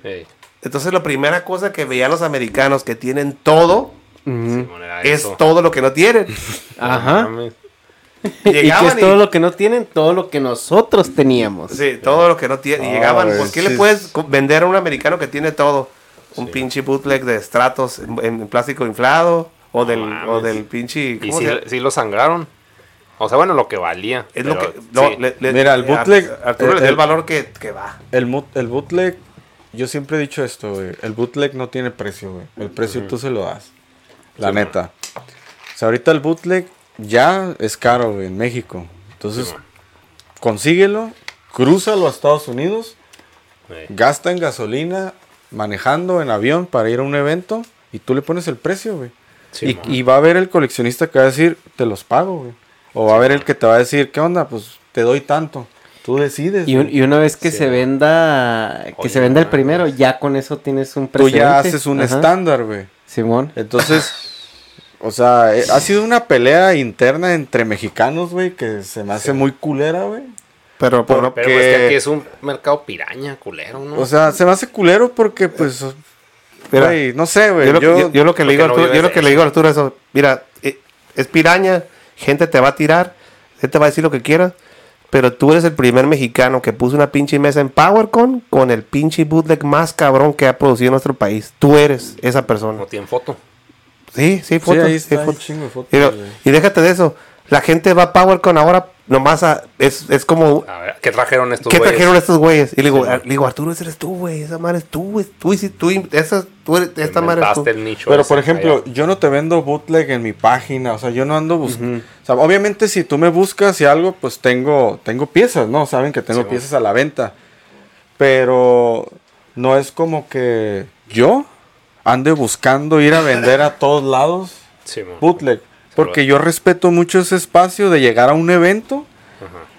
Ey, Entonces, la primera cosa que veían los americanos que tienen todo es todo lo que no tienen. Ajá. Y que es todo lo que no tienen, todo lo que nosotros teníamos. Sí, todo lo que no tienen. Y llegaban, ¿por qué sí. le puedes vender a un americano que tiene todo? Un pinche bootleg de estratos en, en plástico inflado o del, o del pinche... Y ¿cómo llama? sí lo sangraron. O sea, bueno, lo que valía. Es lo que... no, sí. le- le- Mira, el a- bootleg, Arturo eh, le dio el el- valor que, que va. El, el bootleg, yo siempre he dicho esto, güey. El bootleg no tiene precio, güey. El precio tú se lo das. La neta. O sea, ahorita el bootleg ya es caro, güey, en México. Entonces, consíguelo, crúzalo a Estados Unidos, gasta en gasolina, manejando en avión para ir a un evento y tú le pones el precio, güey. Sí, y, y va a haber el coleccionista que va a decir, te los pago, güey. O va a haber el que te va a decir, ¿qué onda? Pues te doy tanto. Tú decides. Y, un- güey. y una vez que Sí. se venda, que Oye, se venda el primero, ya con eso tienes un Tú precedente. ya haces un Ajá. estándar, güey. Simón. Entonces, o sea, eh, ha sido una pelea interna entre mexicanos, güey, que se me hace muy culera, güey. Pero, Por- Pero pues que- aquí es un mercado piraña, culero, ¿no? O sea, se me hace culero porque, pues, Mira, no sé, güey. yo, lo, Yo, yo- yo lo que le digo a porque no Arturo, yo lo que le digo a Arturo es eso. Mira, eh, es piraña, gente te va a tirar, gente va a decir lo que quiera, pero tú eres el primer mexicano que puso una pinche mesa en PowerCon con el pinche bootleg más cabrón que ha producido nuestro país. Tú eres esa persona. no tienen foto. Sí, sí, ahí está, Y, lo- güey. y déjate de eso. La gente va a PowerCon ahora nomás a... Es, es como... A ver, ¿qué trajeron estos ¿Qué güeyes? trajeron estos güeyes? Y le digo, le digo, Arturo, ese eres tú, güey. Esa madre es tú, güey. Tú, y si- tú, esa, tú eres, esta madre es tú. El nicho Pero por ejemplo, allá. yo no te vendo bootleg en mi página, o sea, yo no ando buscando. O sea, obviamente si tú me buscas y algo, pues tengo tengo piezas, ¿no? Saben que tengo Sí, piezas a la venta. Pero no es como que yo ande buscando ir a vender a todos lados Sí, bootleg, porque yo respeto mucho ese espacio de llegar a un evento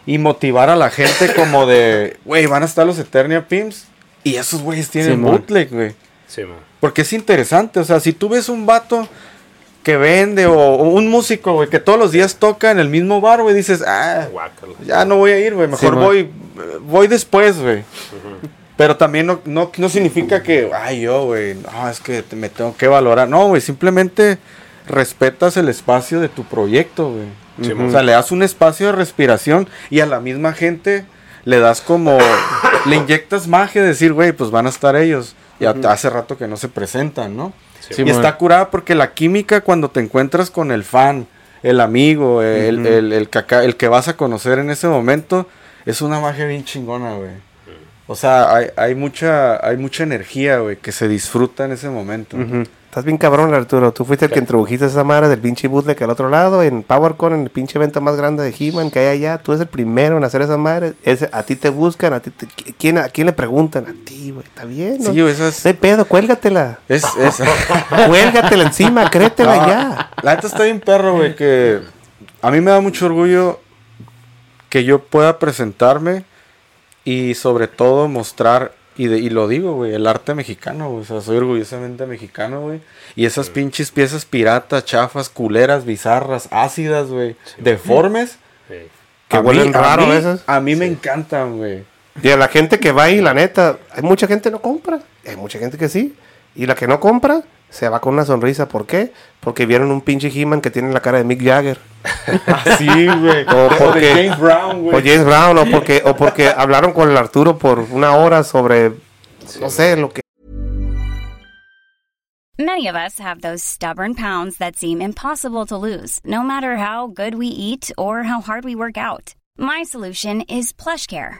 y motivar a la gente como de, güey, van a estar los Eternia Pimps y esos güeyes tienen bootleg, güey. Sí. Porque es interesante, o sea, si tú ves un vato que vende o, o un músico, güey, que todos los días toca en el mismo bar, güey, dices, ah, ya no voy a ir, güey, mejor Sí, voy, voy después, güey. Pero también no, no, no significa que, ay, yo, güey, no, es que me tengo que valorar. No, güey, simplemente respetas el espacio de tu proyecto, güey. Sí, o sea, le das un espacio de respiración y a la misma gente le das como, le inyectas magia de decir, güey, pues van a estar ellos. Y hace rato que no se presentan, ¿no? Sí, y está curada porque la química cuando te encuentras con el fan, el amigo, el, el, el que acá- el que vas a conocer en ese momento, es una magia bien chingona, güey. O sea, hay, hay mucha hay mucha energía, güey, que se disfruta en ese momento. Estás bien cabrón, Arturo. Tú fuiste el que introdujiste esa madre del pinche bootleg al otro lado, en PowerCon, en el pinche evento más grande de He-Man que hay allá. Tú eres el primero en hacer esa madre. Ese- a ti te buscan, a ti te- ¿quién, ¿a quién le preguntan? A ti, güey. Está bien, ¿no? Sí, güey, esas- No hay pedo, cuélgatela. Es, es- Cuélgatela encima, créetela No, ya. La neta está bien perro, güey, que a mí me da mucho orgullo que yo pueda presentarme y sobre todo mostrar, y, de- y lo digo, güey, el arte mexicano, güey, o sea, soy orgullosamente mexicano, güey. Y esas pinches piezas piratas, chafas, culeras, bizarras, ácidas, güey, deformes. Sí. Que a mí- huelen a raro mí- a veces. A mí me encantan, güey. Y a la gente que va ahí, la neta, hay mucha gente que no compra. Hay mucha gente que sí. Y la que no compra, se va con una sonrisa. ¿Por qué? Porque vieron un pinche He-Man que tiene la cara de Mick Jagger. Así, güey. O O porque- de James Brown, O güey. James Brown, o porque, o porque hablaron con el Arturo por una hora sobre, no sé, lo que Many of us have those stubborn pounds that seem impossible to lose, no matter how good we eat or how hard we work out. My solution is PlushCare.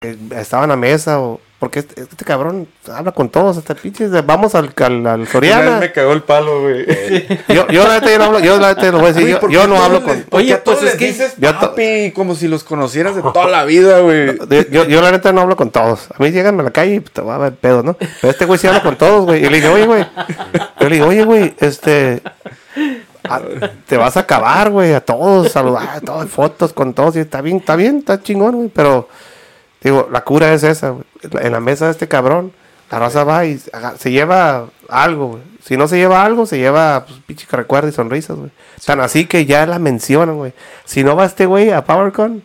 Eh, Estaba en la mesa o... Porque este, este cabrón habla con todos, hasta pinches. de- Vamos al, al, al Soriana. me cagó el palo, güey. Yo, yo la neta yo no hablo, yo la neta lo voy a decir, yo, ¿por yo qué no hablo le- con... Oye, pues todos es que dices papi, como si los conocieras de toda la vida, güey. yo, yo la neta no hablo con todos. A mí llegan a la calle y te va a ver pedo, ¿no? Pero este güey sí habla con todos, güey. Y le dije, oye, güey. Yo le digo, oye, güey, este... a- te vas a acabar, güey, a todos, saludar, a todos, fotos con todos. Y está bien, está bien, está chingón, güey. Pero, digo, la cura es esa, güey. En la mesa de este cabrón, la raza va y se lleva algo, güey. Si no se lleva algo, se lleva, pues, pinche recuerdo y sonrisas, güey. Tan así que ya la mencionan, güey. Si no va este güey a PowerCon,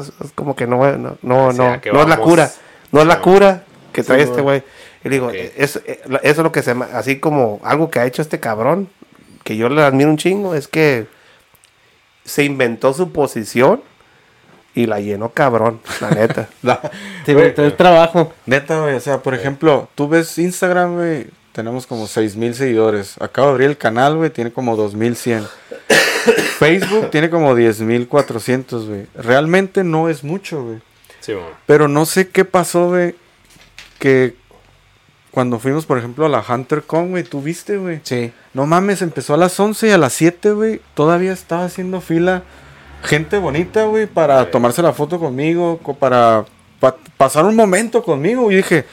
es, es como que no, no, no, O sea, no, es la cura. No es la cura que trae Sí, este güey. Y digo, es- eh, eso es lo que se así como algo que ha hecho este cabrón, que yo le admiro un chingo, es que se inventó su posición y la llenó cabrón, la neta. Te inventó el trabajo. Neta, güey. O sea, por ejemplo, tú ves Instagram, güey. Tenemos como 6 mil seguidores. Acabo de abrir el canal, güey. Tiene como 2100. Facebook tiene como 10.400, güey. Realmente no es mucho, güey. Sí, bueno. Pero no sé qué pasó, güey. Que cuando fuimos, por ejemplo, a la HunterCon, güey, ¿tú viste, güey? Sí. No mames, empezó a las 11 y a las 7, güey. Todavía estaba haciendo fila. Gente bonita, güey, para tomarse la foto conmigo, co- para pa- pasar un momento conmigo. Y dije,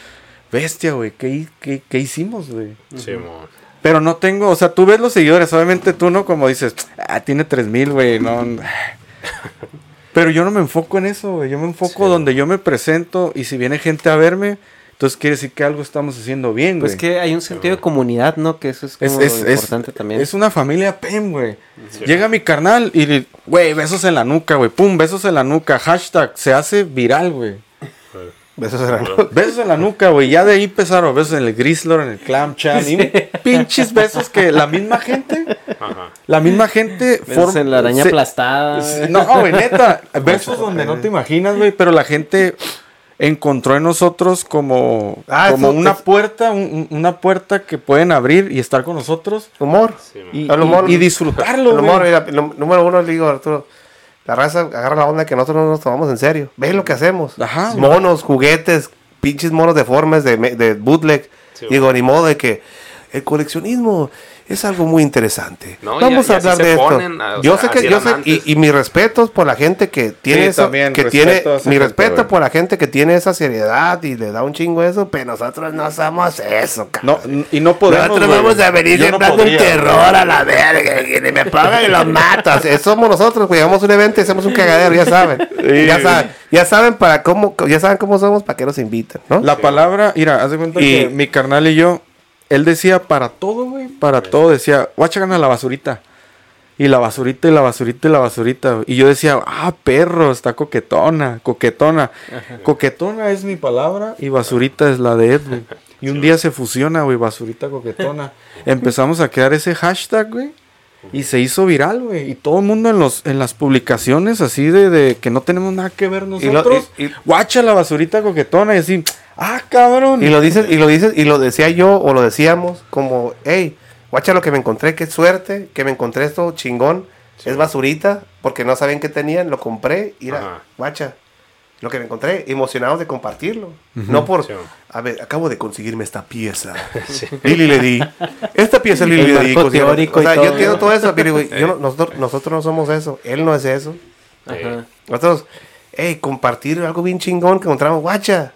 bestia, güey, ¿qué, qué, qué hicimos, güey? Sí, bueno. Pero no tengo, o sea, tú ves los seguidores, obviamente tú no, como dices, ah, tiene 3000, güey, no. Pero yo no me enfoco en eso, güey. Yo me enfoco donde yo me presento y si viene gente a verme, entonces quiere decir que algo estamos haciendo bien, güey. Pues que hay un sentido de comunidad, ¿no? Que eso es como Es, es- lo es- importante también. es una familia PEM, güey. Llega mi carnal y, le- güey, besos en la nuca, güey. Pum, besos en la nuca. Hashtag, se hace viral, güey. Besos en la nuca. Besos en la nuca, güey. Ya de ahí empezaron besos en el Grislor, en el Clam Chan. Y pinches besos que la misma gente, Ajá. la misma gente... Besos en la araña se- aplastada. No, güey, neta. Besos donde no te imaginas, güey. Pero la gente encontró en nosotros como, Ah, como una es- puerta, un- un- una puerta que pueden abrir y estar con nosotros Humor. Sí, y, El humor- y- y disfrutarlo, El humor, mira, número uno, le digo, Arturo, la raza agarra la onda que nosotros no nos tomamos en serio. Ve lo que hacemos. Ajá. Monos, juguetes, pinches monos deformes de, de bootleg. Sí, digo, ni modo de que el coleccionismo es algo muy interesante. No, Vamos a- y a así hablar de esto. a- yo sea, sé que, yo sé, y, y mis respetos por la gente que tiene Sí, eso, también, que tiene, mi respeto por la gente que tiene esa seriedad y le da un chingo eso, pero nosotros no somos eso, cabrón. No, y no podemos. Nosotros güey. vamos a venir no sembrando un terror a la verga. Que me pagan y los matas. Eso somos nosotros, güey. Llegamos a un evento y hacemos un cagadero, ya saben. ya saben, ya saben para cómo, ya saben cómo somos, para qué nos invitan, ¿no? La palabra, mira, haz de cuenta Y- que mi carnal y yo, él decía para todo, güey, para todo, decía, guacha gana la basurita. Y la basurita y la basurita y la basurita. Y yo decía, ah, perro, está coquetona, coquetona. Coquetona es mi palabra y basurita es la de Ed, güey. Y un día se fusiona, güey, basurita coquetona. Empezamos a crear ese hashtag, güey. Y se hizo viral, güey. Y todo el mundo en los en las publicaciones así de, de que no tenemos nada que ver nosotros. y- y- guacha la basurita coquetona y así, ah, cabrón. Y lo dices, y lo dices, y lo decía yo, o lo decíamos, como, hey, guacha lo que me encontré, qué suerte, que me encontré esto chingón. Es basurita, porque no sabían qué tenían, lo compré, y era, Ajá. guacha, lo que me encontré, emocionados de compartirlo. No por, Sí. a ver, acabo de conseguirme esta pieza. Lili le di. Esta pieza Lili le di. O sea, yo todo. entiendo todo eso, pero güey, yo no- nosotros, nosotros no somos eso. Él no es eso. Ajá. Nosotros, hey, compartir algo bien chingón que encontramos, guacha.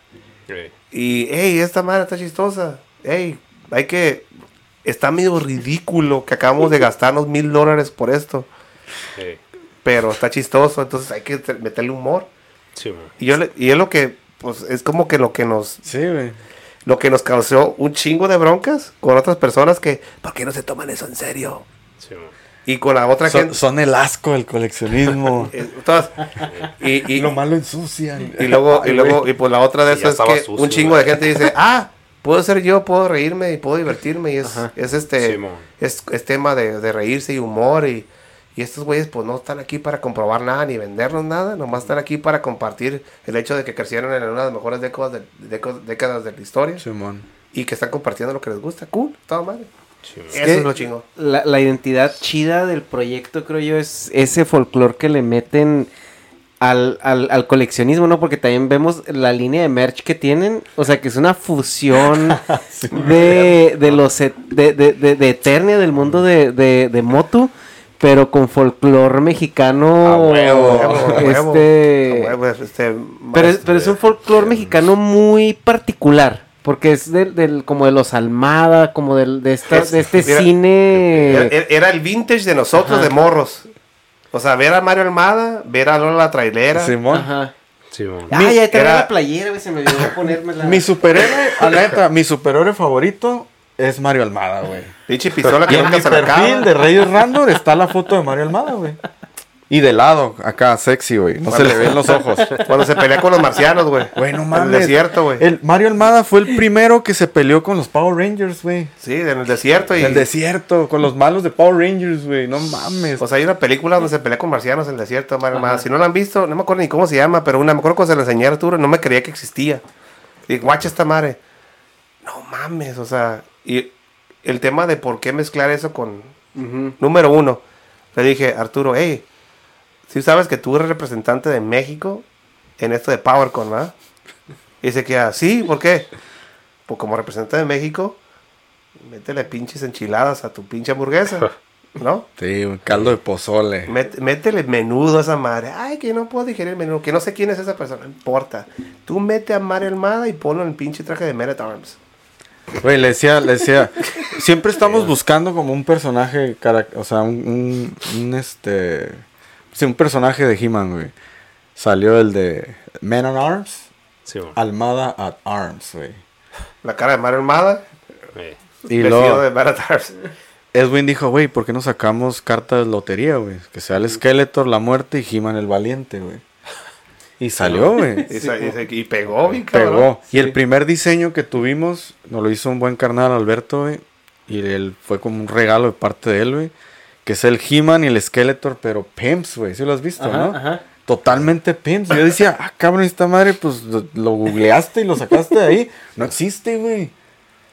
Sí. Y, hey, esta madre está chistosa. Hey, hay que. Está medio ridículo que acabamos de gastarnos mil dólares por esto. Sí. Pero está chistoso, entonces hay que te- meterle humor. Sí, man. Y, yo le- y es lo que, pues, es como que lo que nos, Sí, güey. lo que nos causó un chingo de broncas con otras personas que, ¿por qué no se toman eso en serio? Sí, man. Y con la otra Son, gente, son el asco del coleccionismo. eh, y, y, lo malo ensucian. y luego, y luego, güey. y pues la otra de eso es que sucio, un chingo de gente dice, ah, puedo ser yo, puedo reírme y puedo divertirme y es, es este, es, es tema de, de reírse y humor y, y estos güeyes pues no están aquí para comprobar nada ni vendernos nada, nomás están aquí para compartir el hecho de que crecieron en una de las mejores décadas de, déco- décadas de la historia Simón. y que están compartiendo lo que les gusta, cool, toda madre. Sí. Eso es lo chingo. La, la identidad chida del proyecto, creo yo, es ese folclore que le meten al, al, al coleccionismo, ¿no? Porque también vemos la línea de merch que tienen. O sea, que es una fusión de, de los de, de, de, de Eternia, del mundo de, de, de Motu, pero con folclore mexicano. A huevo, a este, a huevo, este, pero, es, pero es un folclore mexicano muy particular. Porque es del, del- como de los Almada, como del, de, esta, Es- de este mira, cine. Era, era el vintage de nosotros, Ajá. de morros. O sea, ver a Mario Almada, ver a Lola la trailera. Simón. Ajá. Sí. Ah, ya traía era- la playera, güey, se me olvidó ponérmela. Mi superhéroe, a la neta, mi superhéroe favorito es Mario Almada, güey. Pinche pistola Y que en nunca mi se perfil de Reyes Randor está la foto de Mario Almada, güey. Y de lado, acá, sexy, güey. No se le ven los ojos. Cuando se pelea con los marcianos, güey. Güey, no En mames. el desierto, güey. El Mario Almada fue el primero que se peleó con los Power Rangers, güey. Sí, en el desierto. Y, En el desierto, con los malos de Power Rangers, güey. No mames. O sea, hay una película donde se pelea con marcianos en el desierto, Mario Almada. Si no la han visto, no me acuerdo ni cómo se llama, pero una, me acuerdo cuando se la enseñé a Arturo, no me creía que existía. Y guacha esta madre. No mames, o sea, y el tema de por qué mezclar eso con... Número uno, le dije, Arturo, hey, si sabes que tú eres representante de México en esto de PowerCon, ¿verdad? Y dice que, ah, sí, ¿por qué? Pues como representante de México, métele pinches enchiladas a tu pinche hamburguesa, ¿no? Sí, un caldo de pozole. Met- métele menudo a esa madre. Ay, que no puedo digerir menudo. Que no sé quién es esa persona. No importa. Tú mete a Mario Almada y ponlo en el pinche traje de Meret Arms. Güey, le decía, le decía, siempre estamos buscando como un personaje, cara- o sea, un, un, un, este, sí, un personaje de He-Man, güey. Salió el de Men on Arms, Sí. Almada at Arms, güey. La cara de Mario Almada. Eh, Y luego de Meret Arms. Edwin dijo, güey, ¿por qué no sacamos cartas de lotería, güey? Que sea el Skeletor, la muerte y He-Man el valiente, güey. Y salió, güey. Y, pegó, bien cabrón. Pegó. Y el primer diseño que tuvimos nos lo hizo un buen carnal Alberto, güey. Y él fue como un regalo de parte de él, güey. Que es el He-Man y el Skeletor, pero pimps, güey. ¿Sí lo has visto, Ajá, no? ajá. Totalmente pimps. Yo decía, ah, cabrón, esta madre, pues lo, lo googleaste y lo sacaste de ahí. No existe, güey.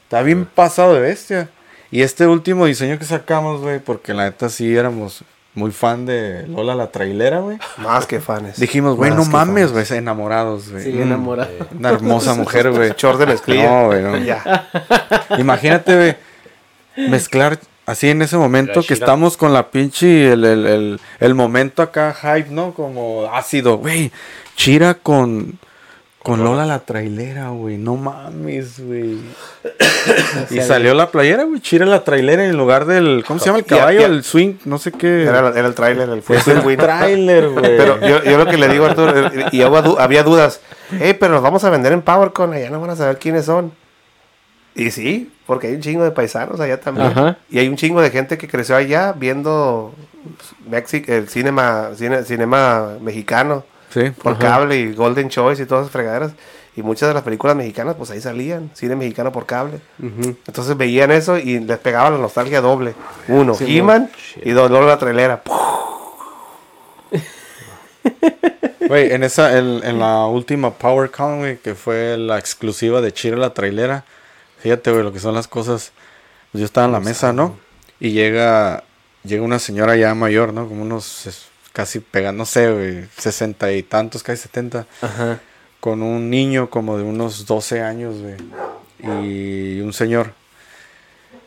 Está bien pasado de bestia. Y este último diseño que sacamos, güey, porque la neta sí éramos muy fan de Lola la trailera, güey. Más que fans. Dijimos, güey, no mames, güey, enamorados, güey. Sí, Mm, enamorado. Una hermosa mujer, güey. Short de mezclilla. No, güey, no. Ya. Imagínate, güey, mezclar así en ese momento que estamos con la pinche, el, el, el, el momento acá hype, ¿no? Como ácido, güey. Chira con, con Lola la trailera, güey. No mames, güey. y salió la playera, güey. Chira la trailera en lugar del, ¿cómo se llama el caballo? El swing, no sé qué. Era, era el tráiler, el Es el tráiler, güey. Pero yo, yo lo que le digo a Arturo, y había, du- había dudas. Hey, pero los vamos a vender en PowerCon, allá no van a saber quiénes son. Y sí, porque hay un chingo de paisanos allá también. Ajá. Y hay un chingo de gente que creció allá viendo Mexi- el cinema, cine, cinema mexicano Sí. por ajá. cable y Golden Choice y todas esas fregaderas. Y muchas de las películas mexicanas, pues ahí salían, cine mexicano por cable. Entonces veían eso y les pegaba la nostalgia doble. Uno, Sí, He-Man y dos, Lola la trailera. Güey, en esa, en, en la última PowerCon, güey, que fue la exclusiva de Chira la trailera. Fíjate, güey, lo que son las cosas. Yo estaba en la mesa, ¿no? Y llega, llega una señora ya mayor, ¿no? Como unos casi pega, no sé, güey, sesenta y tantos, casi setenta. Ajá. Con un niño como de unos 12 años, güey. Y un señor.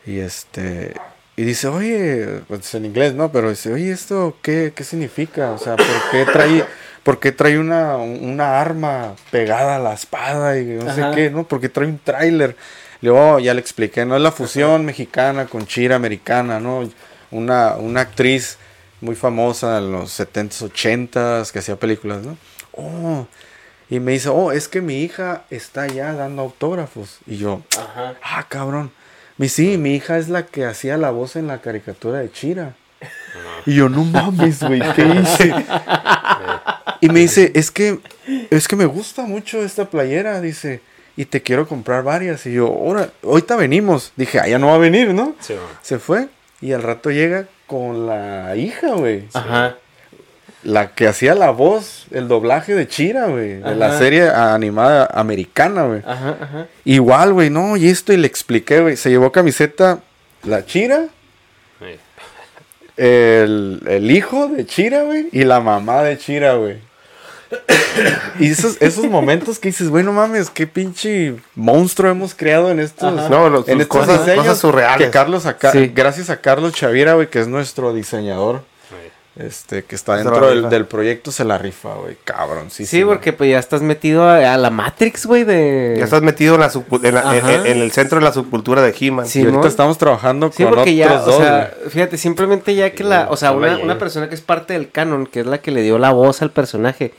Y este. Y dice, oye, pues en inglés, ¿no? Pero dice, oye, ¿esto qué, qué significa? O sea, ¿por qué trae, por qué trae una, una arma pegada a la espada y no Ajá. sé qué, ¿no? Porque trae un tráiler. Luego ya le expliqué, ¿no? Es la fusión mexicana con chira americana, ¿no? Una, una actriz muy famosa en los 70s, 80s que hacía películas, ¿no? oh. Y me dice, oh, es que mi hija está allá dando autógrafos. Y yo, ah, cabrón. Mi sí, mi hija es la que hacía la voz en la caricatura de Chira. Y yo, no mames, güey, ¿qué hice? y me dice, es que, es que me gusta mucho esta playera, dice, y te quiero comprar varias. Y yo, ahora, ahorita venimos. Dije, ah, ya no va a venir, ¿no? Sí. Se fue y al rato llega con la hija, güey. Ajá. La que hacía la voz, el doblaje de Chira, güey. De la serie animada americana, güey. Ajá, ajá. Igual, güey, no, y esto, y le expliqué, güey. Se llevó camiseta la Chira, Sí. el, el hijo de Chira, güey, y la mamá de Chira, güey. Y esos, esos momentos que dices, güey, no mames, qué pinche monstruo hemos creado en estos, Ajá. No, los- en estos cosas- diseños. cosas surreales. Que Carlos acá, Sí. gracias a Carlos Chavira, güey, que es nuestro diseñador. Este, que está dentro del, proyecto, se la rifa, güey, cabrón. Sí, Sí, porque pues ya estás metido a, a la Matrix, güey, de... Ya estás metido en, la subcu- en, la- en- Ajá. en- en el centro de la subcultura de He-Man. Sí, y ahorita ¿no? estamos trabajando Sí, con porque otros ya, dos, o sea, güey. fíjate, simplemente ya que la, o sea, una, una persona que es parte del canon, que es la que le dio la voz al personaje,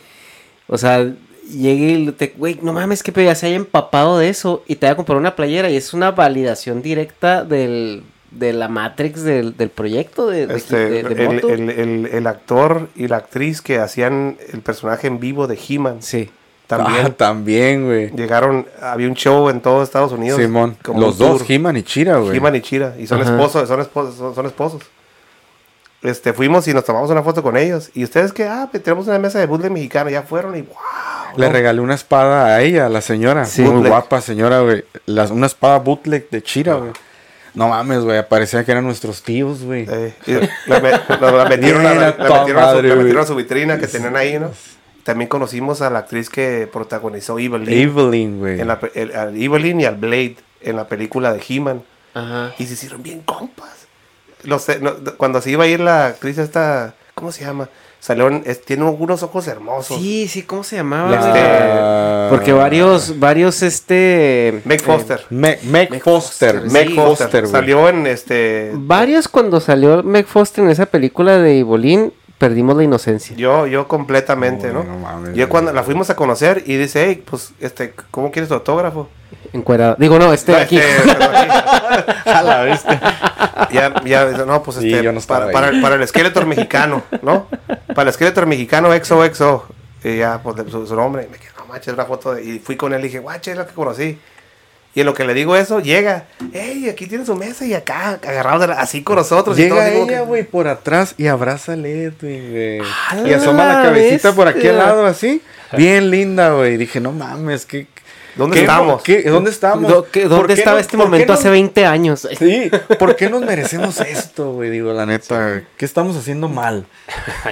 o sea, llegue y te, güey, no mames, que ya se haya empapado de eso y te vaya a comprar una playera y es una validación directa del, de la Matrix del, del proyecto de, de, Este, de- de el, Moto. el- el- el actor y la actriz que hacían el personaje en vivo de He-Man Sí. también Ah, también, güey. llegaron, había un show en todo Estados Unidos. Simón, como los dos. He-Man y Chira, güey. He-Man y Chira. Y son Ajá. esposos, son esposos, son, son esposos. Este, fuimos y nos tomamos una foto con ellos. Y ustedes que, ah, pues, tenemos una mesa de bootleg mexicano. Ya fueron y wow. Le ¿no? regalé una espada a ella, a la señora. Sí. Muy Bootleg. guapa señora, güey. Una espada bootleg de Chira, güey. No mames, güey. Parecía que eran nuestros tíos, güey. Eh, la, me- la- la metieron, a, metieron su, madre, la güey. metieron a su vitrina que tenían ahí, ¿no? También conocimos a la actriz que protagonizó Evelyn. Evelyn, güey. en la, el- Evelyn y al Blade en la película de He-Man. Ajá. Y se hicieron bien compas. Los, eh, no, cuando se iba a ir la actriz esta, ¿cómo se llama? Salieron, es- tiene unos ojos hermosos. Sí, sí, ¿cómo se llamaba? La- güey? Porque varios, varios, este... Meg Foster. Meg Meg Foster. Foster, Meg Foster. Salió en este. Varios cuando salió Meg Foster en esa película de Ibolín, perdimos la inocencia. Yo, yo completamente, Uy, ¿no? no mames, yo cuando la fuimos a conocer y dice, hey, pues, este, ¿cómo quieres tu autógrafo? Encuerada. Digo, no, este No, aquí. este, aquí. A la bestia. ya, ya, no, pues este, no para, para, el- para el esqueleto mexicano, ¿no? Para el esqueleto mexicano XOXO. Y ya, pues, de su, su nombre. Y me quedé, no manches, una foto. de- y fui con él y dije, guache, es la que conocí. Y en lo que le digo eso, llega, hey, aquí tiene su mesa y acá, agarrado así con nosotros. y todo, Llega así como ella, que- güey, por atrás y abraza a Edwin, güey. ¡A Y asoma la cabecita por aquí al lado, así. Bien linda, güey. Dije, no mames, ¿qué? ¿Dónde qué- estamos? qué- ¿Dónde estamos? Do- que- ¿Por ¿Dónde estaba no- este momento no- hace 20 años? Sí, ¿por qué nos merecemos esto, güey? Digo, la neta, ¿qué estamos haciendo mal?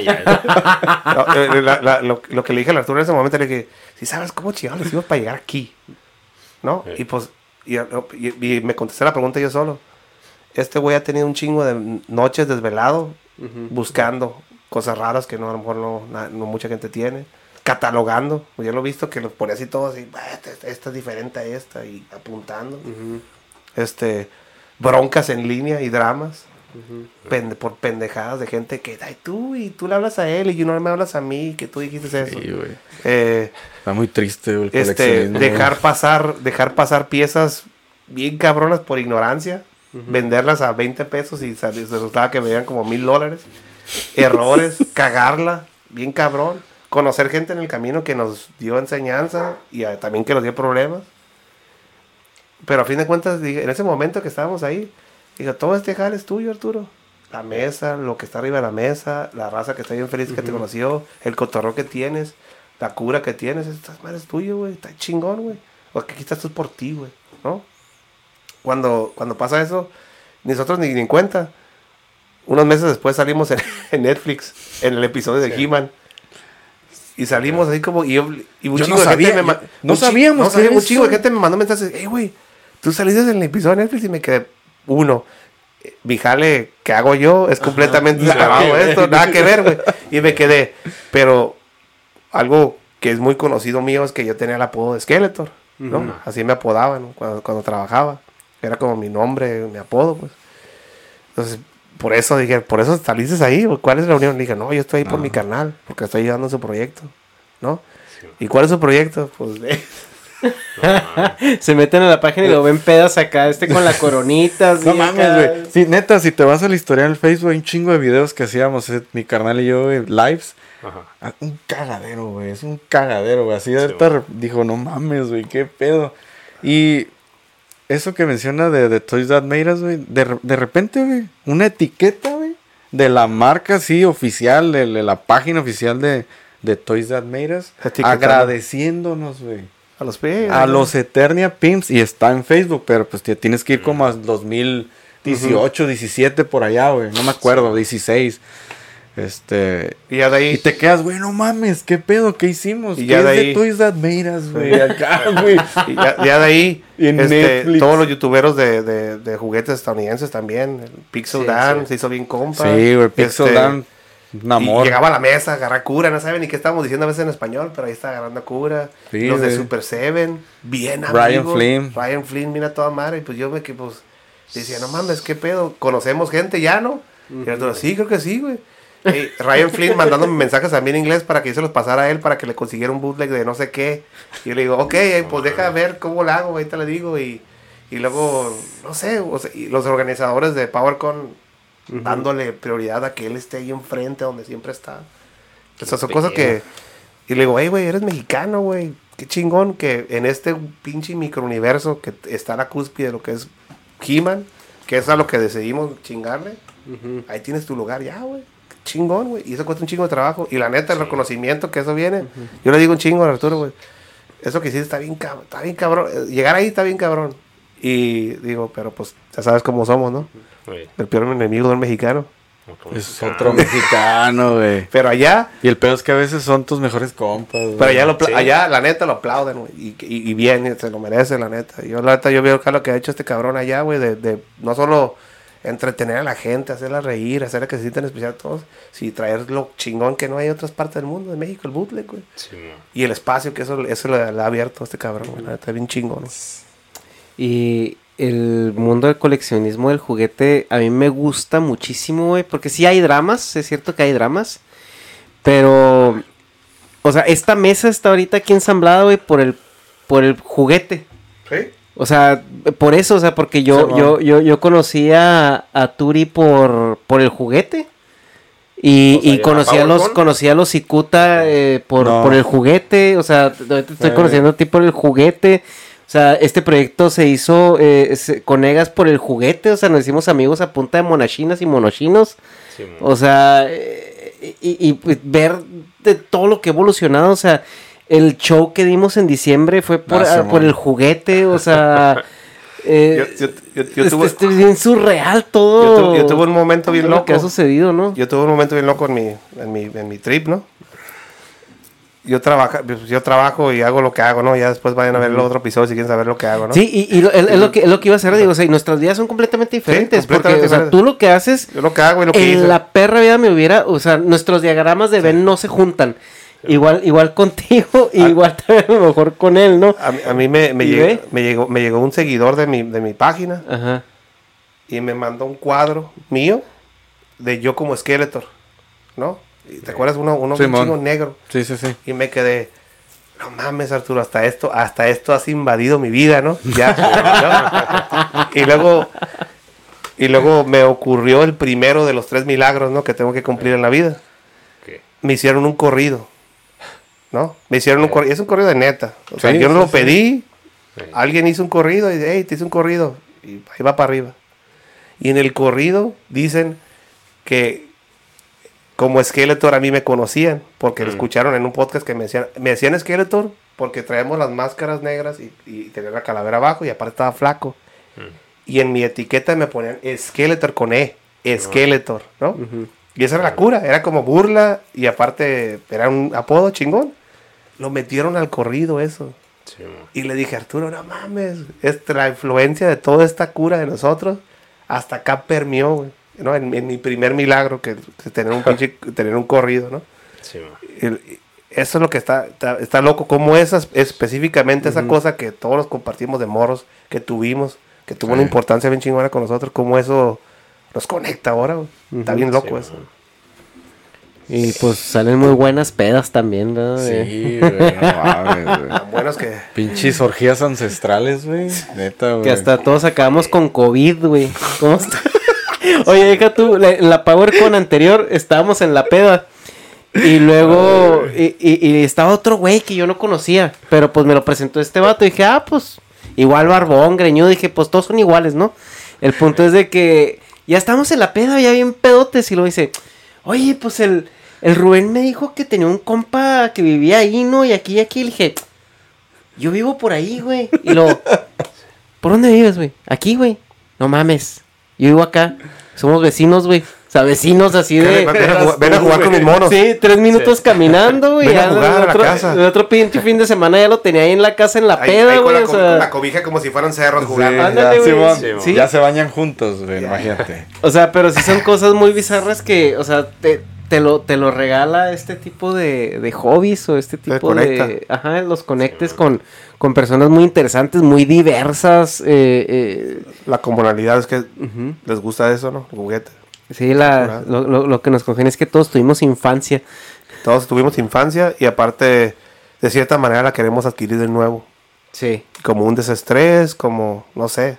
Eh, la- la- lo, lo que le dije a Arturo en ese momento le dije, si sabes cómo chingados le hicimos para llegar aquí, ¿no? Sí. Y pues, y, y- y me contesté la pregunta yo solo. Este güey ha tenido un chingo de noches desvelado buscando cosas raras que no, a lo mejor no, na- no mucha gente tiene, catalogando. Yo lo he visto que los pone así todos así, "Ah, esta, esta es diferente a esta y apuntando. Este, broncas en línea y dramas. Pende- por pendejadas de gente que, ay, tú, y tú le hablas a él y no me hablas a mí, que tú dijiste eso. Sí. Eh, Está muy triste, el este, dejar pasar, dejar pasar piezas bien cabronas por ignorancia, venderlas a 20 pesos y se resultaba que veían como mil dólares, errores, cagarla, bien cabrón, conocer gente en el camino que nos dio enseñanza y a- también que nos dio problemas. Pero a fin de cuentas, en ese momento que estábamos ahí, digo, todo este jale es tuyo, Arturo. La mesa, lo que está arriba de la mesa, la raza que está bien feliz que te conoció, el cotorro que tienes, la cura que tienes, estas madres es tuyo, güey, está chingón, güey. O aquí estás tú por ti, güey, ¿no? Cuando, cuando pasa eso, nosotros ni, ni en cuenta. Unos meses después salimos en, en Netflix, en el episodio de He-Man. Y salimos así como. Y, yo- y un Yo chingo no de gente sabía, me yo- no sabíamos no sabía, Un chingo de gente me mandó mensajes. Hey, güey, tú saliste en el episodio de Netflix y me quedé. Uno, eh, mi jale que hago yo es completamente Nada separado que de esto, nada que ver, güey. Y me quedé. Pero algo que es muy conocido mío es que yo tenía el apodo de Skeletor, ¿no? Así me apodaban ¿no? cuando, cuando trabajaba. Era como mi nombre, mi apodo, pues. Entonces, por eso dije, por eso saliste ahí, ¿cuál es la unión? Le dije, no, yo estoy ahí por mi canal, porque estoy ayudando en su proyecto. ¿no? ¿Y cuál es su proyecto? Pues. Se meten a la página y lo ven pedas acá, este con la coronita. así No mames, güey. Sí, neta, si te vas a la historia del Facebook, hay un chingo de videos que hacíamos, eh, mi carnal y yo, güey, lives. Ajá. Ah, Un cagadero, güey. Es un cagadero, güey. Así de ahorita re- dijo, no mames, güey, qué pedo. Y eso que menciona de, de Toys That Made Us, güey. De, de repente, güey, una etiqueta, güey, de la marca, sí, oficial, de, de la página oficial de, de Toys That Made Us, agradeciéndonos, güey. A los pies. A los Eternia Pimps y está en Facebook, pero pues te tienes que ir como a 2018, 17 por allá, güey. No me acuerdo, 16. Este. Y ya de ahí. Y te quedas, güey, no mames, ¿qué pedo? ¿Qué hicimos? Y ¿Qué ya de ahí- Toys That Made Us, güey? Acá, güey. Y ya, ya de ahí, Y en este, todos los youtuberos de, de, de juguetes estadounidenses también. El Pixel Sí, Dan sí. se hizo bien compa. Sí, güey, Pixel Este, Dan, y amor. llegaba a la mesa, agarra cura, no sabe ni qué estábamos diciendo a veces en español, pero ahí está agarrando cura. Sí, los de. Super Seven, bien Ryan amigos. Flynn. Ryan Flynn, mira toda madre. Y pues yo me que pues decía, no mames, qué pedo, conocemos gente ya, ¿no? Y Arturo, sí, creo que sí, güey. Ryan Flynn mandándome mensajes a mí en inglés para que yo se los pasara a él para que le consiguiera un bootleg de no sé qué. Y yo le digo, ok, pues deja ver cómo lo hago, ahorita le digo. Y, y luego, no sé, o sea, y los organizadores de PowerCon dándole prioridad a que él esté ahí enfrente donde siempre está. O sea, son cosas que... Y le digo, hey, güey, eres mexicano, güey. Qué chingón que en este pinche microuniverso que está a la cúspide de lo que es He-Man, que es a lo que decidimos chingarle. Ahí tienes tu lugar ya, güey. Qué Chingón, güey. Y eso cuesta un chingo de trabajo. Y la neta, el reconocimiento que eso viene. Yo le digo un chingo a Arturo, güey. Eso que hiciste está bien. Está bien cabrón. Eh, Llegar ahí está bien cabrón. Y digo, pero pues ya sabes cómo somos, ¿no? El peor enemigo del mexicano. Es mexicano. otro mexicano, güey. Pero allá, Y el pedo es que a veces son tus mejores compas, güey. pero allá, lo, Sí. allá la neta lo aplauden, güey. Y, y, y bien, se lo merece, la neta. Yo, la neta, yo veo acá lo que ha hecho este cabrón allá, güey, de, de no solo entretener a la gente, hacerla reír, hacerla que se sientan especial todos, sino traer lo chingón que no hay en otras partes del mundo, de México, el bootleg, güey. Sí. Y el espacio que eso, eso le, le ha abierto a este cabrón, güey. La neta, bien chingón. Y el mundo del coleccionismo del juguete a mí me gusta muchísimo, güey, porque sí hay dramas, es cierto que hay dramas, pero, o sea, esta mesa está ahorita aquí ensamblada, güey, por el, por el juguete. ¿Sí? O sea, por eso, o sea, porque yo, Sí, yo, yo, yo conocí a, a Turi por, por el juguete. Y, O sea, y ¿ya conocí a los, conocí a los Cicuta eh, por, No. por el juguete. O sea, te estoy Sí. conociendo a ti por el juguete. O sea, este proyecto se hizo eh, con Egas por el juguete. O sea, nos hicimos amigos a punta de monachinas y monochinos. Sí. O sea, eh, y, y, ver de todo lo que ha evolucionado, o sea, el show que dimos en diciembre fue por, Ah, por el juguete, o sea, eh, Yo, yo- yo- yo este- tuve, este es bien surreal yo todo. yo tuve un momento bien todo lo que ha loco. sucedido, ¿no? Yo tuve un momento bien loco en mi, en mi, en mi trip, ¿no? Yo, trabaja, pues, yo trabajo y hago lo que hago, ¿no? Ya después vayan a ver el otro episodio si quieren saber lo que hago, ¿no? Sí, y, y lo- es, es lo que, es lo que iba a hacer, digo, o sea, y nuestras vidas son completamente diferentes, completamente porque, o sea, tú lo que haces, Yo lo que hago y lo que en hice. la perra vida me hubiera, o sea, nuestros diagramas de Ben no se juntan. Igual, igual contigo, y Ah. igual también a lo mejor con él, ¿no? A, mí- a mí me, me, ¿Y llegó, me, llegó, me llegó un seguidor de mi, de mi página Ajá. y me mandó un cuadro mío de yo como Skeletor, ¿no? Y ¿Te acuerdas? Uno, uno chingo negro. Sí, sí, sí. Y me quedé, no mames, Arturo, hasta esto, hasta esto has invadido mi vida, ¿no? Ya. ¿no? Y luego, y luego me ocurrió el primero de los tres milagros, ¿no? Que tengo que cumplir en la vida. ¿Qué? Me hicieron un corrido, ¿no? Me hicieron un corrido, es un corrido de neta. O sea, Sí, yo no sí, lo sí. pedí, Sí. alguien hizo un corrido y dice, hey, te hice un corrido. Y ahí va para arriba. Y en el corrido dicen que como Skeletor a mí me conocían, porque lo Mm. escucharon en un podcast que me decían, me decían Skeletor porque traemos las máscaras negras y, y tenía la calavera abajo y aparte estaba flaco. Y en mi etiqueta me ponían Skeletor con E, Skeletor, ¿no? Y esa era la cura, era como burla y aparte era un apodo chingón. Lo metieron al corrido eso. Sí. Y le dije, Arturo, no mames, es la influencia de toda esta cura de nosotros hasta acá permeó, güey. ¿No? En, en mi primer milagro, que, tener un pinche, tener un corrido, ¿no? Sí. El- eso es lo que está, está, está loco, como esas, específicamente esa cosa que todos los compartimos de morros, que tuvimos, que tuvo una Sí. importancia bien chingona con nosotros, como eso nos conecta ahora, güey. Está bien loco Sí, eso. Y pues salen muy buenas pedas también, Sí, güey, no mames, güey. Tan buenas que. Pinches orgías ancestrales, güey. Neta, güey. Que hasta todos acabamos con COVID, güey. ¿Cómo está? Oye, deja tú, la- la PowerCon anterior estábamos en la peda. Y luego, y, y- y estaba otro güey que yo no conocía. Pero pues me lo presentó este vato. Y dije, ah, pues, igual barbón, greñudo. Dije, pues todos son iguales, ¿no? El punto es de que ya estamos en la peda, ya bien pedotes. Y luego dice, oye, pues el, el Rubén me dijo que tenía un compa que vivía ahí, ¿no? Y aquí y aquí. Le dije, yo vivo por ahí, güey. Y luego, ¿por dónde vives, güey? Aquí, güey. No mames. Yo vivo acá. Somos vecinos, güey. O sea, vecinos así de. Ven, a jugar- ven a jugar con mis monos. Sí, tres minutos caminando, güey. Ven a jugar a la otro, casa. el otro pinche fin de semana ya lo tenía ahí en la casa en la Ahí- peda, ahí con, güey. la, O co- con la sea, cobija como si fueran cerros Sí, jugando. ya, Ándale, güey. Simón, Sí, sí. ya se bañan juntos, güey, imagínate. o sea, pero sí son cosas muy bizarras que, o sea, te, te lo, te lo regala este tipo de, de hobbies o este tipo de... Ajá, los conectes con, con personas muy interesantes, muy diversas. eh, eh, La comunalidad es que les gusta eso, ¿no? Juguete. sí, la, lo, lo- lo que nos congenia es que todos tuvimos infancia. Todos tuvimos infancia y aparte, de cierta manera, la queremos adquirir de nuevo. Sí. Como un desestrés, como, no sé.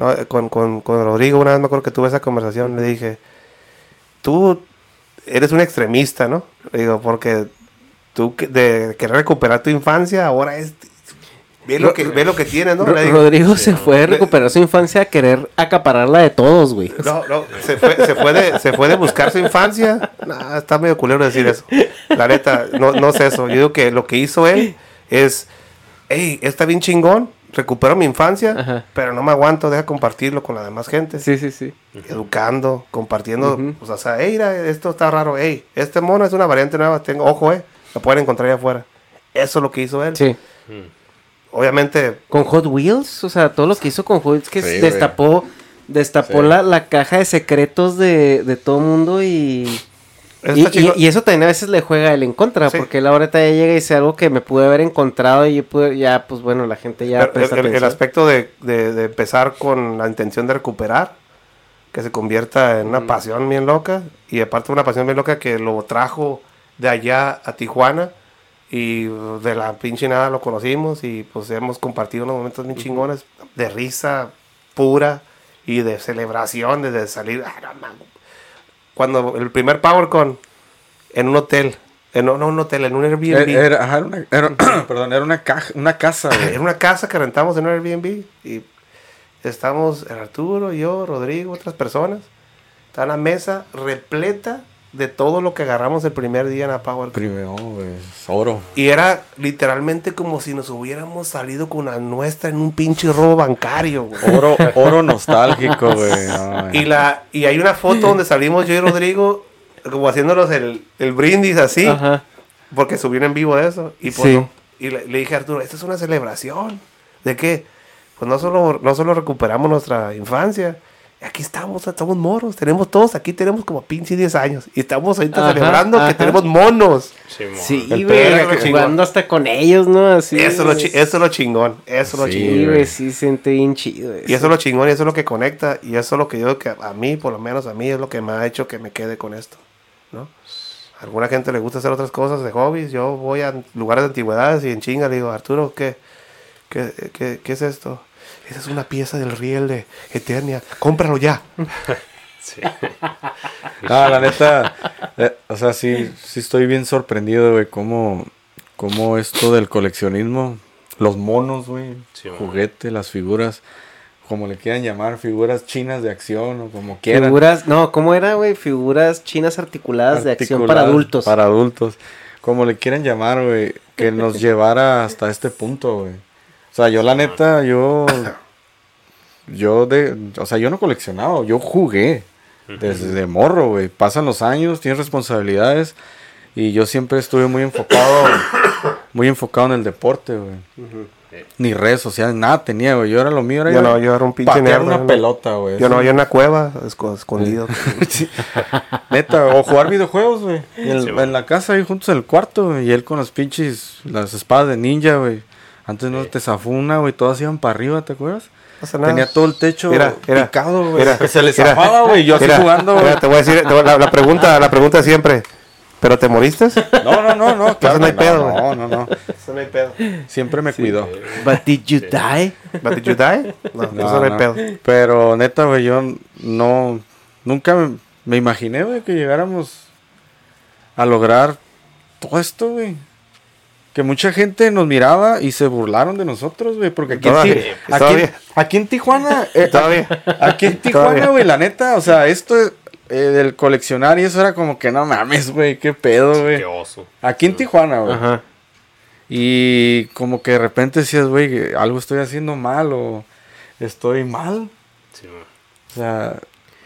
¿no? Con, con, con Rodrigo, una vez me acuerdo que tuve esa conversación, le dije, tú eres un extremista, ¿no? Digo, porque tú de querer recuperar tu infancia, ahora es... Ve lo que, ve lo que tienes, ¿no? Ro- Rodrigo se fue a recuperar su infancia a querer acapararla de todos, güey. No, no, se fue, se fue de, se fue de buscar su infancia. Nah, está medio culero decir eso. La neta, no, no es eso. Yo digo que lo que hizo él es, hey, está bien chingón, recupero mi infancia, Ajá. pero no me aguanto, deja compartirlo con la demás gente. Sí, sí, sí. Educando, compartiendo, pues, o sea, hey, mira, esto está raro, hey, este mono es una variante nueva, tengo, ojo, eh, lo pueden encontrar allá afuera. Eso es lo que hizo él. Sí. Obviamente, Con Hot Wheels, o sea, todo lo que hizo con Hot Wheels que Sí, destapó, destapó Sí. la, la caja de secretos de, de todo mundo y, y, eso también a veces le juega él en contra, Sí. porque él ahorita ya llega y dice algo que me pude haber encontrado y yo pude- ya, pues bueno, la gente ya Pero el, el- el aspecto de, de- de empezar con la intención de recuperar, que se convierta en una pasión bien loca, y aparte una pasión bien loca que lo trajo de allá a Tijuana, y de la pinche nada lo conocimos, y pues hemos compartido unos momentos bien chingones, de risa pura, y de celebración, desde salir, ah, no, man. Cuando el primer PowerCon, en un hotel, en, no, no un hotel, en un Airbnb. Era, era- ajá, era una, era- perdón, era una, caja, una casa, güey. Era una casa que rentamos en un Airbnb y estamos Arturo, yo, Rodrigo, otras personas. Está la mesa repleta de todo lo que agarramos el primer día en la Power. Primero, güey, es oro. Y era literalmente como si nos hubiéramos salido con la nuestra en un pinche robo bancario. güey. Oro, oro nostálgico, güey. Y, la, y hay una foto donde salimos yo y Rodrigo como haciéndonos el, el brindis así. Ajá. Porque subieron en vivo de eso. Y, pues, Sí. no. y le, le dije a Arturo, esta es una celebración. ¿De qué? Pues no solo, no solo recuperamos nuestra infancia. Aquí estamos, estamos moros. Tenemos todos, aquí tenemos como pinche 10 años. Y estamos ahorita Ajá, celebrando ajá. que tenemos monos. Sí, El güey, jugando hasta con ellos, ¿no? Así. Eso, es lo eso es lo chingón. Eso es lo Sí, chingón. Sí, güey. sí, siente bien chido. Y eso es lo chingón y eso es lo que conecta. Y eso es lo que yo digo que a mí, por lo menos a mí, es lo que me ha hecho que me quede con esto. ¿no? A alguna gente le gusta hacer otras cosas de hobbies. Yo voy a lugares de antigüedades y en chinga le digo, Arturo, ¿qué, qué, qué, qué es esto? Esa es una pieza del riel de Eternia. Cómpralo ya. No, la neta, eh, o sea, sí, sí estoy bien sorprendido, güey, cómo, cómo esto del coleccionismo, los monos, güey, Sí, juguete, las figuras, como le quieran llamar, figuras chinas de acción o como quieran. Figuras, no, ¿cómo era, güey? Figuras chinas articuladas de acción para Articuladas adultos. Para adultos, como le quieran llamar, güey, que nos llevara hasta este punto, güey. O sea, yo la neta, yo, yo de, o sea, yo no coleccionaba, yo jugué desde morro, güey. Pasan los años, tienes responsabilidades y yo siempre estuve muy enfocado, muy enfocado en el deporte, güey. Ni redes sociales, nada tenía, güey. Yo era lo mío, era Yo no, yo era un pinche nerd, una ¿no? pelota, güey. Yo no, yo en una cueva, esco- escondido. Sí. Neta, o jugar videojuegos, güey. Sí, en la casa ahí juntos en el cuarto, güey. Y él con las pinches, las espadas de ninja, güey. Antes no te zafó una, güey. Todas iban para arriba, ¿te acuerdas? No pasa nada. Tenía todo el techo Mira, mira, picado, güey. Que se le zafaba, güey. Yo así jugando, güey. te voy a decir, te voy- la, la pregunta, la pregunta siempre. ¿Pero te moriste? Eso No, no, no, no, claro. no hay pedo, no, no, no, no. no hay pedo. Siempre me cuidó. But did you die? ¿But did you die? No, No, eso no hay pedo. Pero neta, güey, yo no. Nunca me, me imaginé, güey, que llegáramos a lograr todo esto, güey. Que mucha gente nos miraba y se burlaron de nosotros, güey. Porque aquí, en, Todavía, aquí, todavía. aquí en Tijuana, eh, Todavía. aquí en Tijuana, güey, la neta, o sea, esto eh, del coleccionar y eso era como que no mames, güey, qué pedo, güey. Qué oso. Aquí en Tijuana, güey. Ajá. Y como que de repente decías, güey, algo estoy haciendo mal o estoy mal. Sí, man. O sea,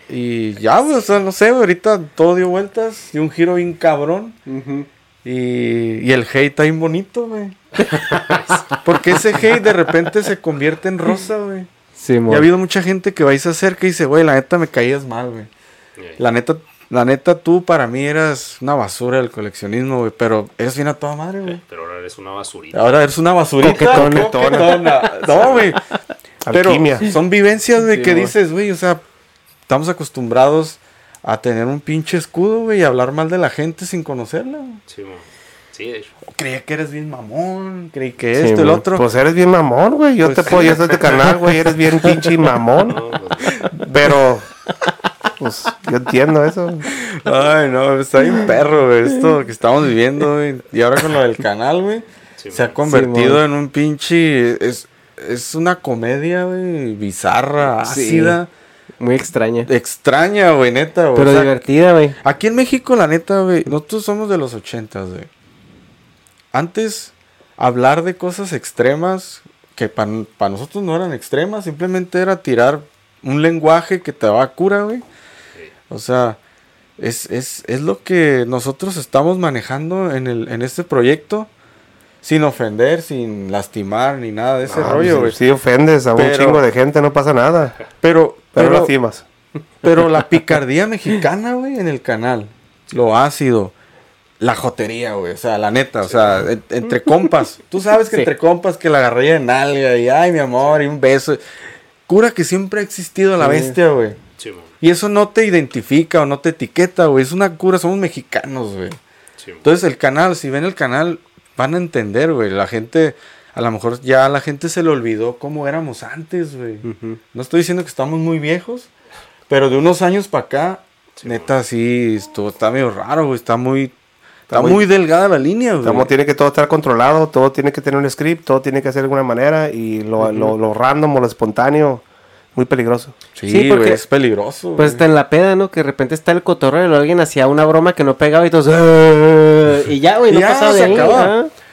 y ya, güey, o sea, no sé, güey, ahorita todo dio vueltas y un giro bien cabrón. Y, y el hate está bien bonito, güey. Porque ese hate de repente se convierte en rosa, güey. Sí, Y ha habido mucha gente que va y se acerca y dice, güey, la neta me caías mal, güey. La neta, la neta tú para mí eras una basura del coleccionismo, güey. Pero eres bien a toda madre, güey. Pero ahora eres una basurita. Ahora eres una basurita. Coquetona. Coquetona. No, güey. Pero Alquimia. son vivencias, güey, Sí, que dices, güey, o sea, estamos acostumbrados a tener un pinche escudo, güey, y hablar mal de la gente sin conocerla. güey. Sí, man. Sí, de hecho. Creía que eres bien mamón, creí que Sí, esto, el güey. otro. Pues eres bien mamón, güey. Yo Pues te sí. puedo, yo soy de canal, güey. Eres bien pinche mamón. No, pues, Pero, pues, yo entiendo eso. Ay, no, está bien perro, güey, esto que estamos viviendo, güey. Y ahora con lo del canal, güey, Sí, se ha convertido Sí, en un pinche... Es, es una comedia, güey, bizarra, Sí. ácida, Muy extraña. extraña, güey, neta, güey. Pero O sea, divertida, güey. Aquí en México, la neta, güey, nosotros somos de los ochentas, güey. Antes, hablar de cosas extremas, que para nosotros no eran extremas, simplemente era tirar un lenguaje que te va a cura, güey. O sea, es, es, es lo que nosotros estamos manejando en, el, en este proyecto, sin ofender, sin lastimar, ni nada de ese Ah, rollo, güey. Si ofendes a un chingo de gente, no pasa nada. Pero, Pero, pero, lastimas. pero la picardía mexicana, güey, en el canal. Lo ácido. La jotería, güey. O sea, la neta. O sea, en- entre compas. Tú sabes que Sí. entre compas que la agarré de nalga y ay, mi amor, y un beso. Cura que siempre ha existido la Sí. bestia, güey. Sí. Y eso no te identifica o no te etiqueta, güey. Es una cura, somos mexicanos, güey. Entonces el canal, si ven el canal, van a entender, güey. La gente, a lo mejor ya a la gente se le olvidó cómo éramos antes, güey. No estoy diciendo que estamos muy viejos, pero de unos años para acá, neta, sí, esto está medio raro, güey. Está muy, está, muy- muy, delgada la línea, güey. Como tiene que todo estar controlado, todo tiene que tener un script, todo tiene que hacer de alguna manera y lo, lo, lo random o lo espontáneo, muy peligroso. Sí, Sí, porque- es peligroso. Pues está en la peda, ¿no? Que de repente está el cotorreo y alguien hacía una broma que no pegaba y todos... "Ah", Y ya, güey, no Ya, pasaba de ahí.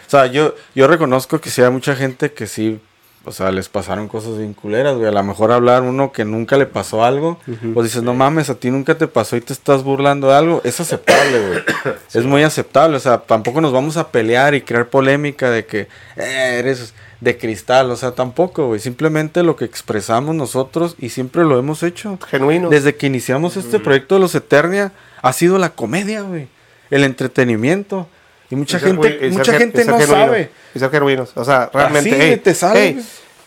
O sea, yo, yo reconozco que sí hay mucha gente que sí, o sea, les pasaron cosas bien culeras, güey. A lo mejor hablar uno que nunca le pasó algo, pues dices, no mames, a ti nunca te pasó y te estás burlando de algo. Es aceptable, güey. es muy aceptable. O sea, tampoco nos vamos a pelear y crear polémica de que "Eh, eres de cristal. O sea, tampoco, güey. Simplemente lo que expresamos nosotros y siempre lo hemos hecho. Genuino. Desde que iniciamos este proyecto de los Eternia, ha sido la comedia, güey. El entretenimiento. Y mucha Y gente, ser mucha gen- gente ser no sabe. Y ser genuinos. O sea, realmente. Así, hey, te sale, hey.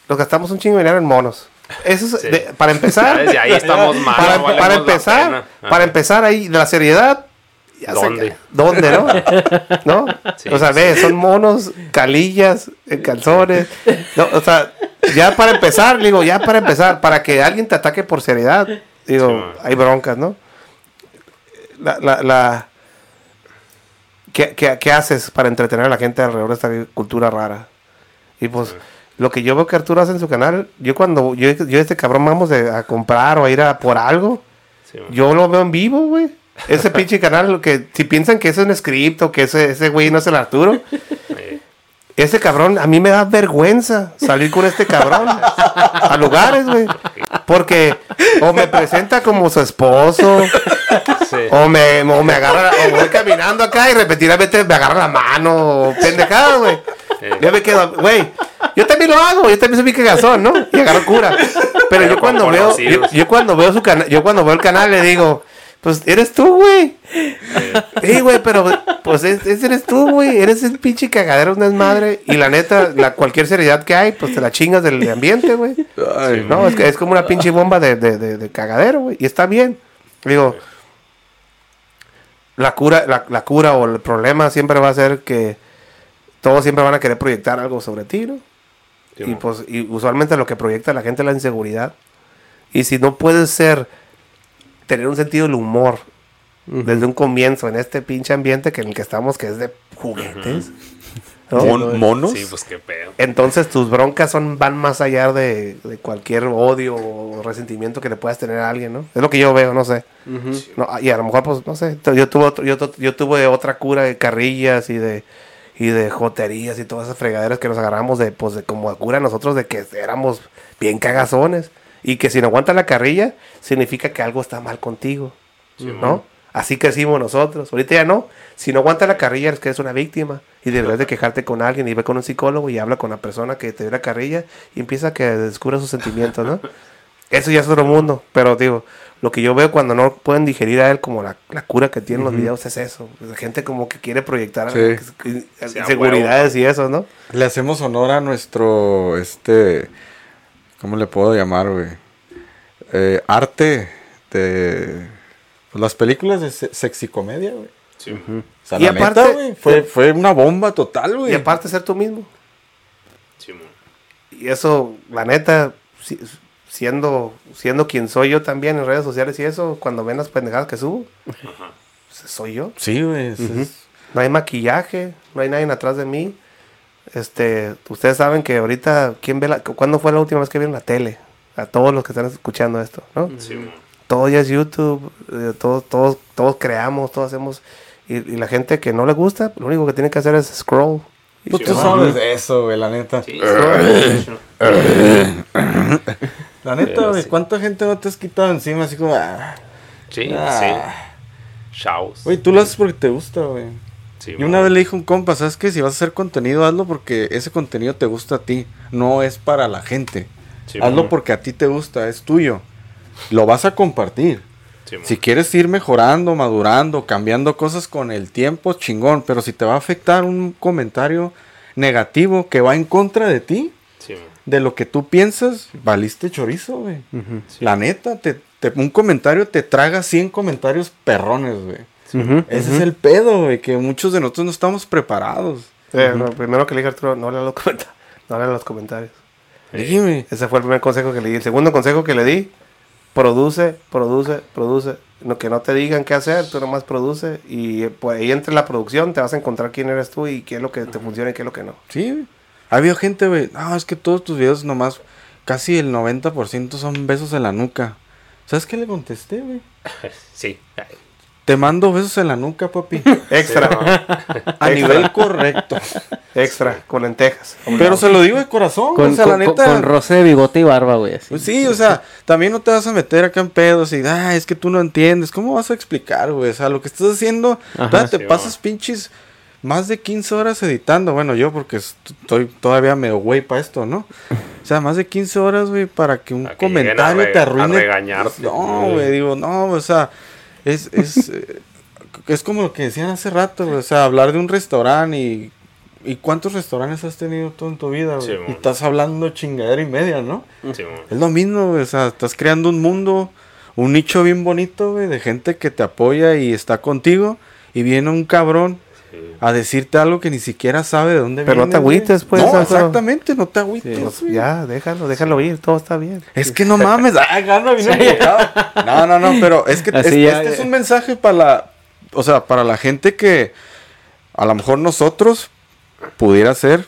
Nos gastamos un chingo de dinero en monos. Eso es, Sí. de- para empezar. Desde ahí estamos mal. para, no empezar, para empezar ahí, de la seriedad. ¿Dónde? ¿Dónde, no? ¿No? Sí, o sea, sí, ve, son monos, calillas, en calzones. No, o sea, ya para empezar, digo, ya para empezar, para que alguien te ataque por seriedad, digo, Sí, hay broncas, ¿no? La, la, la, ¿qué, qué, qué haces para entretener a la gente alrededor de esta cultura rara? Y pues, lo que yo veo que Arturo hace en su canal, yo cuando, yo, yo este cabrón vamos de- a comprar o a ir a por algo, Sí, yo lo veo en vivo, güey. Ese pinche canal, lo que si piensan que es un script o que ese, ese güey no es el Arturo, ese cabrón, a mí me da vergüenza salir con este cabrón a lugares, güey. Porque o me presenta como su esposo, sí. o me, o me agarra, o voy caminando acá y repentinamente me agarra la mano, o pendejada, güey. Eh. Yo me quedo, güey, yo también lo hago, yo también soy mi cagazón, ¿no? Y agarro cura. Pero, Pero yo cuando veo, yo cuando veo su canal, yo cuando veo el canal le digo, pues eres tú, güey. Sí, güey, pero pues es- ese eres tú, güey. Eres el pinche cagadero, un desmadre. Y la neta, la, cualquier seriedad que hay, pues te la chingas del ambiente, güey. No, es, que es como una pinche bomba de, de, de- de cagadero, güey. Y está bien. Digo, la cura, la, la cura o el problema siempre va a ser que todos siempre van a querer proyectar algo sobre ti, ¿no? Sí, y pues y usualmente lo que proyecta la gente es la inseguridad. Y si no puedes ser, tener un sentido del humor desde un comienzo en este pinche ambiente que en el que estamos, que es de juguetes. ¿no? Mon- ¿Monos? Sí, pues qué pedo. Entonces tus broncas son van más allá de, de cualquier odio o resentimiento que le puedas tener a alguien, ¿no? Es lo que yo veo, no sé. No, y a lo mejor, pues, no sé. Yo tuve, otro- yo, yo tuve otra cura de carrillas y de y de joterías y todas esas fregaderas que nos agarramos de, pues, de como cura nosotros de que éramos bien cagazones. Y que si no aguanta la carrilla, significa que algo está mal contigo. ¿No? Así crecimos nosotros. Ahorita ya no. Si no aguanta la carrilla, es que eres una víctima. Y deberías de quejarte con alguien y ve con un psicólogo y habla con la persona que te dio la carrilla y empieza a que descubra sus sentimientos, ¿no? Eso ya es otro mundo. Pero digo, lo que yo veo cuando no pueden digerir a él como la, la cura que tienen los videos es eso. La gente como que quiere proyectar Sí. Sí, inseguridades y eso, ¿no? Le hacemos honor a nuestro, este, ¿cómo le puedo llamar, güey? Eh, arte de pues, las películas de se- sexicomedia, güey. Sí. O sea, Y la aparte- neta, güey, fue, fue una bomba total, güey. Y aparte ser tú mismo. Sí, mo. Y eso, la neta, si- siendo, siendo quien soy yo también en redes sociales y eso, cuando ven las pendejadas que subo, pues, soy yo. Sí, güey. No hay maquillaje, no hay nadie atrás de mí. Este, ustedes saben que ahorita, ¿quién ve la, ¿cuándo fue la última vez que vieron la tele? A todos los que están escuchando esto, ¿no? Sí. Todo ya es YouTube, eh, todos, todos, todos creamos, todos hacemos. Y, y la gente que no le gusta, lo único que tiene que hacer es scroll. Pues Sí, tú mo. sabes de eso, güey, la neta. Sí, La neta, güey. ¿cuánta gente no te has quitado encima? Así como, ah, sí, Ah. sí. Shaos. güey, tú lo haces porque te gusta, güey. Sí, Y una vez le dije a un compa, ¿sabes qué? Si vas a hacer contenido, hazlo porque ese contenido te gusta a ti. No es para la gente. Sí, hazlo porque a ti te gusta, es tuyo. Lo vas a compartir. Sí. Si quieres ir mejorando, madurando, cambiando cosas con el tiempo, chingón. Pero si te va a afectar un comentario negativo que va en contra de ti, de lo que tú piensas, valiste chorizo, güey. La neta, te, te- un comentario te traga 100 comentarios perrones, güey. Ese es el pedo, güey, que muchos de nosotros no estamos preparados. Eh, Lo primero que le dije a Arturo, no lea los comentarios. No lea los comentarios. Dime. Ese fue el primer consejo que le di. El segundo consejo que le di, produce, produce, produce. No, que no te digan qué hacer, tú nomás produce. Y pues ahí entre la producción te vas a encontrar quién eres tú y qué es lo que te funciona y qué es lo que no. Sí, güey. Ha habido gente, güey. No, es que todos tus videos nomás, casi el 90% son besos en la nuca. ¿Sabes qué le contesté, güey? Sí. Te mando besos en la nuca, papi. Extra, A nivel correcto. extra, con lentejas. Pero se lo digo de corazón, Con, o sea, con- la con- neta. con roce de bigote y barba, güey. así. Pues sí, o sea, también no te vas a meter acá en pedos y, ah, es que tú no entiendes. ¿Cómo vas a explicar, güey? O sea, lo que estás haciendo, Ajá. te Sí, pasas pinches más de 15 horas editando. Bueno, yo porque estoy todavía medio güey para esto, ¿no? O sea, más de 15 horas, güey, para que un Para que lleguen a comentario te a arruine. regañarte. No, güey, digo, no, o sea, es, es, eh, es como lo que decían hace rato, o sea, hablar de un restaurante y... ¿Y cuántos restaurantes has tenido tú en tu vida? Sí, y estás hablando chingadera y media, ¿no? Sí. Es lo mismo. O sea, estás creando un mundo, un nicho bien bonito, güey, de gente que te apoya y está contigo. Y viene un cabrón Sí. a decirte algo que ni siquiera sabe de dónde Pero no viene. te güey. agüites, pues, No, exactamente, no te agüites. Pues, ya, déjalo, déjalo ir, todo está bien. Es que no mames, ah, bien. No, no, no, pero es que es- ya- este es un mensaje para la, o sea, para la gente que a lo mejor nosotros pudiera ser,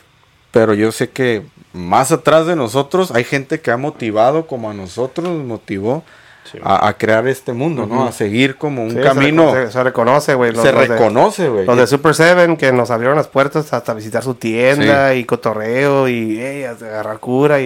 pero yo sé que más atrás de nosotros hay gente que ha motivado como a nosotros nos motivó Sí. a, a crear este mundo, ¿no? A seguir como un Sí, camino. Se, reconoce, güey. se los reconoce, güey. Los de Super Seven que nos abrieron las puertas hasta visitar su tienda y cotorreo y ey, a- agarrar cura y,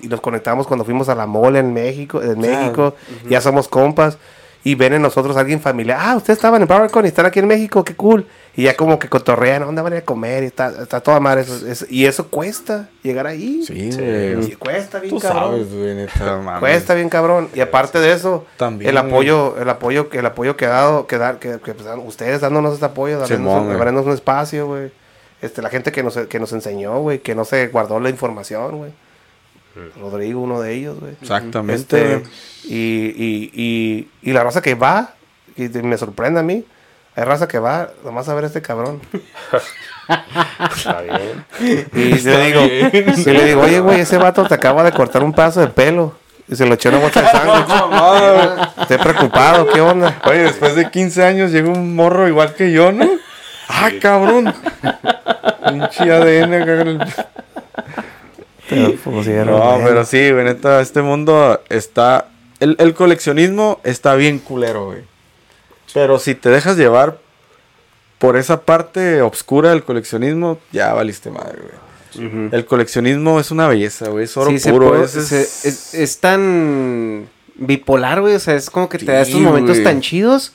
y- y nos conectamos cuando fuimos a la mole en México, en México, ya somos compas y ven en nosotros a alguien familiar, ah, ustedes estaban en PowerCon y están aquí en México, qué cool. Y ya como que cotorrean, ¿a ¿dónde van a ir a comer? Y está, está toda madre. eso- eso- y eso cuesta llegar ahí. Sí, Sí, cuesta bien Tú cabrón. sabes, güey, neta, mames. Cuesta bien cabrón. Y aparte de eso, También, el apoyo, el apoyo, el apoyo que ha dado, que dar, que, que, pues, ustedes dándonos este apoyo, dándonos, un espacio, güey. Este, la gente que nos, que nos enseñó, güey, que no se guardó la información, güey. Rodrigo, uno de ellos, güey. Exactamente. Este, y, y, y, y la raza que va, y me sorprende a mí, Hay raza que va nomás a ver a este cabrón. Está bien. Y yo le digo, y le digo, oye, güey, ese vato te acaba de cortar un pedazo de pelo. Y se lo echó en una bolsa de sándwich. Estoy preocupado, ¿qué onda? Oye, después de 15 años llega un morro igual que yo, ¿no? ¡Ah, cabrón! Pinche ADN el- Te pusieron, No, güey. pero sí, güey, neta, este mundo está... El, el coleccionismo está bien culero, güey. Pero si te dejas llevar por esa parte oscura del coleccionismo, ya valiste madre, güey. El coleccionismo es una belleza, güey. Es oro Sí, puro. puede- es- es- se- es, es tan bipolar, güey. O sea, es como que te da estos momentos güey. tan chidos.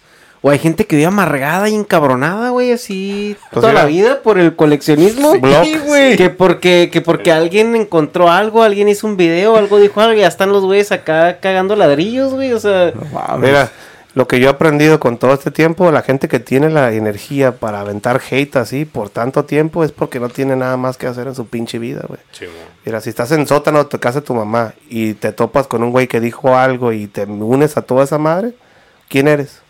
O hay gente que vive amargada y encabronada, güey, así Pues toda mira. la vida por el coleccionismo. Sí, güey. Que porque, que porque alguien encontró algo, alguien hizo un video, algo dijo algo y ya están los güeyes acá cagando ladrillos, güey. O sea, Mames. Mira, lo que yo he aprendido con todo este tiempo, la gente que tiene la energía para aventar hate así por tanto tiempo es porque no tiene nada más que hacer en su pinche vida, güey. Sí. Mira, si estás en sótano de tu casa de tu mamá y te topas con un güey que dijo algo y te unes a toda esa madre, ¿quién eres?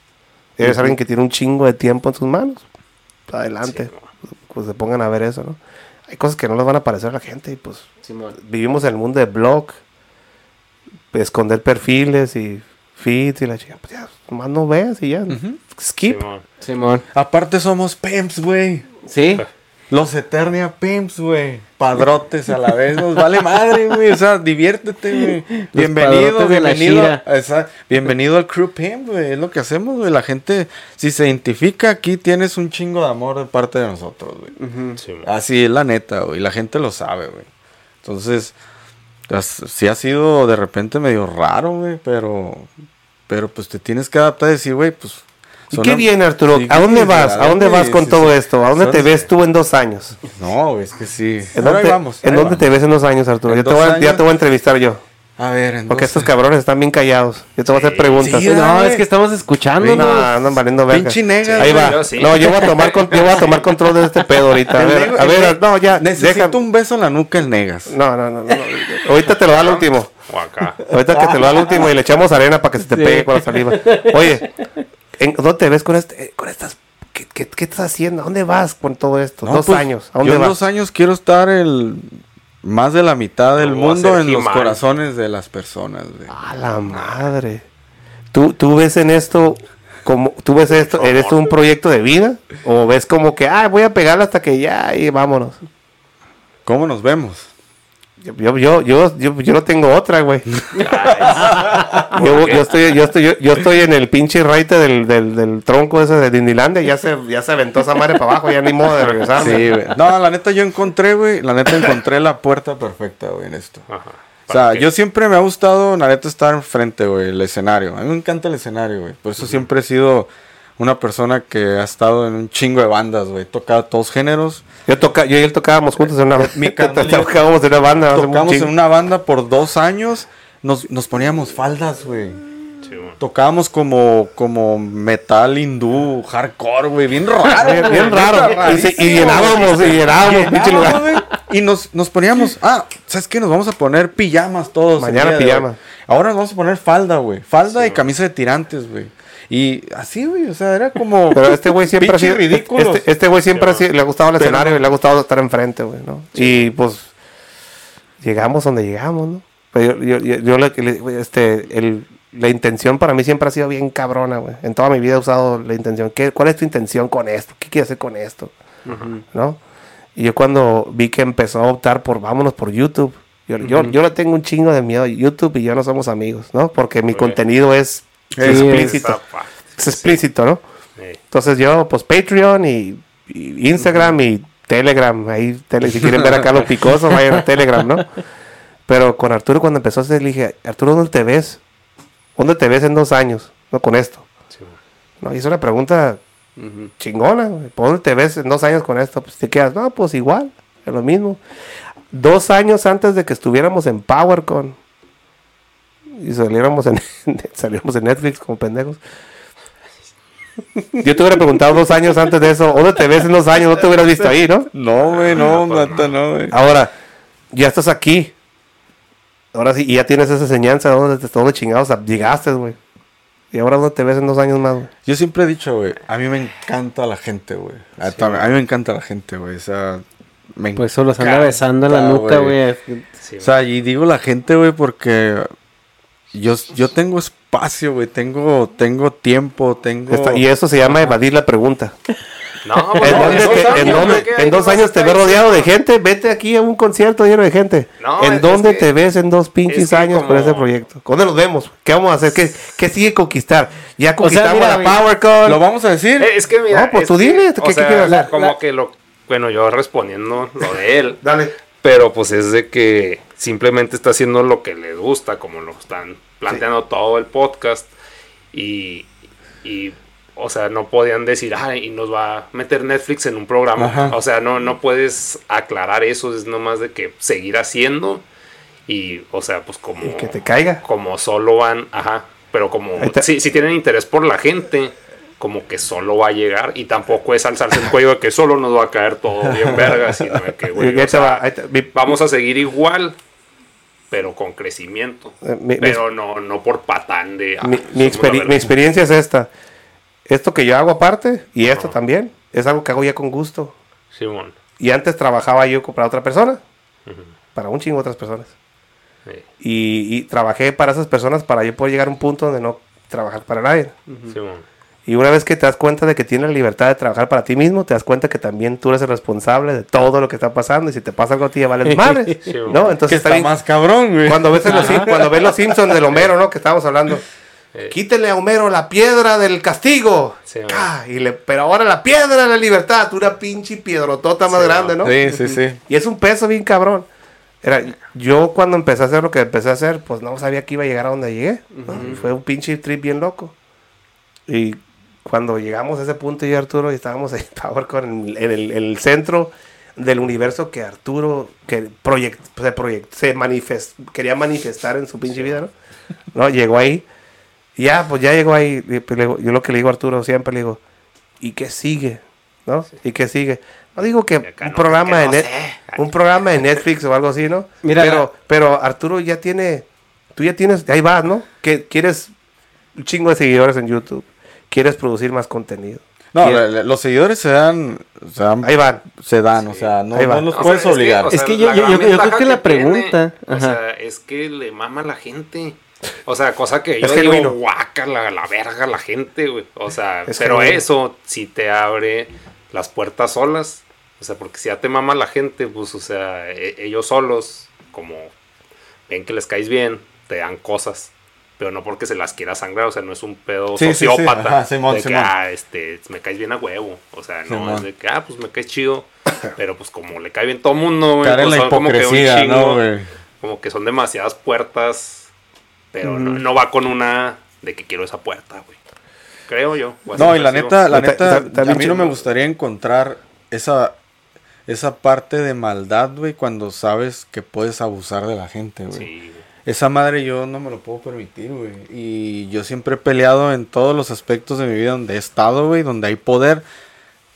Eres alguien que tiene un chingo de tiempo en sus manos. Adelante. pues se pongan a ver eso, ¿no? Hay cosas que no les van a parecer a la gente y pues vivimos en el mundo de blog, esconder perfiles y feeds y la chica, pues ya, nomás no veas y ya. Skip. Simón. Simón. Aparte somos pimps, güey. Sí. Los Eternia Pimps, güey. Padrotes a la vez. Nos vale madre, güey. O sea, diviértete, güey. Bienvenido, bienvenido. Esa- bienvenido al Crew Pimp, güey. Es lo que hacemos, güey. La gente, si se identifica aquí, tienes un chingo de amor de parte de nosotros, güey. Sí. Así es la neta, güey. La gente lo sabe, güey. Entonces, sí ha sido de repente medio raro, güey. Pero, pero pues te tienes que adaptar y decir, güey, pues. ¿Y son qué viene, Arturo? Sí, ¿A dónde vas? ¿A dónde vas con sí, todo sí. esto? ¿A dónde te ves tú en dos años? No, es que sí. ¿En ahí dónde, vamos, ¿en dónde vamos. te ves en dos años, Arturo? En Yo te, voy a, ya años. te voy a entrevistar yo. A ver, en Porque estos cabrones están bien callados. Yo te voy a hacer preguntas. sí, No, es que estamos escuchando, No, ¿no? andan valiendo verga. Pinche negas, Ahí va. Yo sí. No, yo voy a tomar con- yo voy a tomar control de este pedo ahorita. A ver, nego- a ver, no, ya. Necesito deja- un beso en la nuca el negas. No, no, no, no. Ahorita te lo da el último. O acá. Ahorita que te lo da el último y le echamos arena para que se te Sí. pegue con la saliva. Oye, ¿en ¿dónde te ves con este, eh, con estas? ¿Qué, qué, qué estás haciendo? ¿A dónde vas con todo esto? No, dos pues, años. ¿A yo dónde en vas? dos años quiero estar el más de la mitad del mundo en los corazones de las personas. güey. A la madre. ¿Tú, tú ves en esto como tú ves esto, ¿eres un proyecto de vida? ¿O ves como que, ah, voy a pegarla hasta que ya y vámonos? ¿Cómo nos vemos? Yo, yo, yo, yo, yo, no tengo otra, güey. yo, yo estoy, yo estoy, yo, yo estoy en el pinche raite del, del, del tronco ese de Disneylandia, ya se, ya se aventó esa madre para abajo, ya ni modo de regresar. Sí, güey. No, la neta yo encontré, güey. La neta encontré la puerta perfecta, güey, en esto. Ajá. O sea, yo siempre me ha gustado, la neta, estar enfrente, güey, el escenario. A mí me encanta el escenario, güey. Por eso siempre he sido una persona que ha estado en un chingo de bandas, güey. He tocado todos géneros. Yo, toca, yo y él tocábamos juntos en una, Mi y yo tocábamos en una banda. un Tocamos en una banda por dos años. Nos, nos poníamos faldas, güey. Sí. Tocábamos como, como metal hindú, hardcore, güey. Bien raro. Bien, güey, bien raro. Y, llenábamos, y llenábamos, pinche lugar. Y nos, nos poníamos, ah, ¿sabes qué? Nos vamos a poner pijamas todos. Mañana día de pijama. hoy. Ahora nos vamos a poner falda, güey. Falda y camisa de tirantes, güey. Y así, güey, o sea, era como... Pero este güey siempre ha sido. ridículos. Este, este güey siempre ha sido- le ha gustado el Pero escenario no. y le ha gustado estar enfrente, güey, ¿no? Y pues. Llegamos donde llegamos, ¿no? Pero yo, yo, yo, yo le- este, el, la intención para mí siempre ha sido bien cabrona, güey. En toda mi vida he usado la intención. ¿Qué, ¿Cuál es tu intención con esto? ¿Qué quieres hacer con esto? ¿No? Y yo cuando vi que empezó a optar por vámonos por YouTube, yo, yo, yo le tengo un chingo de miedo a YouTube y yo no somos amigos, ¿no? Porque mi contenido es explícito. Está fácil. Es explícito, ¿no? Entonces yo, pues Patreon y, y Instagram y Telegram. Ahí, tele- si quieren ver acá los picosos, vayan a Telegram, ¿no? Pero con Arturo cuando empezó a hacer, le dije, Arturo, ¿dónde te ves? ¿Dónde te ves en dos años? No, con esto. Sí. ¿No? Y es una pregunta chingona. ¿Por dónde te ves en dos años con esto? Pues te quedas, no, pues igual, es lo mismo. Dos años antes de que estuviéramos en PowerCon y saliéramos en, saliéramos en Netflix como pendejos. Yo te hubiera preguntado dos años antes de eso, ¿dónde te ves en dos años? No te hubieras visto ahí, ¿no? No, güey, no, neta, no, güey. Ahora, ya estás aquí. Ahora sí, y ya tienes esa enseñanza, ¿dónde, te- dónde chingados llegaste, güey? ¿Y ahora dónde te ves en dos años más, güey? Yo siempre he dicho, güey, a mí me encanta la gente, güey. A, a mí me encanta la gente, güey. O sea, me Pues solo se anda encanta, besando en la nuca, güey. Sí, O sea, y digo la gente, güey, porque yo, yo tengo espacio, güey. Tengo, tengo tiempo, tengo... Esta- y eso se llama evadir la pregunta. No, pues, ¿En no, dónde en te- dos años, en dónde- güey, ¿qué? en ¿Qué dos años te ves rodeado de gente? Vete aquí a un concierto lleno de gente. No, ¿En es- dónde es te que- ves en dos pinches es que años con ese proyecto? ¿Dónde nos vemos? ¿Qué vamos a hacer? ¿Qué, qué sigue conquistar? Ya conquistamos mira, la PowerCon. ¿Lo vamos a decir? Eh, Es que mira. No, pues es tú que, dime, ¿qué- qué sea, quieres hacer? Como La- que lo. Bueno, yo respondiendo lo de él. Dale. Pero pues es de que simplemente está haciendo lo que le gusta, como lo están planteando todo el podcast. Y, y, o sea, no podían decir, ah, y nos va a meter Netflix en un programa. Ajá. O sea, no, no puedes aclarar eso, es nomás de que seguir haciendo. Y, o sea, pues como... Y que te caiga. Como solo van, ajá. Pero como si, si tienen interés por la gente, como que solo va a llegar. Y tampoco es alzarse el cuello de que solo nos va a caer todo bien verga, sino de que, güey, o sea, vamos a seguir igual, pero con crecimiento. Eh, mi- pero no, no por patán de... ah, mi, mi experiencia es esta. Esto que yo hago aparte, y esto también, es algo que hago ya con gusto. Simón. Y antes trabajaba yo para otra persona, para un chingo de otras personas. Sí. Y, y trabajé para esas personas para yo poder llegar a un punto donde no trabajar para nadie. Simón. Y una vez que te das cuenta de que tienes la libertad de trabajar para ti mismo, te das cuenta que también tú eres el responsable de todo lo que está pasando. Y si te pasa algo a ti, ya vales madre. Sí, ¿No? Entonces está más cabrón, güey. Cuando ves, los, cuando ves los Simpsons del Homero, ¿no? Que estábamos hablando. Eh. Quítenle a Homero la piedra del castigo. Sí. Ah, y le, pero ahora la piedra de la libertad. Una pinche piedrotota más Sí, grande, ¿no? Sí, sí, sí. Y es un peso bien cabrón. Era, yo cuando empecé a hacer lo que empecé a hacer, pues no sabía que iba a llegar a donde llegué. Fue un pinche trip bien loco. Y cuando llegamos a ese punto, yo y Arturo, y estábamos en PowerCon, en, en el, en el centro del universo que Arturo que proyect, se, proyect, se manifest, quería manifestar en su pinche vida, ¿no? ¿no? Llegó ahí. Y ya, pues ya llegó ahí. pues yo lo que le digo a Arturo siempre le digo, ¿y qué sigue? ¿No? ¿Y qué sigue? No digo que un no, programa que de Net- un programa de Netflix o algo así, ¿no? Mira, pero, pero Arturo ya tiene, tú ya tienes, ahí vas, ¿no? Que quieres un chingo de seguidores en YouTube, quieres producir más contenido. No, Quieres- los seguidores se dan, se dan, ahí van. se dan, o sea, no, no los O sea, puedes es que, obligar. o sea, Es que yo- la yo- gran yo- yo creo que la tiene, pregunta, o sea, es que le mama a la gente. O sea, cosa que yo Es digo, genuino. guaca la, la verga la gente, güey. O sea, Es pero genuino. eso sí te abre las puertas solas. O sea, porque si ya te mama la gente, pues, o sea, e- ellos solos, como ven que les caes bien, te dan cosas. Pero no porque se las quiera sangrar, o sea, no es un pedo Sí, sí, sí. sociópata. Ajá, Simón, de que, Simón. ah, este, me caes bien a huevo. O sea, no Simón. es de que, ah, pues me caes chido. Pero pues como le cae bien todo mundo, güey. Pues, la son como que un hipocresía, chingo, ¿no, güey? Como que son demasiadas puertas. Pero no, no va con una de que quiero esa puerta, güey. Creo yo. No, y la neta, la Ta- neta, ta- a mí no me gustaría encontrar esa, esa parte de maldad, güey, cuando sabes que puedes abusar de la gente, güey. Sí, güey. Esa madre yo no me lo puedo permitir, güey. Y yo siempre he peleado en todos los aspectos de mi vida donde he estado, güey, donde hay poder.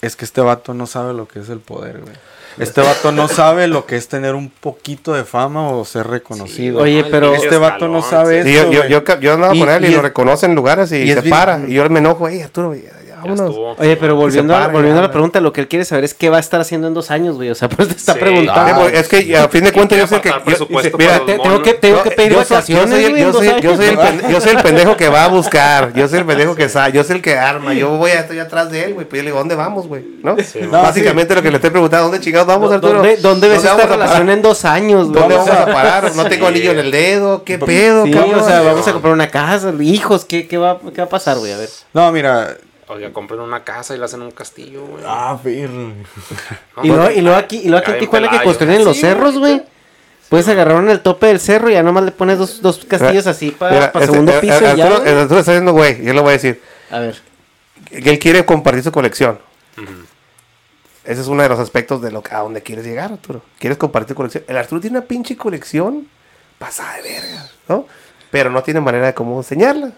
Es que este vato no sabe lo que es el poder, güey. Este vato no sabe lo que es tener un poquito de fama o ser reconocido. Oye, pero- Este vato no sabe sí. Yo, eso, yo, yo, ca- yo andaba Y- con él y, y lo es- reconocen en lugares y, se bien- para. Y yo me enojo, hey Arturo, vámonos. Oye, pero volviendo, a, para volviendo a la pregunta, lo que él quiere saber es qué va a estar haciendo en dos años, güey. O sea, pues te está Sí. Preguntando. pues, es que a fin de cuentas yo sé que. yo- mira, Te- tengo que, tengo yo- que pedir yo soy- vacaciones, yo soy, yo, soy, yo, soy el pen- yo soy el pendejo que va a buscar. Yo soy el pendejo que sabe. Yo soy el que arma. Yo voy a, estoy atrás de él, güey. Pues yo le digo, ¿dónde vamos, güey? ¿No? No, Básicamente lo que le estoy preguntando, ¿dónde chingados vamos, Arturo? ¿Dónde, ¿Dónde ves esta vamos a parar? relación en dos años, güey? ¿Dónde vamos a parar? No tengo anillo en el dedo. ¿Qué pedo, o sea, vamos a comprar una casa, hijos, ¿qué, qué, va, qué va a pasar, güey? A ver. No, mira. Oiga, compren una casa y la hacen un castillo, güey. Ah, perro. No, Y luego, pues, y luego aquí, y luego aquí en Tijuana que construyen en los Sí, cerros, güey. Puedes agarrar en el tope del cerro y ya nomás le pones dos, dos castillos así para este, segundo eh, piso y ya. Arturo, está diciendo, güey, yo le voy a decir. A ver. que él quiere compartir su colección. Ese es uno de los aspectos de lo que, a donde quieres llegar, Arturo. Quieres compartir tu colección. El Arturo tiene una pinche colección pasada de verga, ¿no? Pero no tiene manera de cómo enseñarla.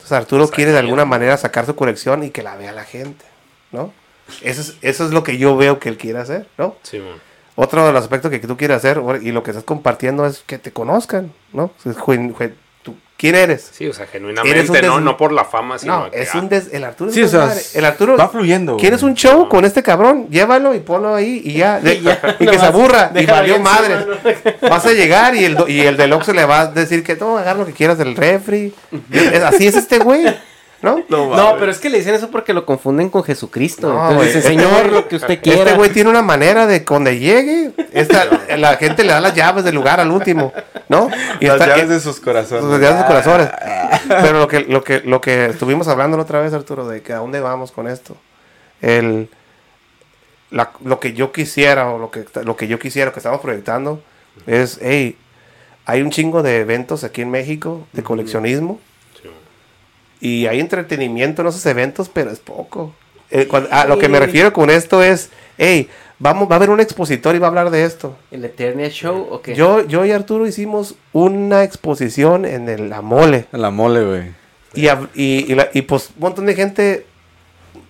Entonces Arturo quiere de alguna manera sacar su colección y que la vea la gente, ¿no? Eso es, eso es lo que yo veo que él quiere hacer, ¿no? Sí, mon. Otro de los aspectos que tú quieres hacer y lo que estás compartiendo es que te conozcan, ¿no? Es juen- juen- tu- ¿Quién eres? Sí, o sea, genuinamente, no, no por la fama, sino No, que, es ah, un des... El Arturo es Sí, un o sea. El Arturo... va fluyendo, güey. ¿Quieres un show con este cabrón? Llévalo y ponlo ahí y ya. De- Y ya, y que se aburra. Y valió madre. Vas a llegar y el, do- y el del Oxxo le va a decir que no, agarra lo que quieras del refri. Es- así es este güey. ¿No? No, pero es que le dicen eso porque lo confunden con Jesucristo. No, Entonces dicen, este Señor, güey- lo que usted quiera. Este güey tiene una manera de cuando llegue, esta, la gente le da las llaves del lugar al último, ¿no? Y Las está- llaves de sus corazones. Las llaves de sus corazones. Pero lo que, lo que, lo que estuvimos hablando la otra vez, Arturo, de que a dónde vamos con esto. El, la- lo que yo quisiera, o lo que, lo que yo quisiera, que estamos proyectando, es, hey, hay un chingo de eventos aquí en México de coleccionismo. Y hay entretenimiento en esos eventos, pero es poco. Eh, a lo que me refiero con esto es, hey, vamos, va a haber un expositor y va a hablar de esto. ¿El Eternia Show o qué? Yo, yo y Arturo hicimos una exposición en el, la mole. En la mole, güey. Y, y, y la- y, pues un montón de gente,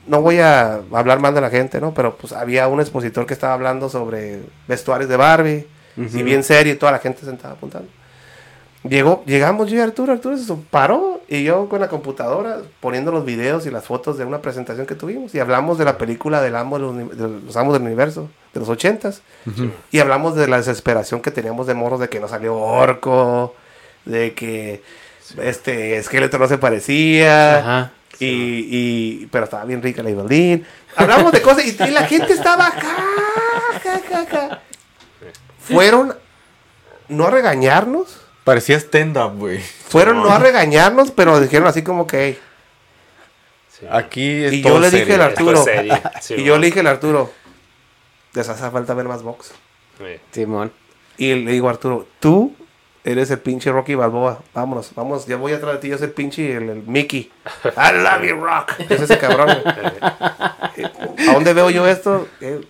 no voy a hablar mal de la gente, ¿no? Pero pues había un expositor que estaba hablando sobre vestuarios de Barbie. Y bien serio y toda la gente sentada apuntando. Llegó, llegamos yo y Arturo, Arturo se paró y yo con la computadora poniendo los videos y las fotos de una presentación que tuvimos y hablamos de la película del amo de los, uni- de los amos del universo de los ochentas y hablamos de la desesperación que teníamos de morros de que no salió orco, de que este esqueleto no se parecía Ajá. y, y- pero estaba bien rica la Evelyn. Hablamos de cosas y, y la gente estaba ja, ja, ja, ja. Fueron no a regañarnos, Parecía stand-up, güey. fueron no a regañarnos, pero dijeron así como que hey. Aquí es Y todo yo le dije al Arturo, sí, y yo le dije al Arturo, les hace falta ver más box. Sí. Simón. Y le digo a Arturo, tú eres el pinche Rocky Balboa. Vámonos, vamos, ya voy atrás de ti, yo soy el pinche el, el Mickey. I love you, Rock. Es ese cabrón. Eh, ¿A dónde veo yo esto? Eh,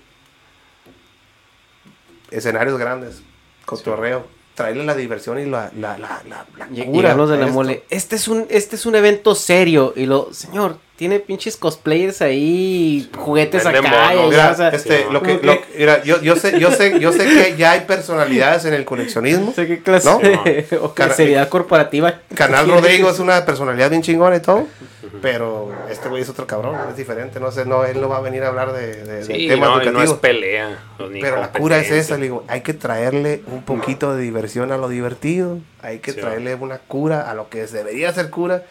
escenarios grandes, cotorreo. Traerle la diversión y la, la, la, la, la cura de la mole. Este es un, este es un evento serio. Y lo, señor, tiene pinches cosplayers ahí, juguetes Vende acá. monos. Mira, o sea, este, sí, lo que, como lo- que- mira, yo, yo sé, yo sé, yo sé que ya hay personalidades en el coleccionismo. no sé qué clase ¿No? de o seriedad corporativa. Canal. Rodrigo es una personalidad bien chingona y todo. Pero este güey es otro cabrón, es diferente. No sé, no, él no va a venir a hablar de, de- de Sí, temas no, y no es educativos. pelea. pero la cura es esa, le digo, hay que traerle un poquito de diversión a lo divertido. Hay que Sí, traerle una cura a lo que debería ser cura.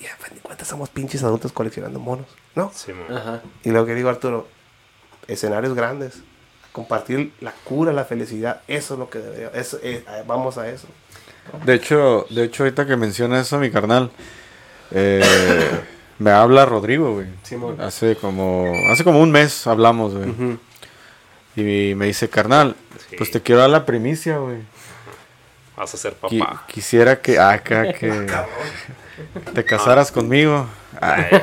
Y a fin de cuentas somos pinches adultos coleccionando monos, ¿no? Sí, man. Ajá. Y lo que digo, Arturo, escenarios grandes, compartir la cura, la felicidad, eso es lo que debería, eso, eh, vamos a eso. De hecho, de hecho, ahorita que menciona eso, mi carnal, eh, me habla Rodrigo, güey. Simón. Hace como, hace como un mes hablamos, güey. Y me dice, carnal, Sí. pues te quiero dar la primicia, güey. Vas a ser papá. quisiera que acá que te casaras conmigo. Ay.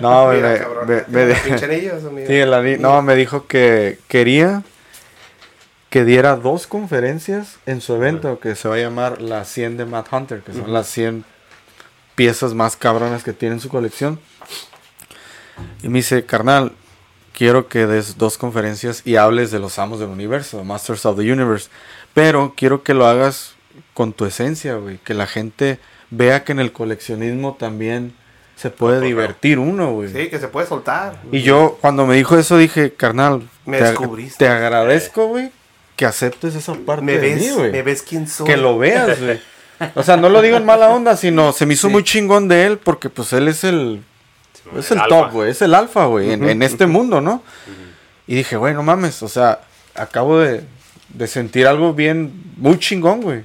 No, güey, Mira, me- cabrón, me- me-. Sí, no, me dijo que quería que diera dos conferencias en su evento que se va a llamar las 100 de Matt Hunter, que son las 100 piezas más cabronas que tiene en su colección. Y me dice, carnal, quiero que des dos conferencias y hables de los amos del universo, Masters of the Universe, pero quiero que lo hagas con tu esencia, güey, que la gente vea que en el coleccionismo también se puede divertir uno, güey. Sí, que se puede soltar. Y yo, cuando me dijo eso, dije, carnal, Me te, descubriste. te agradezco, güey, que aceptes esa parte me de ves, mí, güey. me ves quién soy. Que lo veas, güey. O sea, no lo digo en mala onda, sino se me hizo muy chingón de él porque pues él es el es el top, güey, es el alfa, güey, en, en este mundo, ¿no? Y dije, güey, no mames, o sea, acabo de, de sentir algo bien, muy chingón, güey.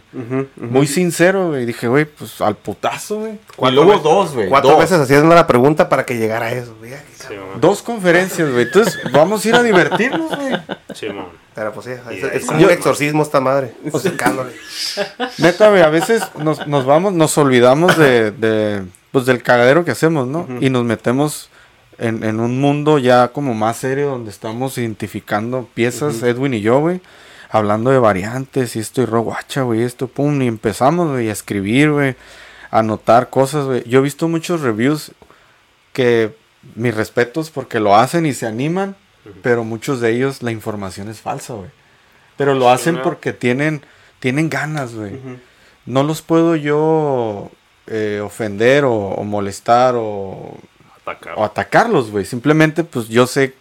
Muy sincero, güey. Y dije, güey, pues al putazo, güey. Y luego veces- dos, güey. Cuatro dos. veces haciendo la pregunta para que llegara a eso. Sí, man. Dos conferencias, güey. Entonces, vamos a ir a divertirnos, güey. Sí, man. Pero pues sí, es, es como un exorcismo esta madre. Secándole. Neta, güey, a veces nos, nos vamos, nos olvidamos de, de, pues, del cagadero que hacemos, ¿no? Y nos metemos en, en un mundo ya como más serio donde estamos identificando piezas, Edwin y yo, güey. Hablando de variantes y esto y roguacha, güey, esto, pum, y empezamos, güey, a escribir, güey, a anotar cosas, güey. Yo he visto muchos reviews que mis respetos porque lo hacen y se animan, pero muchos de ellos la información es falsa, güey. Pero lo hacen porque tienen, tienen ganas, güey. No los puedo yo eh, ofender o, o molestar o, Atacar. o atacarlos, güey. Simplemente, pues yo sé,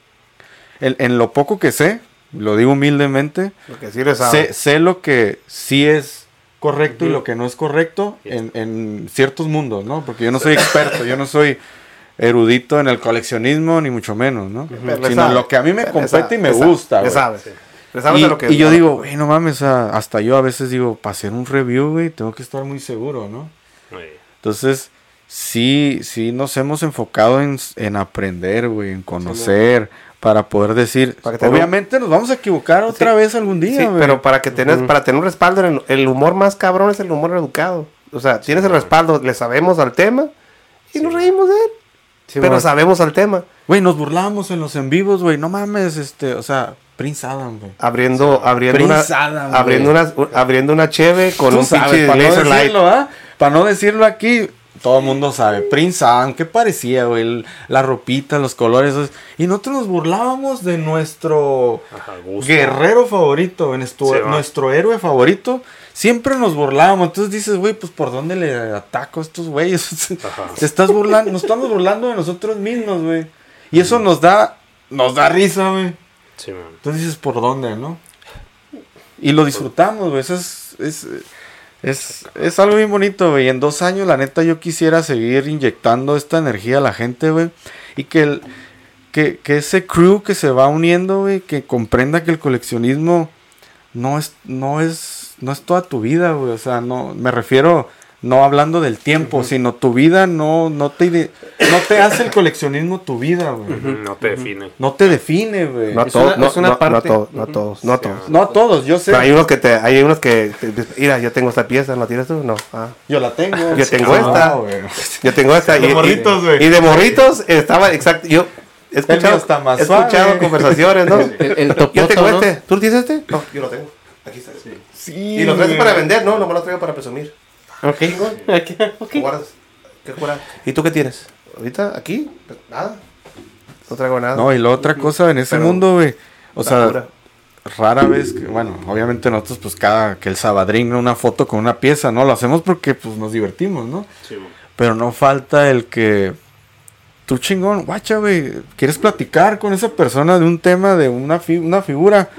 en lo poco que sé, lo digo humildemente, Lo que sí le sabe. sé, sé lo que sí es correcto y lo que no es correcto en, en ciertos mundos, ¿no? Porque yo no soy experto, yo no soy erudito en el coleccionismo, ni mucho menos, ¿no? Sino sabe. lo que a mí me compete y me le sabe, gusta, Le güey. sabe. Le sabe Y, de lo que y yo digo, güey, no mames, hasta yo a veces digo, para hacer un review, güey, tengo que estar muy seguro, ¿no? Entonces, sí, sí nos hemos enfocado en, en aprender, güey, en conocer, para poder decir, Para obviamente nos vamos a equivocar otra Sí. vez algún día, Sí, pero para que tenés, para tener un respaldo, el, el humor más cabrón es el humor educado. O sea, tienes el respaldo, le sabemos al tema y nos reímos de él. pero sabemos al tema. Güey, nos burlábamos en los en vivos, güey, no mames, este, o sea, Prince Adam, güey. Abriendo, abriendo una, Prince Adam, abriendo una, abriendo una cheve con un sabes, pinche para no laser light. decirlo, ¿ah? Para no decirlo aquí, todo el mundo sabe. Prince Adam, ¿qué parecía, güey? La ropita, los colores. Y nosotros nos burlábamos de nuestro Ajá, guerrero favorito, nuestro, Sí, va. nuestro héroe favorito. Siempre nos burlábamos. Entonces dices, güey, pues ¿por dónde le ataco a estos güeyes? Te estás burlando, nos estamos burlando de nosotros mismos, güey. Y eso nos da, nos da risa, güey. Sí. Entonces dices, ¿por dónde, no? Y lo disfrutamos, güey. Eso es, es, es, es algo bien bonito, güey. En dos años, la neta, yo quisiera seguir inyectando esta energía a la gente, güey. Y que, el, que, que ese crew que se va uniendo, güey, que comprenda que el coleccionismo no es, no es, no es toda tu vida, güey. O sea, no, me refiero, no hablando del tiempo, sino tu vida no, no te, no te hace el coleccionismo tu vida, güey. No te define. No te define, güey. No a todos, no, a todos, no a todos. No a yo sé. Pero hay unos que te, hay unos que, te- mira, yo tengo esta pieza, ¿no tienes tú? No. Ah. Yo la tengo. Yo tengo Ah, esta. güey. Yo tengo esta. De y, morritos, y- güey. y de morritos estaba exacto. Yo he escuchado, está más he escuchado suave. conversaciones, ¿no? El, el yo topoto, tengo ¿no? este. ¿Tú tienes este? No, yo lo tengo. Aquí está. Sí, Y lo traes para vender, ¿no? No me lo traigo para presumir. Ok. Ok. ¿Y tú qué tienes? ¿Ahorita? ¿Aquí? Nada. No traigo nada. No, y la otra cosa en ese Pero- mundo, güey. O sea, rara vez, que, bueno, obviamente nosotros, pues cada que el sabadrín, una foto con una pieza, ¿no? Lo hacemos porque, pues, nos divertimos, ¿no? Sí. Pero no falta el que. Tú chingón, guacha, güey. ¿Quieres platicar con esa persona de un tema, de una, fi- una figura?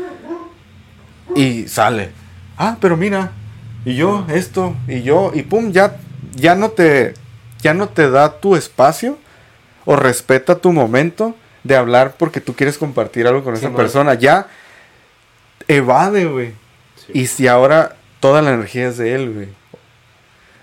Y sale. Ah, pero mira. Y yo, esto. Y yo. Y pum, ya, ya no te. Ya no te da tu espacio. O respeta tu momento de hablar porque tú quieres compartir algo con esa persona. Ya evade, güey. Y si ahora toda la energía es de él, güey.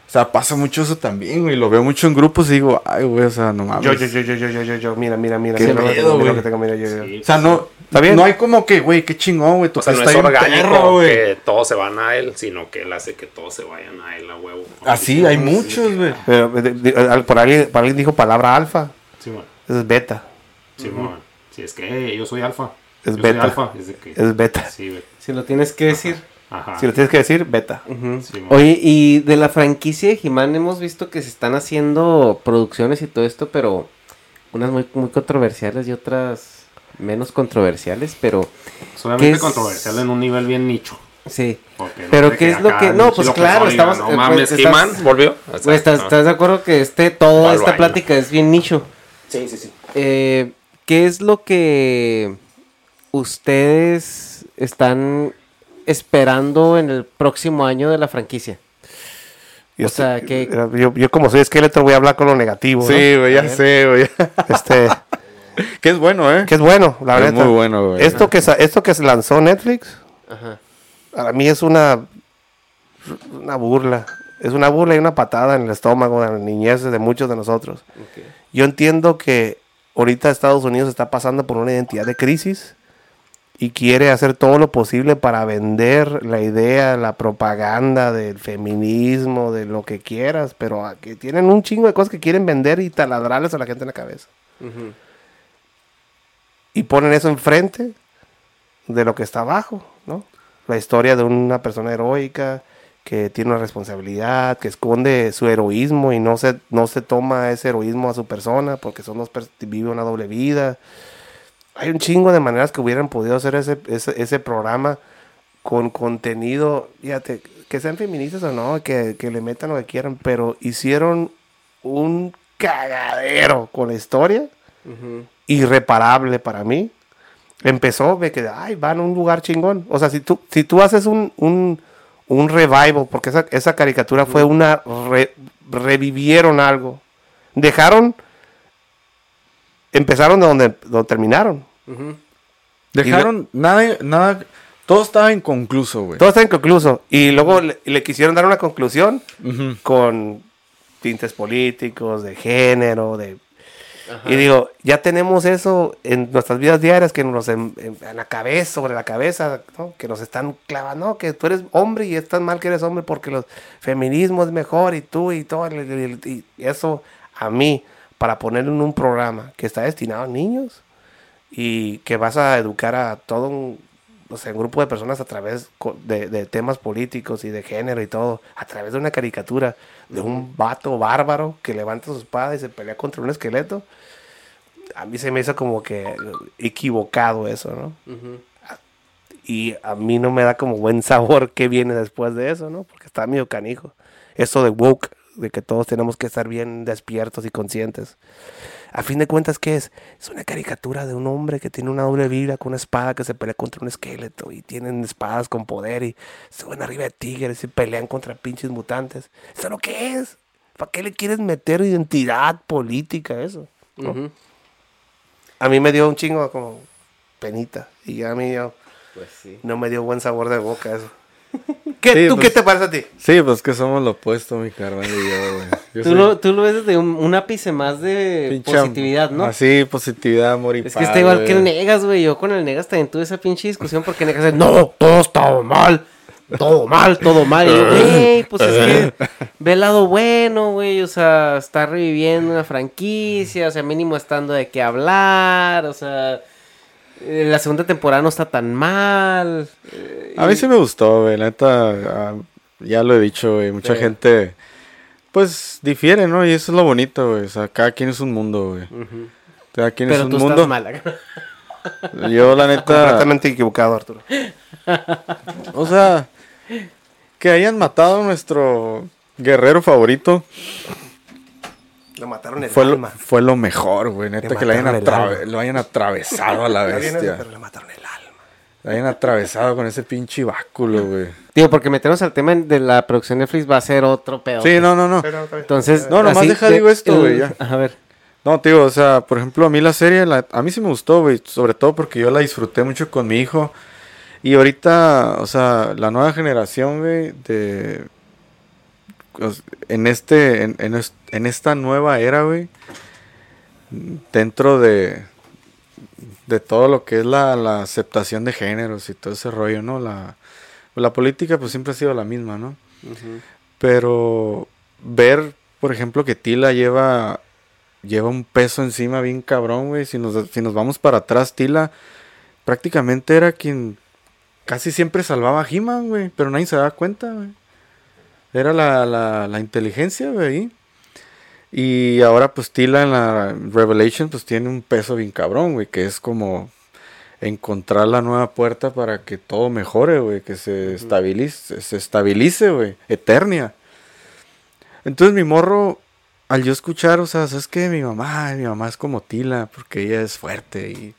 O sea, pasa mucho eso también, güey. Lo veo mucho en grupos y digo, ay, güey, o sea, no mames. Yo, yo, yo, yo, yo, yo, yo, yo, mira, mira, mira. Qué lo güey. que tengo, mira, yo, yo. Sí, O sea, no, ¿Está bien? no hay como que, güey, qué chingón, güey. O sea, no está es orgánico perro, güey. que todos se van a él, sino que él hace que todos se vayan a él a huevo. Así, hay muchos, güey. Pero, de- de- al- por, alguien, por alguien dijo palabra alfa. Sí, man. Eso es beta. Sí, man. Si es que "Hey, yo soy alfa. Es yo beta. Soy alfa. Es de que. Es beta. Sí, güey. Si lo tienes que decir. Ajá. Si lo tienes que decir, beta. Sí. Oye, y de la franquicia de He-Man hemos visto que se están haciendo producciones y todo esto, pero unas muy, muy controversiales y otras menos controversiales, pero Solamente controversial en un nivel bien nicho. sí. no Pero ¿qué es lo que- no, pues claro, estamos- No eh, mames, pues, He-Man estás- volvió. O sea, ¿estás, no. estás de acuerdo que este, toda ¿Cuál esta plática es bien nicho? Sí, sí, sí. Eh, ¿Qué es lo que ustedes están esperando en el próximo año de la franquicia? Yo, O sea, estoy- que- yo, yo como soy esqueleto voy a hablar con lo negativo. ¿no? Sí, güey, ya sé, güey. Este, que es bueno, ¿eh? que es bueno, la Es verdad. muy bueno, güey. Esto que, esto que se lanzó Netflix, Ajá. para mí es una, una burla. Es una burla y una patada en el estómago de la niñez de muchos de nosotros. Yo entiendo que ahorita Estados Unidos está pasando por una identidad de crisis y quiere hacer todo lo posible para vender la idea, la propaganda del feminismo, de lo que quieras, pero que tienen un chingo de cosas que quieren vender y taladrarles a la gente en la cabeza. Y ponen eso enfrente de lo que está abajo, ¿no? La historia de una persona heroica que tiene una responsabilidad, que esconde su heroísmo y no se, no se toma ese heroísmo a su persona porque son dos vive una doble vida. Hay un chingo de maneras que hubieran podido hacer ese, ese, ese programa con contenido, fíjate, que sean feministas o no, que, que le metan lo que quieran, pero hicieron un cagadero con la historia, irreparable para mí. Empezó, me quedé, ay, van a un lugar chingón. O sea, si tú, si tú haces un, un, un revival, porque esa, esa caricatura fue una, re- revivieron algo. Dejaron, empezaron de donde, donde terminaron. Dejaron nada, nada, todo estaba inconcluso, güey. Todo está inconcluso. Y luego le, le quisieron dar una conclusión con tintes políticos, de género, de... Y digo, ya tenemos eso en nuestras vidas diarias que nos en, en- en la cabeza, sobre la cabeza, ¿no? que nos están clavando, no, que tú eres hombre y es tan mal que eres hombre porque los feminismo es mejor y tú y todo, y, y- y eso a mí, para ponerlo en un programa que está destinado a niños y que vas a educar a todo un, o sea, un grupo de personas a través de temas políticos y de género y todo, a través de una caricatura de un vato bárbaro que levanta su espada y se pelea contra un esqueleto. A mí se me hizo como que equivocado eso, ¿no? Y a mí no me da como buen sabor qué viene después de eso, ¿no? Porque está medio canijo. Eso de woke, de que todos tenemos que estar bien despiertos y conscientes. A fin de cuentas, ¿qué es? Es una caricatura de un hombre que tiene una doble vida con una espada que se pelea contra un esqueleto y tienen espadas con poder y suben arriba de tigres y pelean contra pinches mutantes. ¿Eso es lo que es? ¿Para qué le quieres meter identidad política a eso? A mí me dio un chingo como penita y a mí yo, Pues sí. no me dio buen sabor de boca eso. ¿Qué, Sí, ¿Tú pues- qué te parece a ti? Sí, pues que somos lo opuesto, mi carnal y yo, güey. Yo Tú soy lo, tú lo ves desde un, un ápice más de pinche positividad, ¿no? Así, positividad, amor y Es que está igual que el. Negas, güey. Yo con el Negas también tuve esa pinche discusión porque Negas dice, no, todo está mal. Todo mal, todo mal. Y yo, güey, pues es que ve el lado bueno, güey. O sea, está reviviendo una franquicia. O sea, mínimo estando de qué hablar. O sea, la segunda temporada no está tan mal. eh, A mí sí me gustó, güey. La neta, ah, ya lo he dicho, güey. Mucha Sí. gente, pues, difiere, ¿no? Y eso es lo bonito, güey. O sea, cada quien es un mundo, güey. Ujú. Cada quien Pero es un tú mundo. estás mal. Yo, la neta, Completamente equivocado, Arturo. o sea, que hayan matado a nuestro guerrero favorito Lo mataron el fue lo, alma. fue lo mejor, güey. Neta, Le que hayan lo hayan atravesado a la bestia. pero le mataron el alma. Lo hayan atravesado con ese pinche báculo, güey. Digo, porque meternos al tema de la producción de Netflix va a ser otro pedo. Sí, no, no, no. Pero. Entonces, No, nomás deja, digo esto, güey, ya. A ver. No, tío, o sea, por ejemplo, a mí la serie, la- a mí sí me gustó, güey, sobre todo porque yo la disfruté mucho con mi hijo. Y ahorita, o sea, la nueva generación, güey, de... En este, en, en esta nueva era, güey, dentro de, de todo lo que es la, la aceptación de géneros y todo ese rollo, ¿no? La, la política, pues siempre ha sido la misma, ¿no? Pero ver, por ejemplo, que Tila lleva lleva un peso encima bien cabrón, güey. Si nos, si nos vamos para atrás, Tila prácticamente era quien casi siempre salvaba a He-Man, güey. Pero nadie se daba cuenta, güey. Era la, la, la inteligencia, güey. ahí. Y ahora, pues Tila en la Revelation, pues tiene un peso bien cabrón, güey. Que es como encontrar la nueva puerta para que todo mejore, güey. Que se estabilice, se estabilice, güey. Eternia. Entonces mi morro, al yo escuchar, o sea, ¿sabes qué? Mi mamá, mi mamá es como Tila, porque ella es fuerte y,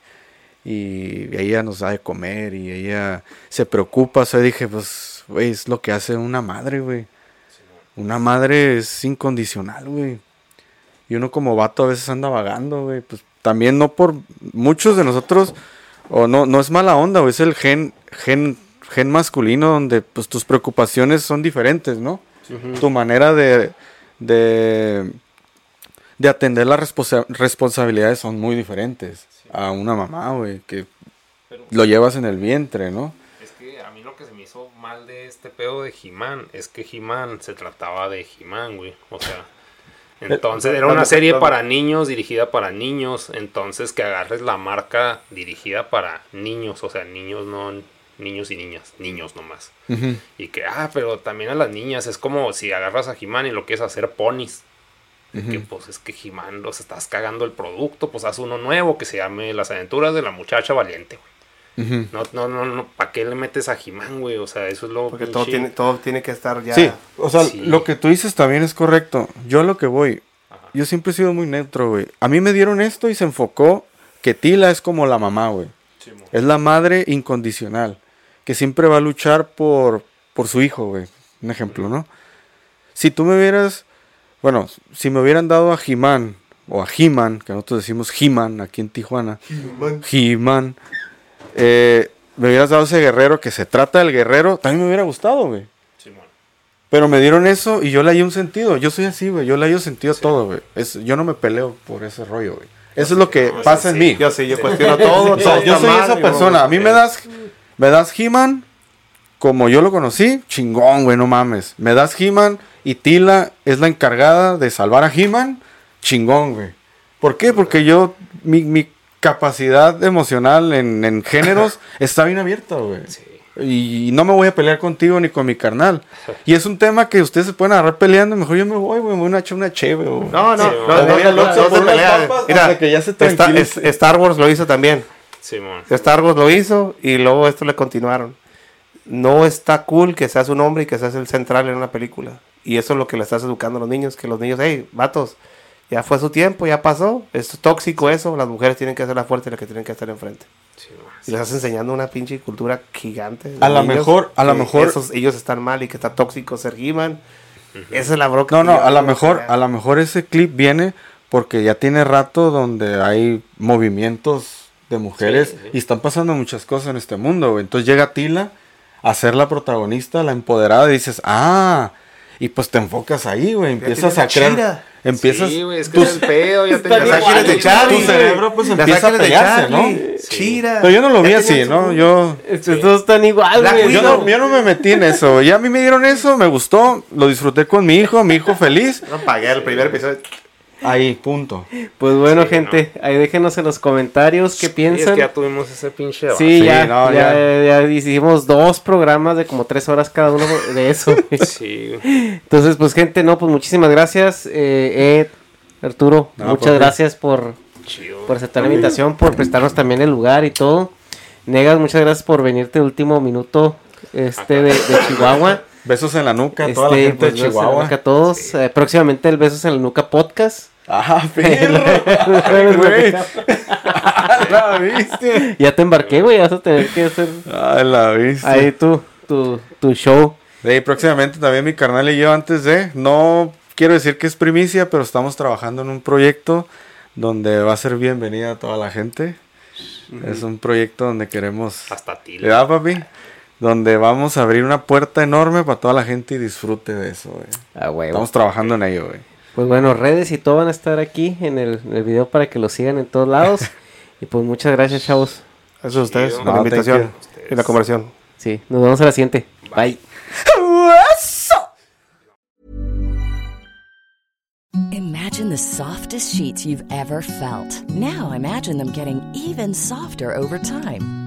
y ella nos da de comer y ella se preocupa. O sea, dije, pues, güey, es lo que hace una madre, güey. Una madre es incondicional, güey. Y uno como vato a veces anda vagando, güey. Pues también no por muchos de nosotros, o no, no es mala onda, güey. Es el gen, gen, gen masculino donde pues tus preocupaciones son diferentes, ¿no? Tu manera de, de, de atender las responsa- responsabilidades son muy diferentes a una mamá, güey, que lo llevas en el vientre, ¿no? Mal de este pedo de He-Man es que He-Man se trataba de He-Man, güey. O sea, entonces era una serie para niños, dirigida para niños. Entonces que agarres la marca dirigida para niños, o sea, niños no niños y niñas, niños nomás. Y que, ah, pero también a las niñas es como si agarras a He-Man y lo quieres hacer ponis. De Que pues es que He-Man los estás cagando el producto, pues haz uno nuevo que se llame Las aventuras de la muchacha valiente, güey. No, no, no, no. ¿Para qué le metes a He-Man, güey? O sea, eso es lo. Porque todo tiene, todo tiene que estar ya. Sí, o sea, Sí. lo que tú dices también es correcto. Yo a lo que voy, yo siempre he sido muy neutro, güey. A mí me dieron esto y se enfocó que Tila es como la mamá, güey. Es la madre incondicional, que siempre va a luchar por, por su hijo, güey. Un ejemplo, ¿no? Si tú me hubieras, bueno, si me hubieran dado a He-Man, o a He-Man, que nosotros decimos He-Man aquí en Tijuana, He-Man, eh, me hubieras dado ese guerrero que se trata del guerrero, también me hubiera gustado, güey. Pero me dieron eso y yo le hallo un sentido. Yo soy así, güey. Yo le hallo sentido a todo, güey. Es- Yo no me peleo por ese rollo, güey. Eso es lo que pasa en mí. Yo sí, yo cuestiono todo. O sea, todo yo soy mal, esa persona. A mí sí. me das, me das He-Man como yo lo conocí, chingón, güey, no mames. Me das He-Man y Tila es la encargada de salvar a He-Man, chingón, güey. ¿Por qué? Porque yo, mi, mi capacidad emocional en, en géneros está bien abierta, güey. Y no me voy a pelear contigo ni con mi carnal. Y es un tema que ustedes se pueden agarrar peleando. Mejor yo me voy, güey. Me voy a echar una cheve. o- No, no, Sí, no, no, se pelea. Mira, que ya se Star, tranquilice. es- Star Wars lo hizo también. Simón. Star Wars lo hizo y luego esto le continuaron. No está cool que seas un hombre y que seas el central en una película. Y eso es lo que le estás educando a los niños, que los niños, hey, vatos, ya fue su tiempo, ya pasó, es tóxico eso, las mujeres tienen que ser las fuertes las que tienen que estar enfrente. Y les estás enseñando una pinche cultura gigante. A niños mejor- a que mejor- esos- ellos están mal y que está tóxico ser He-Man. Esa es la broca. No, no, a lo mejor, a lo mejor ese clip viene porque ya tiene rato donde hay movimientos de mujeres Sí, sí. y están pasando muchas cosas en este mundo, güey. Entonces llega Tila a ser la protagonista, la empoderada, y dices, ah, y pues te enfocas ahí, güey. Empiezas a crear, chida. Empiezas, Sí, güey, es que tus- es el pedo. Ya te Las Ángeles de Charlie. tu cerebro pues empieza a pegarse, ¿no? Chira. Pero yo no lo vi así, ¿no? Yo, Estos dos están igual, güey. yo no, yo no me metí en eso. Ya a mí me dieron eso, me gustó, lo disfruté con mi hijo, mi hijo feliz. No pagué el primer episodio. Ahí, punto. Pues bueno, Sí, gente, ahí déjenos en los comentarios qué Sí, es piensan. que ya tuvimos ese pinche. Sí, Sí, ya, no, ya, ya. ya hicimos dos programas de como tres horas cada uno de eso. Sí. Entonces, pues gente, no, pues muchísimas gracias. Eh, Ed, Arturo, No, muchas por qué. gracias por, por aceptar la invitación, por prestarnos también el lugar y todo. Negas, muchas gracias por venirte último minuto este de, de Chihuahua. Besos en la nuca a toda la Este, gente pues, de besos en la Chihuahua. nuca a todos. Eh, próximamente el Besos en la Nuca podcast. Ah, perro. La viste. Ya te embarqué, güey, vas a tener que hacer Ay, la viste. ahí tu, tu, tu show. Sí, próximamente también mi carnal y yo antes de, no quiero decir que es primicia, pero estamos trabajando en un proyecto donde va a ser bienvenida a toda la gente. Es un proyecto donde queremos, Hasta ti. ¿verdad, papi? Donde vamos a abrir una puerta enorme para toda la gente y disfrute de eso, güey. Ah, güey. Estamos trabajando en ello, güey. Pues bueno, redes y todo van a estar aquí en el, en el video para que lo sigan en todos lados. y pues muchas gracias, chavos. Eso es ustedes, por la No, invitación y la conversión. Sí, nos vemos a la siguiente. Bye. Imagine the softest sheets you've ever felt. Now imagine them getting even softer over time.